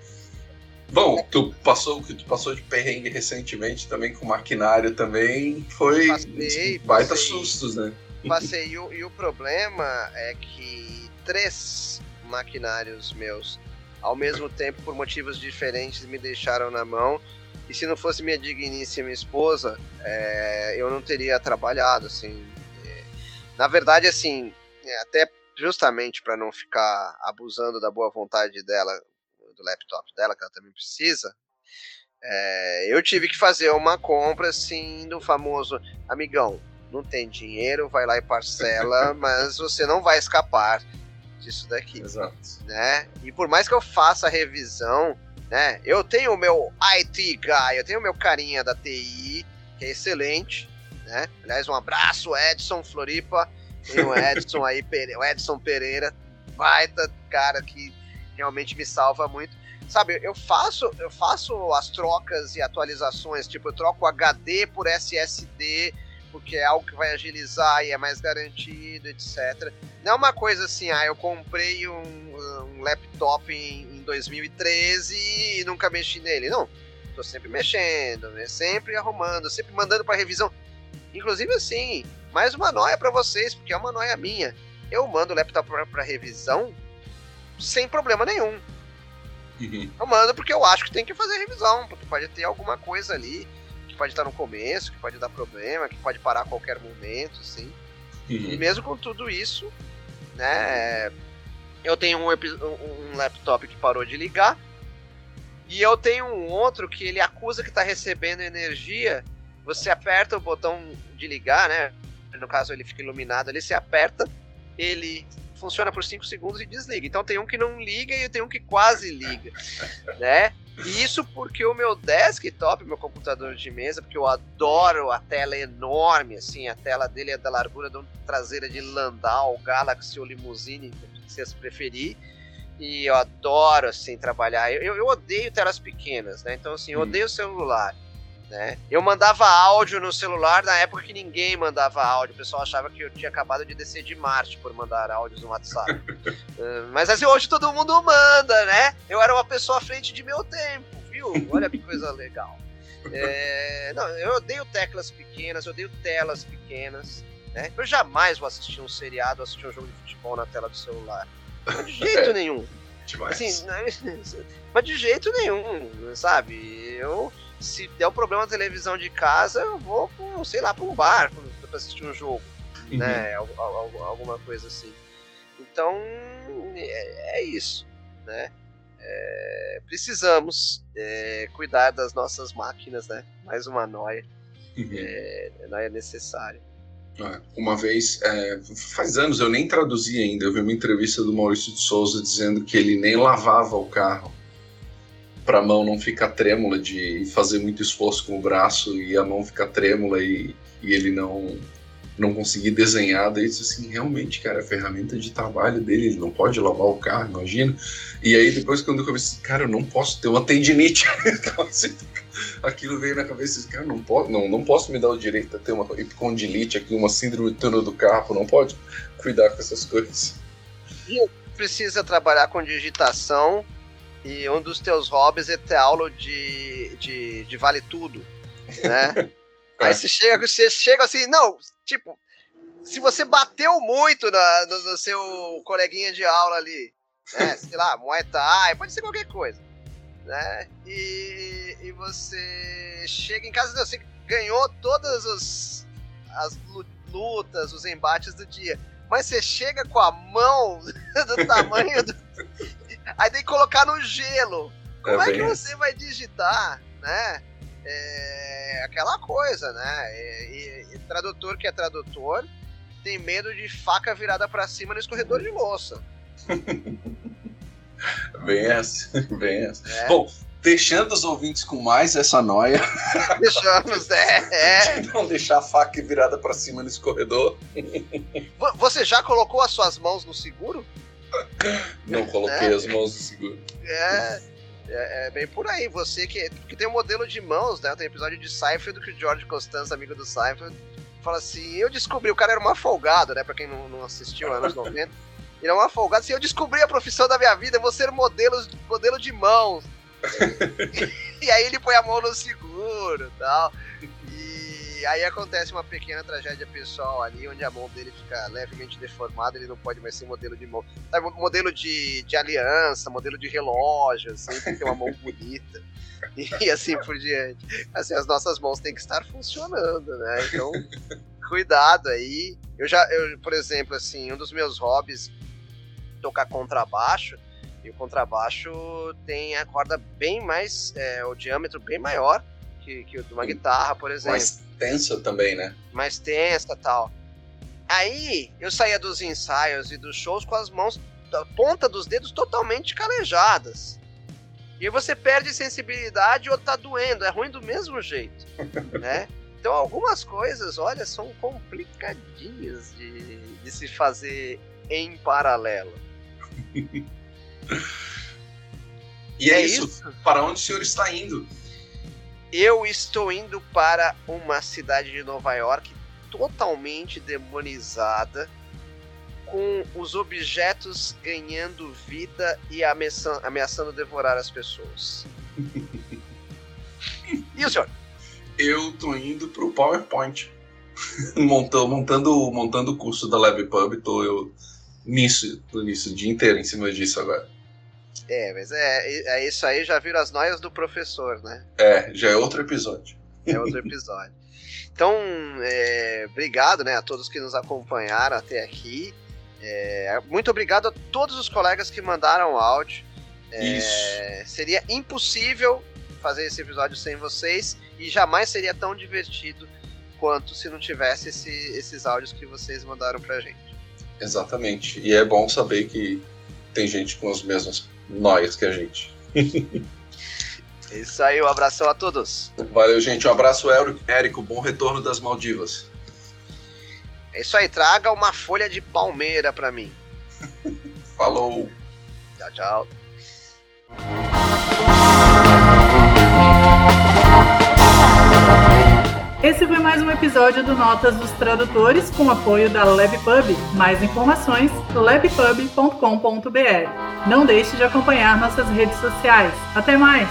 Bom, tu passou o que tu passou de perrengue recentemente também com maquinário também foi Passei, baita passei. sustos, né? Passei, e o, e o problema é que três maquinários meus, ao mesmo tempo, por motivos diferentes, me deixaram na mão. E se não fosse minha digníssima esposa, é, eu não teria trabalhado, assim. É, na verdade, assim, é, até justamente para não ficar abusando da boa vontade dela, do laptop dela, que ela também precisa, é, eu tive que fazer uma compra, assim, do famoso amigão. Não tem dinheiro, vai lá e parcela, mas você não vai escapar disso daqui Exato. né? E por mais que eu faça a revisão, né? Eu tenho o meu IT guy, eu tenho o meu carinha da TI, que é excelente, né? Aliás, um abraço, Edson Floripa. Tem o Edson aí, o Edson Pereira, baita cara que realmente me salva muito. Sabe, eu faço, eu faço as trocas e atualizações, tipo, eu troco HD por SSD, porque é algo que vai agilizar e é mais garantido, etc. Não é uma coisa assim, ah, eu comprei um, um laptop em, em 2013 e nunca mexi nele. Não, tô sempre mexendo, né? sempre arrumando, sempre mandando para revisão. Inclusive assim, mais uma noia para vocês, porque é uma noia minha. Eu mando o laptop para revisão sem problema nenhum. Uhum. Eu mando porque eu acho que tem que fazer revisão, porque pode ter alguma coisa ali que pode estar no começo, que pode dar problema, que pode parar a qualquer momento, assim. E Uhum. mesmo com tudo isso, né? Eu tenho um, um- um laptop que parou de ligar. E eu tenho um outro que ele acusa que está recebendo energia. Você aperta o botão de ligar, né? No caso ele fica iluminado ali, você aperta, ele funciona por 5 segundos e desliga. Então tem um que não liga e tem um que quase liga, né? E isso porque o meu desktop, meu computador de mesa, porque eu adoro a tela enorme, assim, a tela dele é da largura de uma traseira de Landau, Galaxy ou Limousine, se vocês preferir. E eu adoro, assim, trabalhar. Eu, eu- odeio telas pequenas, né? Então, assim, eu Hum. odeio celular. Né? Eu mandava áudio no celular na época que ninguém mandava áudio. O pessoal achava que eu tinha acabado de descer de Marte por mandar áudios no WhatsApp. Uh, mas assim, hoje todo mundo manda, né? Eu era uma pessoa à frente de meu tempo, viu? Olha que coisa legal. É, não, eu odeio teclas pequenas, eu odeio telas pequenas. Né? Eu jamais vou assistir um seriado, assistir um jogo de futebol na tela do celular. Mas de jeito É. nenhum. Demais. Assim, mas de jeito nenhum, sabe? Eu, se der um problema na televisão de casa, eu vou, sei lá, para um bar pra assistir um jogo, Uhum. né? Al- al- Alguma coisa assim. Então, é, é isso, né? É, precisamos é, cuidar das nossas máquinas, né? Mais uma noia. Uhum. É, noia necessária. É, Uma vez, é, faz anos, eu nem traduzi ainda, eu vi uma entrevista do Maurício de Souza dizendo que ele nem lavava o carro para a mão não ficar trêmula de fazer muito esforço com o braço e a mão ficar trêmula e, e ele não não conseguir desenhar, daí disse assim, realmente, cara, a ferramenta de trabalho dele, ele não pode lavar o carro, imagina. E aí depois quando eu comecei, cara, eu não posso ter uma tendinite. assim, aquilo veio na cabeça cara, não, pode, não, não posso me dar o direito a ter uma epicondilite aqui, uma síndrome do túnel do carpo, não pode cuidar com essas coisas. E precisa trabalhar com digitação e um dos teus hobbies é ter aula de, de, de vale tudo, né? Aí você chega, você chega assim, não, tipo, se você bateu muito na, no, no, seu coleguinha de aula ali, né? sei lá, Muay Thai, pode ser qualquer coisa, né? E, e você chega em casa, você ganhou todas os, as lutas, os embates do dia, mas você chega com a mão do tamanho do... Aí tem que colocar no gelo. Como é, é que você vai digitar, né? É aquela coisa, né? E, e, e tradutor que é tradutor tem medo de faca virada para cima no escorredor de louça. bem essa, bem essa. É. Bom, deixando os ouvintes com mais essa noia. Deixamos, é, é. De não deixar a faca virada para cima no escorredor. Você já colocou as suas mãos no seguro? Não coloquei é. as mãos no seguro. É. É, é, bem por aí. Você que, que tem um modelo de mãos, né? Tem episódio de Seinfeld que o George Costanza, amigo do Seinfeld, fala assim: eu descobri, o cara era uma folgado, né? Pra quem não, não assistiu anos 90. Ele era uma folgado, assim, eu descobri a profissão da minha vida, eu vou ser modelo, modelo de mãos. e aí ele põe a mão no seguro e tal. E aí acontece uma pequena tragédia pessoal ali, onde a mão dele fica levemente deformada, ele não pode mais ser modelo de mão. Sabe, modelo de, de aliança, modelo de relógio, assim, tem que ter uma mão bonita. E assim por diante. Assim, as nossas mãos têm que estar funcionando, né? Então, cuidado aí. Eu já, eu, por exemplo, assim, um dos meus hobbies tocar contrabaixo. E o contrabaixo tem a corda bem mais, é, o diâmetro bem maior que, que o de uma guitarra, por exemplo. Tensa também, né? Mais tensa tal. Aí eu saía dos ensaios e dos shows com as mãos, a ponta dos dedos totalmente calejadas. E você perde sensibilidade ou tá doendo, é ruim do mesmo jeito, né? Então algumas coisas, olha, são complicadinhas de, de se fazer em paralelo. e é, é isso. isso. Para onde o senhor está indo? Eu estou indo para uma cidade de Nova York totalmente demonizada, com os objetos ganhando vida e ameaçando, ameaçando devorar as pessoas. e o senhor? Eu tô indo pro PowerPoint. montando, montando, montando o curso da LabPub, tô eu nisso, tô nisso o dia inteiro em cima disso agora. É, mas é, é isso aí, já viram as noias do professor, né? É, já é outro episódio. É outro episódio. Então, é, obrigado né, a todos que nos acompanharam até aqui. É, muito obrigado a todos os colegas que mandaram áudio. É, seria impossível fazer esse episódio sem vocês e jamais seria tão divertido quanto se não tivesse esse, esses áudios que vocês mandaram pra gente. Exatamente. E é bom saber que tem gente com as mesmas noias que a gente. É isso aí, um abração a todos. Valeu, gente. Um abraço, Érico. Bom retorno das Maldivas. É isso aí, traga uma folha de palmeira para mim. Falou. Tchau, tchau. Esse foi mais um episódio do Notas dos Tradutores com apoio da LabPub. Mais informações, labpub.com.br. Não deixe de acompanhar nossas redes sociais. Até mais!